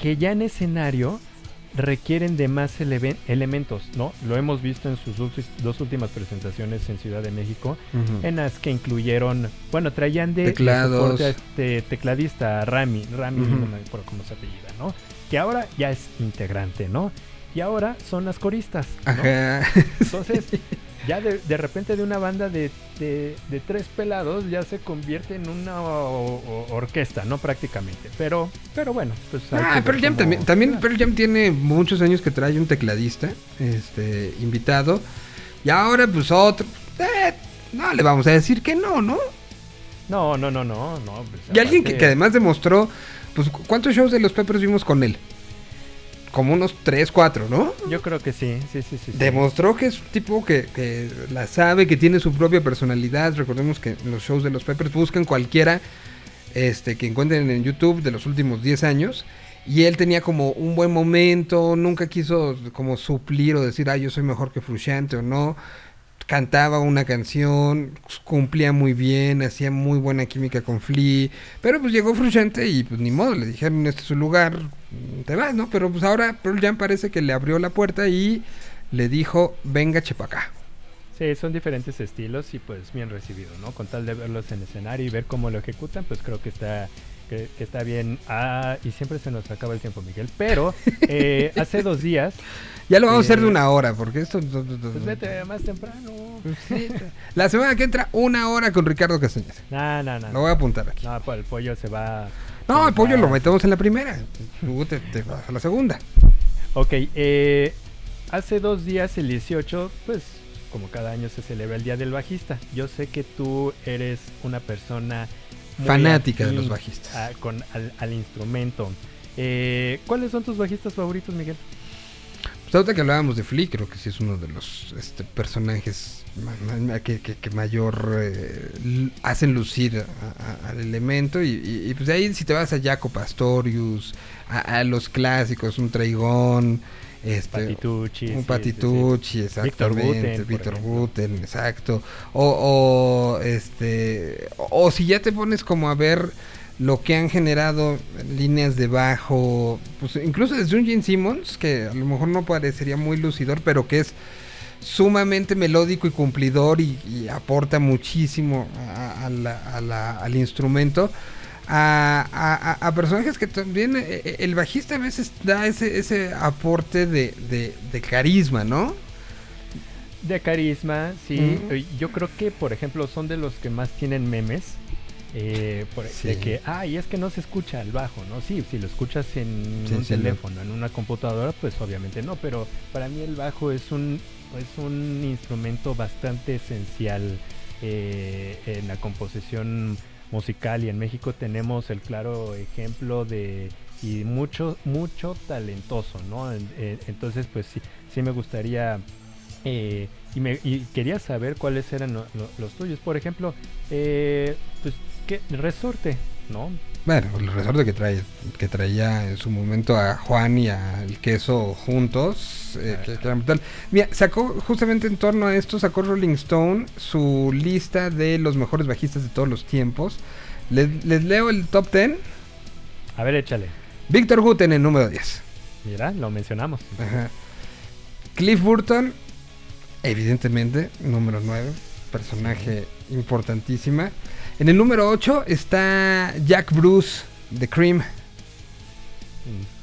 que ya en escenario requieren de más eleven- elementos, ¿no? Lo hemos visto en sus dos últimas presentaciones en Ciudad de México, Ujú. en las que incluyeron, bueno, traían de, Teclados. a este tecladista Rami, Rami, Ujú. no me acuerdo cómo se apellida, ¿no? Que ahora ya es integrante, ¿no? Y ahora son las coristas. ¿no? Ajá. Entonces, ya de, de repente de una banda de, de- de tres pelados ya se convierte en una o- o- orquesta, ¿no? Prácticamente. Pero, pero bueno, pues. Ah, Pearl Jam también, también. Pearl Jam tiene muchos años que trae un tecladista, este, invitado, y ahora pues otro, eh, no le vamos a decir que no, ¿no? No, no, no, no, no. pues, Y alguien que, que además demostró, pues, ¿cu- ¿cuántos shows de los Peppers vimos con él? Como unos 3, 4, ¿no? Yo creo que sí, sí, sí, sí. sí. Demostró que es un tipo que, que la sabe, que tiene su propia personalidad. Recordemos que en los shows de los Peppers buscan cualquiera este, que encuentren en YouTube de los últimos 10 años. Y él tenía como un buen momento, nunca quiso como suplir o decir, ah, yo soy mejor que Frusciante o no. Cantaba una canción, cumplía muy bien, hacía muy buena química con Flea. Pero pues llegó Frusciante y pues ni modo, le dijeron, este es su lugar, te vas, ¿no? Pero pues ahora Pearl Jam parece que le abrió la puerta y le dijo, venga, chepacá. Sí, son diferentes estilos y pues bien recibido, ¿no? Con tal de verlos en escenario y ver cómo lo ejecutan, pues creo que está que, que está bien. Ah, y siempre se nos acaba el tiempo, Miguel. Pero eh, hace dos días. Ya lo vamos a hacer de una hora, porque esto... Pues vete más temprano. La semana que entra, una hora con Ricardo Castañeda. No, no, no. Lo voy a apuntar aquí. No, pues el pollo se va. No, el pollo lo metemos en la primera. Tú te, te vas a la segunda. Ok, eh, hace dos días, el 18, pues como cada año se celebra el Día del Bajista. Yo sé que tú eres una persona Fanática de los bajistas. a- con, al, al instrumento. Eh, ¿Cuáles son tus bajistas favoritos, Miguel? Pues ahorita que hablábamos de Flea, creo que sí es uno de los este, personajes que, que- que mayor eh, hacen lucir a- a- al elemento. Y, y- y, pues de ahí si te vas a Jaco Pastorius, a, a los clásicos, un Traigón, este, Patitucci, un sí, Patitucci, sí. Exactamente, Víctor. Guten, exacto. O, o, este, o si ya te pones como a ver lo que han generado líneas de bajo, pues incluso desde un Gene Simmons, que a lo mejor no parecería muy lucidor, pero que es sumamente melódico y cumplidor y, y aporta muchísimo a- a la- a la- al instrumento. A, a- personajes que también eh, eh, el bajista a veces da ese, ese aporte de, de- de carisma, ¿no? De carisma, sí. Yo creo que, por ejemplo, son de los que más tienen memes. Eh, por- Sí. De que, ay, es que no se escucha el bajo, ¿no? Sí, si lo escuchas en Sí, un sí, teléfono, en una computadora, pues obviamente no. Pero para mí el bajo es un, es un instrumento bastante esencial eh, en la composición musical. Y en México tenemos el claro ejemplo de y mucho, mucho talentoso, ¿no? En- en- Entonces, pues sí, sí me gustaría eh, y, me, y quería saber cuáles eran lo- lo- los tuyos. Por ejemplo, eh, pues, ¿qué? Resorte, ¿no? Bueno, el resorte que trae, que traía en su momento a Juan y al queso juntos, eh, que, que era brutal. Mira, sacó justamente en torno a esto, sacó Rolling Stone su lista de los mejores bajistas de todos los tiempos. Les, les leo el top 10. A ver, échale. Víctor Guten en número 10. Mira, lo mencionamos. Ajá. Cliff Burton, evidentemente, número 9, personaje importantísima. En el número 8 está Jack Bruce de Cream.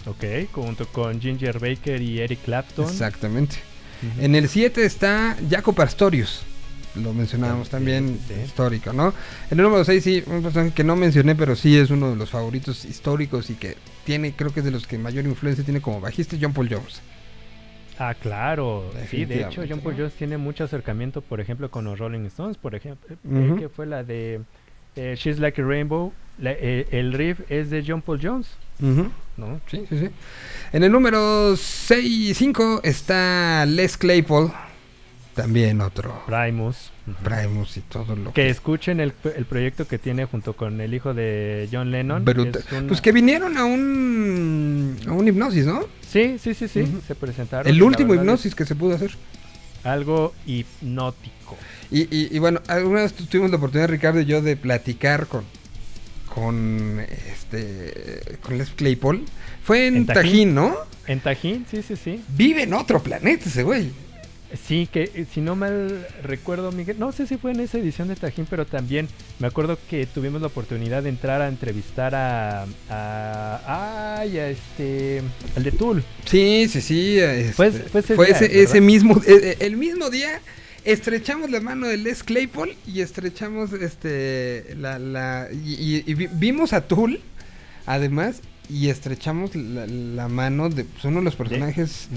Ok, junto con Ginger Baker y Eric Clapton. Exactamente. En el 7 está Jaco Pastorius. Lo mencionábamos Sí, también, sí, histórico, ¿no? En el número 6 sí, un personaje que no mencioné, pero sí es uno de los favoritos históricos y que tiene, creo que es de los que mayor influencia tiene como bajista, John Paul Jones. Ah, claro. Sí, de hecho. John Paul Jones tiene mucho acercamiento, por ejemplo, con los Rolling Stones, por ejemplo, Ujú. que fue la de eh, She's Like a Rainbow. La- eh, el riff es de John Paul Jones, ¿no? Sí, sí, sí. En el número 6 y 5 está Les Claypool. También otro. Primus. Primus y todo lo Que escuchen el, el proyecto que tiene junto con el hijo de John Lennon. Una- Pues que vinieron a un, a un hipnosis, ¿no? Sí, sí, sí, sí. Se presentaron. El último hipnosis que se pudo hacer. Algo hipnótico. Y, y- y bueno, alguna vez tu- tuvimos la oportunidad, Ricardo y yo, de platicar con con este con Les Claypool. Fue en, En Tajín, Tajín. ¿no? En Tajín, sí, sí, sí. Vive en otro planeta ese güey. Sí, que eh, si no mal recuerdo, Miguel, no sé si fue en esa edición de Tajín, pero también me acuerdo que tuvimos la oportunidad de entrar a entrevistar a. a ay, a este. al de Tool. Sí, sí, sí. este, Fue ese- fue ese fue día, ese, ¿verdad? ese mismo, eh, eh, el mismo día. Estrechamos la mano de Les Claypool y estrechamos este la, la y, y- y vi- vimos a Tool además y estrechamos la, la mano de pues, uno de los personajes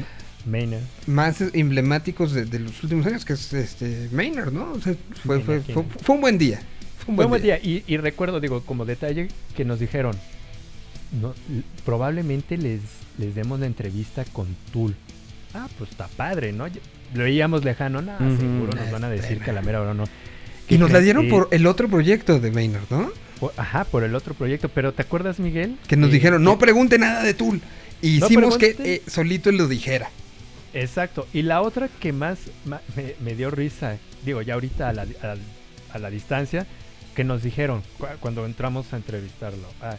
Maynard. más emblemáticos de, de los últimos años, que es este Maynard, ¿no? O sea, fue, fue, Maynard, fue, un buen día. Fue un buen, día. día. Y, y recuerdo, digo, como detalle, que nos dijeron, no, probablemente les, les demos la entrevista con Tool. Ah, pues está padre, ¿no? Lo veíamos lejano, no, Ujú. seguro nos van a decir Este, que a la mera hora no. Y nos la dieron por el otro proyecto de Maynard, ¿no? por- ajá, por el otro proyecto. Pero ¿te acuerdas, Miguel? Que nos Eh, dijeron, no pregunte nada de Tool. Y No hicimos que eh, solito él lo dijera. Exacto. Y la otra que más ma- me, me dio risa, digo, ya ahorita a la, a, a la distancia, que nos dijeron cu- cuando entramos a entrevistarlo. Ah,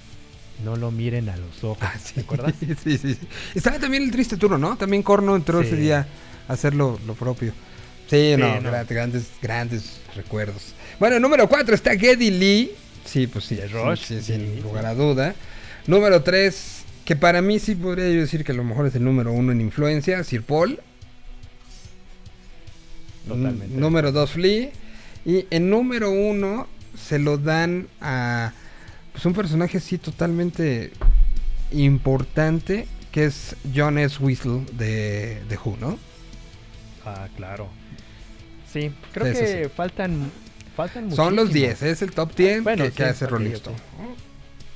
no lo miren a los ojos. ¿Te acuerdas? sí, sí, sí. Estaba también el triste turno, ¿no? También Corno entró Sí. ese día a hacer lo, lo propio. Sí, Sí, no, no. gra- grandes, grandes recuerdos. Bueno, número 4 está Geddy Lee. Sí, pues sí, sí, Rush, sí, sí, sin sí. lugar a duda. Número 3, que para mí sí podría yo decir que a lo mejor es el número uno en influencia, Sir Paul. Totalmente. Número 2, Flea. Y en número 1 se lo dan a pues, un personaje así totalmente importante, que es John S. Whistle de, de Who, ¿no? Ah, claro. Sí, creo que faltan, faltan Son los muchísimos. 10, es el top 10 Bueno, que, que sí, hace Rolling.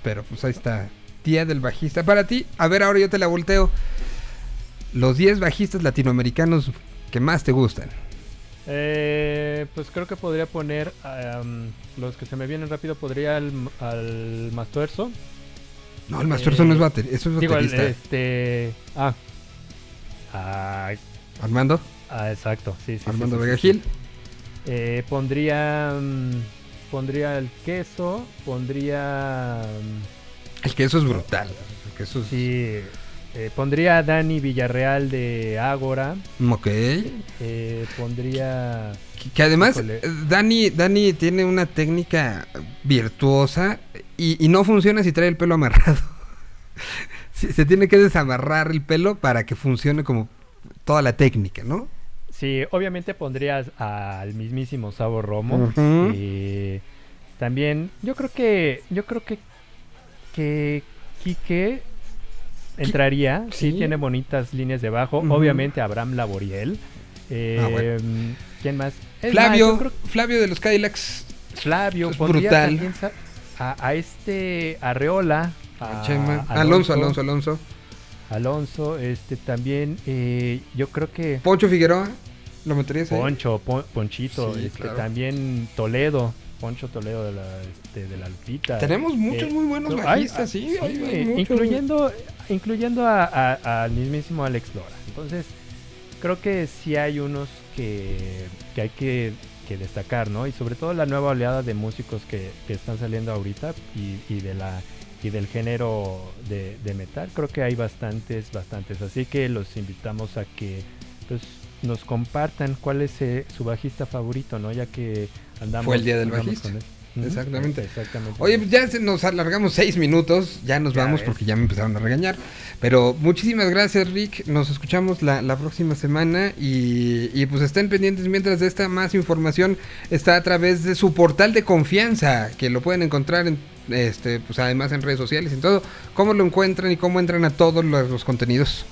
Pero pues ahí está, Día del Bajista. Para ti, a ver, ahora yo te la volteo. Los 10 bajistas latinoamericanos que más te gustan. Eh, pues creo que podría poner am, los que se me vienen rápido. Podría al, al Mastuerzo. No, el Mastuerzo no es bater- eso es digo, el- baterista. este. Ah. Ah, Armando. ah, exacto. Sí, sí, Armando sí, Vega Gil. Eh, pondría. pondría el queso. Pondría. El queso es brutal. El queso es... Sí. Eh, pondría a Dani Villarreal de Ágora. Ok. Eh, pondría. Que, que además, Híjole. eh, Dani, Dani tiene una técnica virtuosa y, y no funciona si trae el pelo amarrado. Se tiene que desamarrar el pelo para que funcione como toda la técnica, ¿no? Sí, obviamente pondrías al mismísimo Sabo Romo. Eh, también, yo creo que, yo creo que, que Quique entraría. Sí, sí. tiene bonitas líneas de bajo. Ujú. Obviamente Abraham Laboriel. Eh, Ah, bueno. ¿Quién más? Es Flavio, más, yo creo Flavio de los Cadillacs. Flavio, es brutal. también a, a este Arreola. A, Chema. Alonso, Alonso, Alonso. Alonso, este también, eh, yo creo que Poncho Figueroa. ¿Lo meterías ahí? Poncho, Pon- Ponchito, Sí, este, claro. también Toledo, Poncho Toledo de la, este, de la Lupita. Tenemos muchos muy buenos no, bajistas, sí, hay- hay muchos. incluyendo, incluyendo a- a- al mismísimo Alex Lora. Entonces, creo que sí hay unos que, que hay que, que destacar, ¿no? Y sobre todo la nueva oleada de músicos que, que están saliendo ahorita y, y de la y del género de, de metal, creo que hay bastantes, bastantes. Así que los invitamos a que pues, nos compartan cuál es eh, su bajista favorito, ¿no? Ya que andamos. Fue el día del bajista. Exactamente. Exactamente. Oye, pues ya se nos alargamos seis minutos, ya nos Ya vamos ves. porque ya me empezaron a regañar. Pero muchísimas gracias, Rick. Nos escuchamos la, la próxima semana y, y pues estén pendientes mientras de esta más información está a través de su portal de confianza, que lo pueden encontrar en este, pues además en redes sociales y en todo. ¿Cómo lo encuentran y cómo entran a todos los, los contenidos?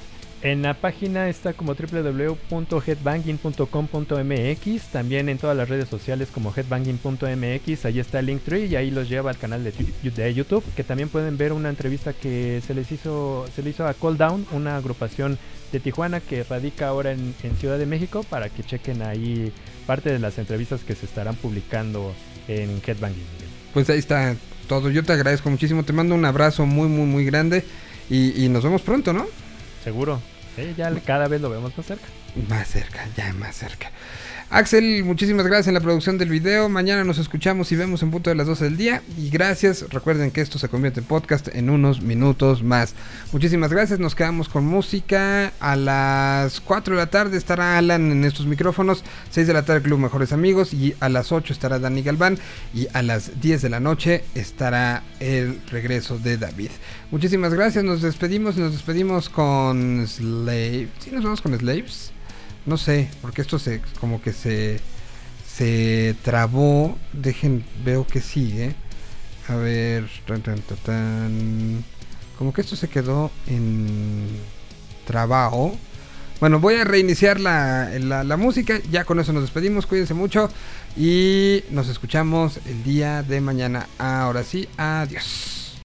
En la página está como www.headbanging.com.mx, también en todas las redes sociales como headbanging.mx, ahí está el Linktree y ahí los lleva al canal de, de YouTube, que también pueden ver una entrevista que se les hizo, se le hizo a Call Down, una agrupación de Tijuana que radica ahora en, en Ciudad de México, para que chequen ahí parte de las entrevistas que se estarán publicando en Headbanging. Pues ahí está todo. Yo te agradezco muchísimo. Te mando un abrazo muy, muy, muy grande y, y nos vemos pronto, ¿no? Seguro, ya cada vez lo vemos más cerca. Más cerca, ya más cerca. Axel, muchísimas gracias en la producción del video. Mañana nos escuchamos y vemos en punto de las 12 del día. Y gracias, recuerden que esto se convierte en podcast en unos minutos más. Muchísimas gracias, nos quedamos con música. A las 4 de la tarde estará Alan en estos micrófonos. 6 de la tarde Club Mejores Amigos. Y a las 8 estará Dani Galván. Y a las 10 de la noche estará el regreso de David. Muchísimas gracias, nos despedimos. Nos despedimos con Slave. ¿Sí nos vamos con Slaves? No sé, porque esto se como que se se trabó. Dejen, veo que sigue. A ver, como que esto se quedó en trabajo. Bueno, voy a reiniciar la, la, la música. Ya con eso nos despedimos. Cuídense mucho. Y nos escuchamos el día de mañana. Ahora sí, adiós.